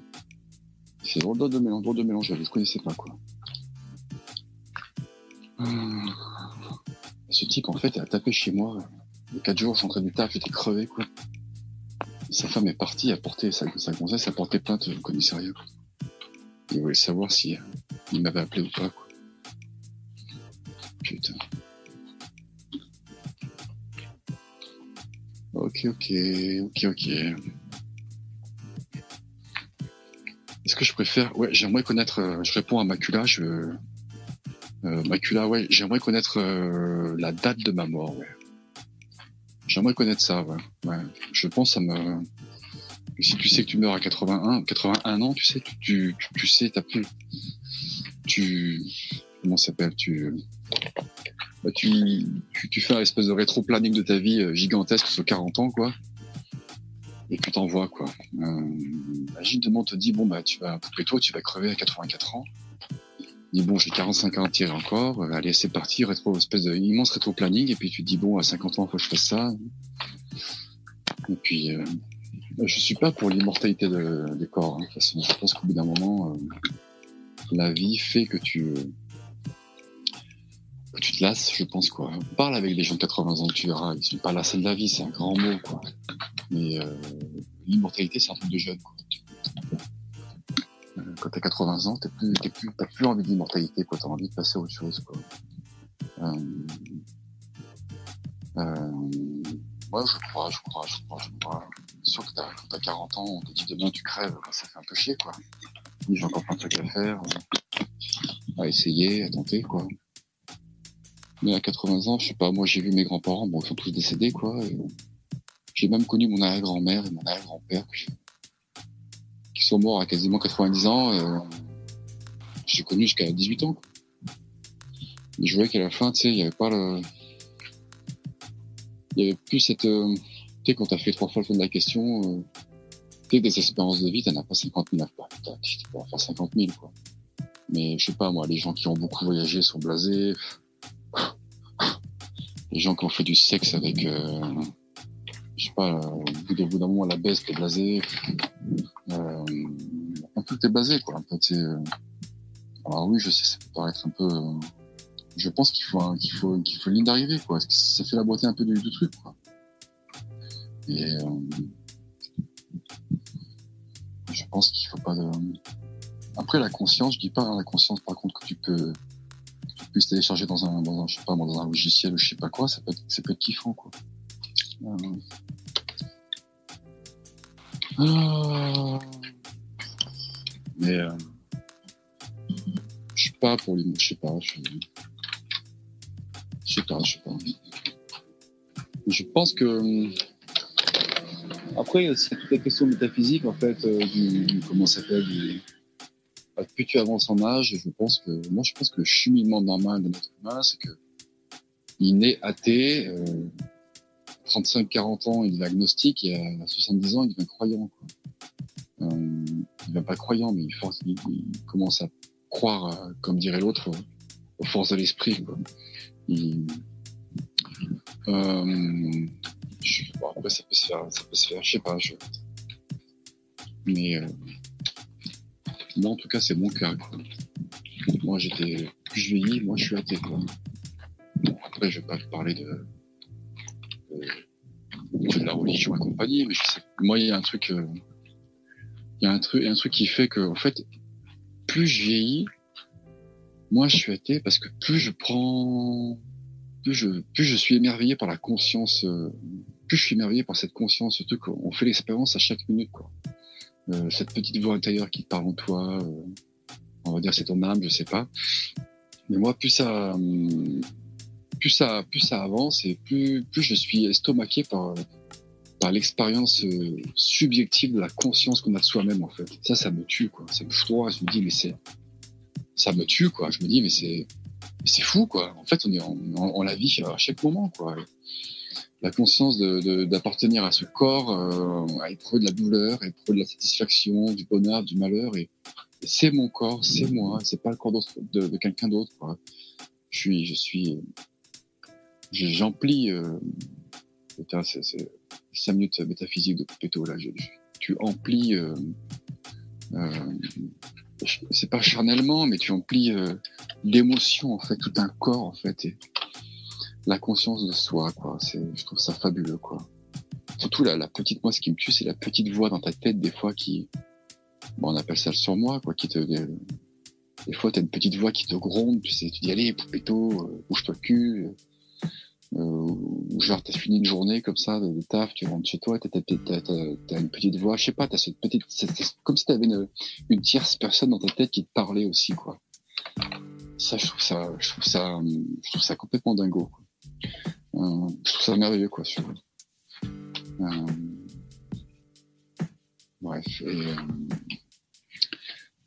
c'est drôle de mélange, de mélange, je ne connaissais pas, quoi. Hum. Ce type, en fait, a tapé chez moi. Les quatre jours, je du taf, j'étais crevé, quoi. Sa femme est partie, a porté, sa, sa gonzesse a porté plainte au commissariat. quoi. Il voulait savoir si euh, il m'avait appelé ou pas, quoi. putain. Ok, ok, ok, ok. Est-ce que je préfère Ouais, j'aimerais connaître. euh, je réponds à Macula. Je euh, Macula, ouais, j'aimerais connaître la date de ma mort. Ouais. J'aimerais connaître ça. Ouais. ouais. Je pense que ça me. Si tu sais que tu meurs à 81, 81 ans, tu sais, tu, tu, tu, sais, t'as plus. Tu. Comment ça s'appelle Tu. Bah, tu, tu, fais un espèce de rétro-planning de ta vie euh, gigantesque sur 40 ans, quoi. Et tu t'envoies, quoi. Euh, imagine, demain, on te dit, bon, bah, tu vas, toi, tu vas crever à 84 ans. Dis, bon, j'ai 45 ans à tirer encore. Euh, allez, c'est parti, rétro, espèce de immense rétro-planning. Et puis, tu dis, bon, à 50 ans, faut que je fasse ça. Et puis, euh, je suis pas pour l'immortalité de, des corps. Hein. Je pense qu'au bout d'un moment, euh, la vie fait que tu, que tu te lasses, je pense, quoi. Parle avec des gens de 80 ans, tu verras. Ils sont pas lassés de la vie, c'est un grand mot, quoi. Mais euh, l'immortalité, c'est un truc de jeune, quoi. Euh, Quand t'as 80 ans, t'as plus, plus, t'as plus envie d'immortalité, quoi. T'as envie de passer à autre chose, quoi. Moi, je crois, je crois, je crois, je crois. Sûr que t'as, quand t'as 40 ans, on te dit demain tu crèves, bah, ça fait un peu chier, quoi. J'ai encore plein de trucs à faire, euh, à essayer, à tenter, quoi. Mais à 80 ans, je sais pas, moi j'ai vu mes grands-parents, bon, ils sont tous décédés, quoi. J'ai même connu mon arrière-grand-mère et mon arrière-grand-père qui sont morts à quasiment 90 ans. euh, J'ai connu jusqu'à 18 ans. Quoi. Et je voyais qu'à la fin, tu sais, il y avait pas le... Il y avait plus cette... euh, Tu sais, quand t'as fait trois fois le fond de la question, euh, tu des espérances de vie, t'en as pas 50 000 à faire. Putain, Tu peux en faire 50 000, quoi. Mais je sais pas, moi, les gens qui ont beaucoup voyagé sont blasés. Les gens qui ont fait du sexe avec... Euh, je sais pas, au bout d'un- moment, la baisse, t'es blasé. Euh, un peu, t'es blasé, quoi. Un peu, euh, alors oui, je sais, ça peut paraître un peu. euh, je pense qu'il faut, qu'il faut, qu'il faut une ligne d'arrivée, quoi. Ça fait la beauté un peu du, du truc, quoi. Et euh, je pense qu'il faut pas de. Après la conscience, je dis pas hein, la conscience, par contre que tu peux, que tu puisses télécharger dans un, dans un, je sais pas, dans un logiciel ou je sais pas quoi, ça peut être, ça peut être kiffant, quoi. Euh. Mais euh, je suis pas pour les mots, je sais pas, je je sais pas, je sais pas. Je pense que après c'est toute la question métaphysique en fait euh, du, du- comment ça s'appelle du bah, plus tu avances en âge, je pense que moi je pense que le cheminement normal de notre humain c'est que il naît athée, euh, 35-40 ans il est agnostique et à 70 ans il devient croyant. Quoi. Euh, il devient pas croyant mais il, force, il, commence à croire, euh, comme dirait l'autre, aux forces de l'esprit. quoi. Il, euh, bon, après ça peut se faire, ça peut se faire, je sais pas. Je, mais euh, en tout cas c'est mon cas. Quoi. Moi j'étais, plus je vieillis, moi je suis athée. Quoi. Bon, après je vais pas parler de, de, de la religion et compagnie, mais je sais, moi il y a un truc, euh, il y a un truc, un truc qui fait que en fait plus je vieillis, moi je suis athée parce que plus je prends, plus je, plus je suis émerveillé par la conscience, euh, plus je suis émerveillé par cette conscience, ce truc, on fait l'expérience à chaque minute, quoi. Euh, cette petite voix intérieure qui parle en toi, euh, on va dire c'est ton âme, je sais pas. Mais moi, plus ça, hum, plus ça, plus ça avance et plus, plus je suis estomaqué par, par l'expérience euh, subjective de la conscience qu'on a de soi-même, en fait. Ça, ça me tue, quoi. Ça me froid. Je me dis, mais c'est, ça me tue, quoi. Je me dis, mais c'est, c'est fou, quoi. En fait, on est on la vit à chaque moment, quoi. La conscience d'appartenir à ce corps, euh, à éprouver de la douleur, à éprouver de la satisfaction, du bonheur, du malheur, et, c'est mon corps, c'est moi, c'est pas le corps de, quelqu'un d'autre, quoi. Je suis, je suis, je- j'emplis, euh, c'est, c'est cinq minutes métaphysique de Poupetto, là. Tu emplis, euh, euh, c'est pas charnellement, mais tu emplis euh, d'émotions, en fait, tout un corps, en fait, et la conscience de soi, quoi. C'est, je trouve ça fabuleux, quoi. Surtout la, la petite, moi, ce qui me tue, c'est la petite voix dans ta tête, des fois, qui, bon, on appelle ça le surmoi, quoi, qui te, Des fois, t'as une petite voix qui te gronde, tu sais, tu dis allez, poupéto, euh, bouge-toi cul. Euh, ou genre, t'as fini une journée comme ça de, taf, tu rentres chez toi, t'as, t'as une petite voix, je sais pas, t'as cette petite, comme si t'avais une, une tierce personne dans ta tête qui te parlait aussi, quoi. Ça, je trouve ça, je trouve ça, je trouve ça complètement dingo. Quoi. Euh, je trouve ça merveilleux, quoi. Sur, euh, bref. Et, euh,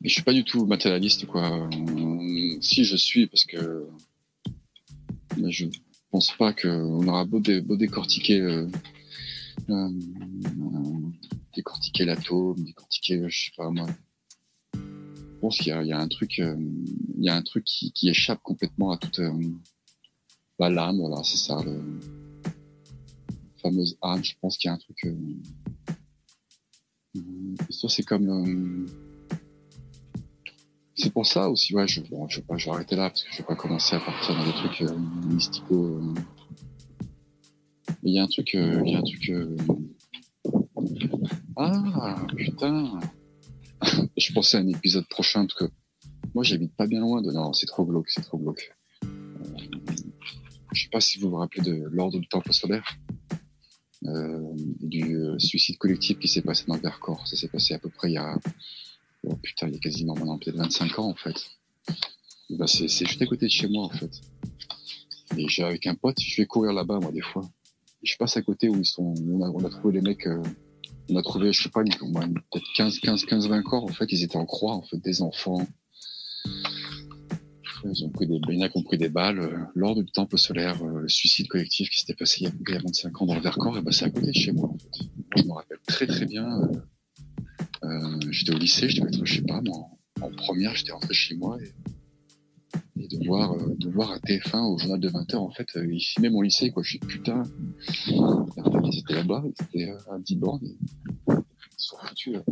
mais je suis pas du tout matérialiste, quoi. Euh, si je suis, parce que mais je pense pas qu'on aura beau, dé- beau décortiquer, euh, euh, décortiquer l'atome, décortiquer, je sais pas moi. Je pense qu'il y a, un truc, euh, il y a un truc qui, échappe complètement à toute bah, l'âme, voilà, c'est ça, le fameuse âme. Je pense qu'il y a un truc. Ça, c'est comme. C'est pour ça aussi, ouais, je, bon, je je vais arrêter là parce que je vais pas commencer à partir dans des trucs euh, euh. Il y a un truc, euh, il y a un truc. euh, Ah putain, [LAUGHS] je pensais à un épisode prochain parce que moi j'habite pas bien loin de. Non, c'est trop glauque, c'est trop glauque. Je sais pas si vous vous rappelez de l'ordre du temple solaire, euh, du suicide collectif qui s'est passé dans le Vercors. Ça s'est passé à peu près il y a Oh putain, il y a quasiment maintenant peut-être 25 ans en fait. Ben, c'est, juste à côté de chez moi en fait. Et j'ai avec un pote, je vais courir là-bas moi des fois. Je passe à côté où ils sont, on a, trouvé les mecs, euh, on a trouvé, je sais pas, peut-être 15, 15, 15, 20 corps en fait. Ils étaient en croix en fait, des enfants. Ils ont pris des, il y en a des balles euh, lors du temple solaire, euh, le suicide collectif qui s'était passé il y, a, il y a 25 ans dans le Vercors. Et ben c'est à côté de chez moi en fait. Moi, je me rappelle très très bien. Euh, j'étais au lycée, je devais être, je sais pas, moi, en, première, j'étais rentré chez moi et, et de voir, euh, de voir un TF1 au journal de 20h, en fait, euh, ils filmaient mon lycée, quoi. Je suis putain. Ils étaient là-bas, ils étaient euh, à 10 bornes, ils sont foutus, là.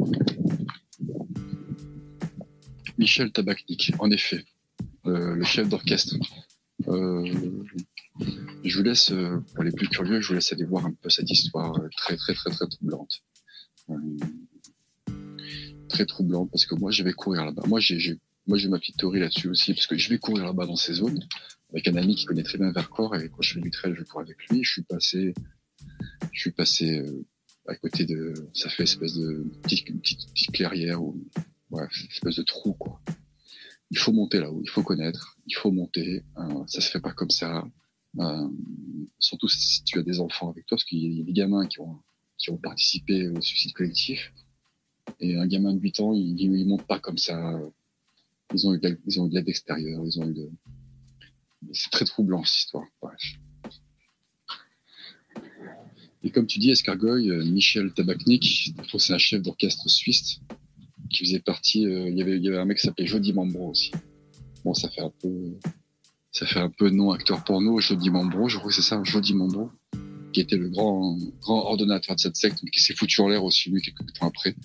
Michel Tabachnik, en effet, euh, le chef d'orchestre. Euh, je vous laisse, pour les plus curieux, je vous laisse aller voir un peu cette histoire très, très, très, très troublante. Très troublant parce que moi je vais courir là-bas. Moi j'ai moi j'ai ma petite théorie là-dessus aussi parce que je vais courir là-bas dans ces zones avec un ami qui connaît très bien Vercors et quand je fais du trail je cours avec lui. Je suis passé je suis passé euh, à côté de ça fait espèce de petite petite, petite clairière ou espèce de trou quoi. Il faut monter là-haut, il faut connaître, il faut monter. Euh, ça se fait pas comme ça. Euh, surtout si tu as des enfants avec toi parce qu'il y a des gamins qui ont qui ont participé au suicide collectif. Et un gamin de 8 ans, il, il, monte pas comme ça. Ils ont eu de ils ont eu de l'aide extérieure, ils ont eu de... C'est très troublant, cette histoire. Bref. Et comme tu dis, Escargoy, euh, Michel que c'est un chef d'orchestre suisse qui faisait partie, euh, il y avait, il y avait un mec qui s'appelait Jody Mambro aussi. Bon, ça fait un peu, ça fait un peu non acteur porno, Jody Mambro, je crois que c'est ça, Jody Mambro, qui était le grand, grand ordonnateur de cette secte, mais qui s'est foutu en l'air aussi, lui, quelques temps après.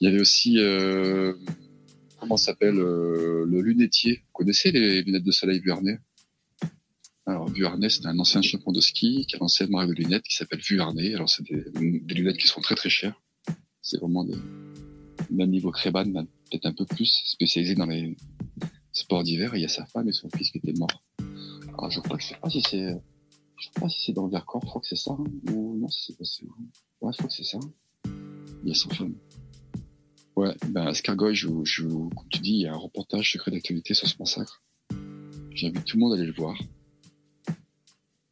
Il y avait aussi, euh, comment s'appelle, euh, le lunetier. Vous connaissez les lunettes de soleil Vuarnet? Alors, Vuarnet, c'est un ancien champion de ski qui a lancé une marque de lunettes qui s'appelle Vuarnet. Alors, c'est des, lunettes qui sont très très chères. C'est vraiment des, même niveau Créban, peut-être un peu plus, spécialisé dans les sports d'hiver. Il y a sa femme et son fils qui étaient morts. Alors, je crois que je sais pas si c'est, je sais pas si c'est dans le Vercors, je crois que c'est ça, hein, ou non, c'est passé. Ouais, je crois que c'est ça. Il y a. Ouais, ben, Escargoy, je, je, comme tu dis, il y a un reportage secret d'actualité sur ce massacre. J'invite tout le monde à aller le voir.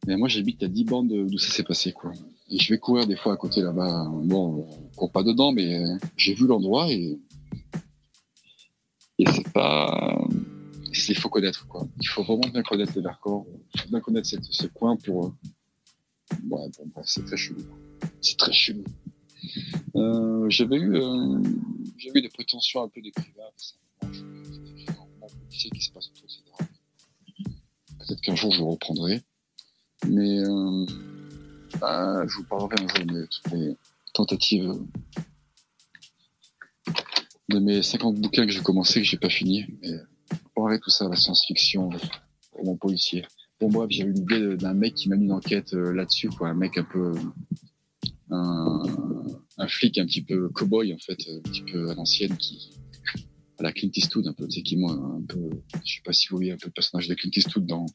Mais moi, j'habite à 10 bandes d'où ça s'est passé, quoi. Et je vais courir des fois à côté là-bas. Bon, on court pas dedans, mais j'ai vu l'endroit et, et c'est pas, il faut connaître, quoi. Il faut vraiment bien connaître les Vercors, bien connaître cette, ce coin pour, ouais, bon, bref, c'est très chelou. C'est très chelou. Euh, j'avais eu, euh, eu des prétentions un peu d'écrivain. Peut-être qu'un jour je reprendrai. Mais euh, ah, je vous parlerai un jour de toutes mes tentatives de mes 50 bouquins que j'ai commencé que j'ai pas fini. Mais parlerai tout ça, la science-fiction, mon policier. Bon bref, j'ai eu l'idée d'un mec qui m'a mis une enquête là-dessus, quoi, un mec un peu un, un, flic un petit peu cow-boy en fait, un petit peu à l'ancienne qui à la Clint Eastwood un peu, tu sais, qui moi un peu, je sais pas si vous voyez un peu le personnage de Clint Eastwood dans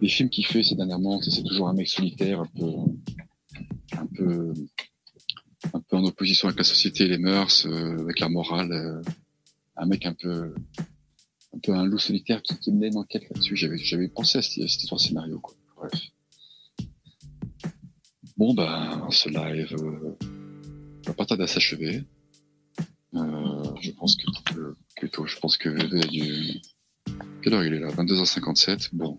les films qu'il fait ces dernièrement, c'est toujours un mec solitaire, un peu, un peu, un peu en opposition avec la société, les mœurs, euh, avec la morale, euh, un mec un peu, un peu un loup solitaire qui, qui menait une enquête là-dessus. J'avais, j'avais pensé à cette, histoire scénario, quoi. Bref. Bon, ben, ce live euh, va pas tarder à s'achever. Euh, je pense que, que, que tôt, je pense que VV a dû... Quelle heure il est là? 22h57. Bon.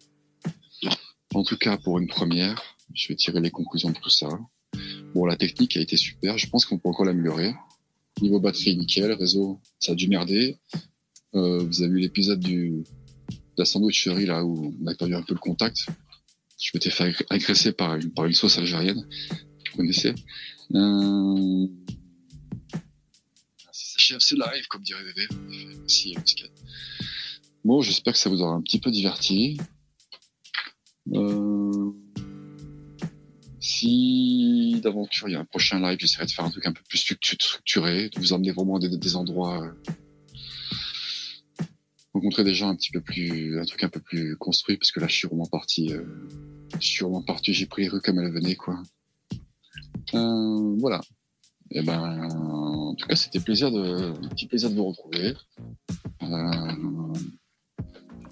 En tout cas, pour une première, je vais tirer les conclusions de tout ça. Bon, la technique a été super. Je pense qu'on peut encore l'améliorer. Niveau batterie, nickel. Réseau, ça a dû merder. Euh, vous avez vu l'épisode du de la sandwicherie là où on a perdu un peu le contact. Je m'étais fait ag- agresser par une, par une sauce algérienne. Vous connaissez euh... Ça s'achève ce live, comme dirait Bébé. Merci. Bon, j'espère que ça vous aura un petit peu diverti. Euh... Si d'aventure il y a un prochain live, j'essaierai de faire un truc un peu plus structu- structuré, de vous emmener vraiment à des, des endroits, euh, rencontrer des gens un petit peu plus, un truc un peu plus construit, parce que là je suis vraiment parti, euh, je parti, j'ai pris rues comme elles venaient quoi. Euh, voilà. Et ben, en tout cas, c'était plaisir de, un petit plaisir de vous retrouver. Euh,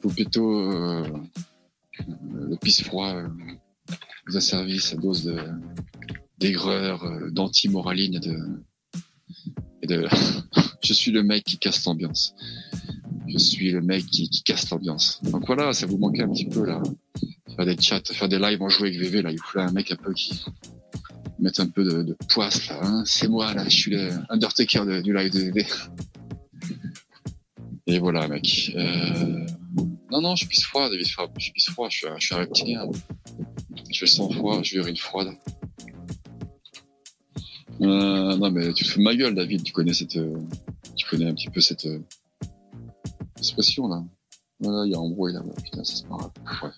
Poupetto, euh, le pisse froid, euh, vous a servi sa dose de d'aigreur, euh, d'anti-moraline et de, et de [LAUGHS] je suis le mec qui casse l'ambiance. Je suis le mec qui, casse l'ambiance. Donc voilà, ça vous manquait un petit peu là. Faire des chats, faire des lives en jouer avec VV là, il faut un mec un peu qui mette un peu de, de poisse là. Hein. C'est moi là, je suis le Undertaker de- du live de VV. Et voilà mec. Euh... Non non, je pisse froid, David. Je pisse froid, je suis, un- reptilien. Je fais sans froid, je une froide. Euh, non mais tu te de ma gueule, David. Tu connais cette, euh, tu connais un petit peu cette euh, expression là. Voilà, il y a embrouille là. Putain, ça c'est pas grave. Bref.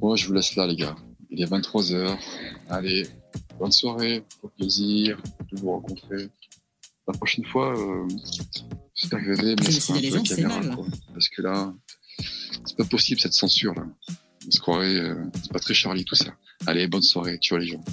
Bon, je vous laisse là, les gars. Il est 23 h Allez, bonne soirée, au plaisir de vous rencontrer. La prochaine fois, euh, j'espère que C'est des peu la c'est caméra, mal. quoi. Parce que là, c'est pas possible cette censure là. On se croirait, euh, c'est pas très Charlie tout ça. Allez, bonne soirée, tu vois les gens.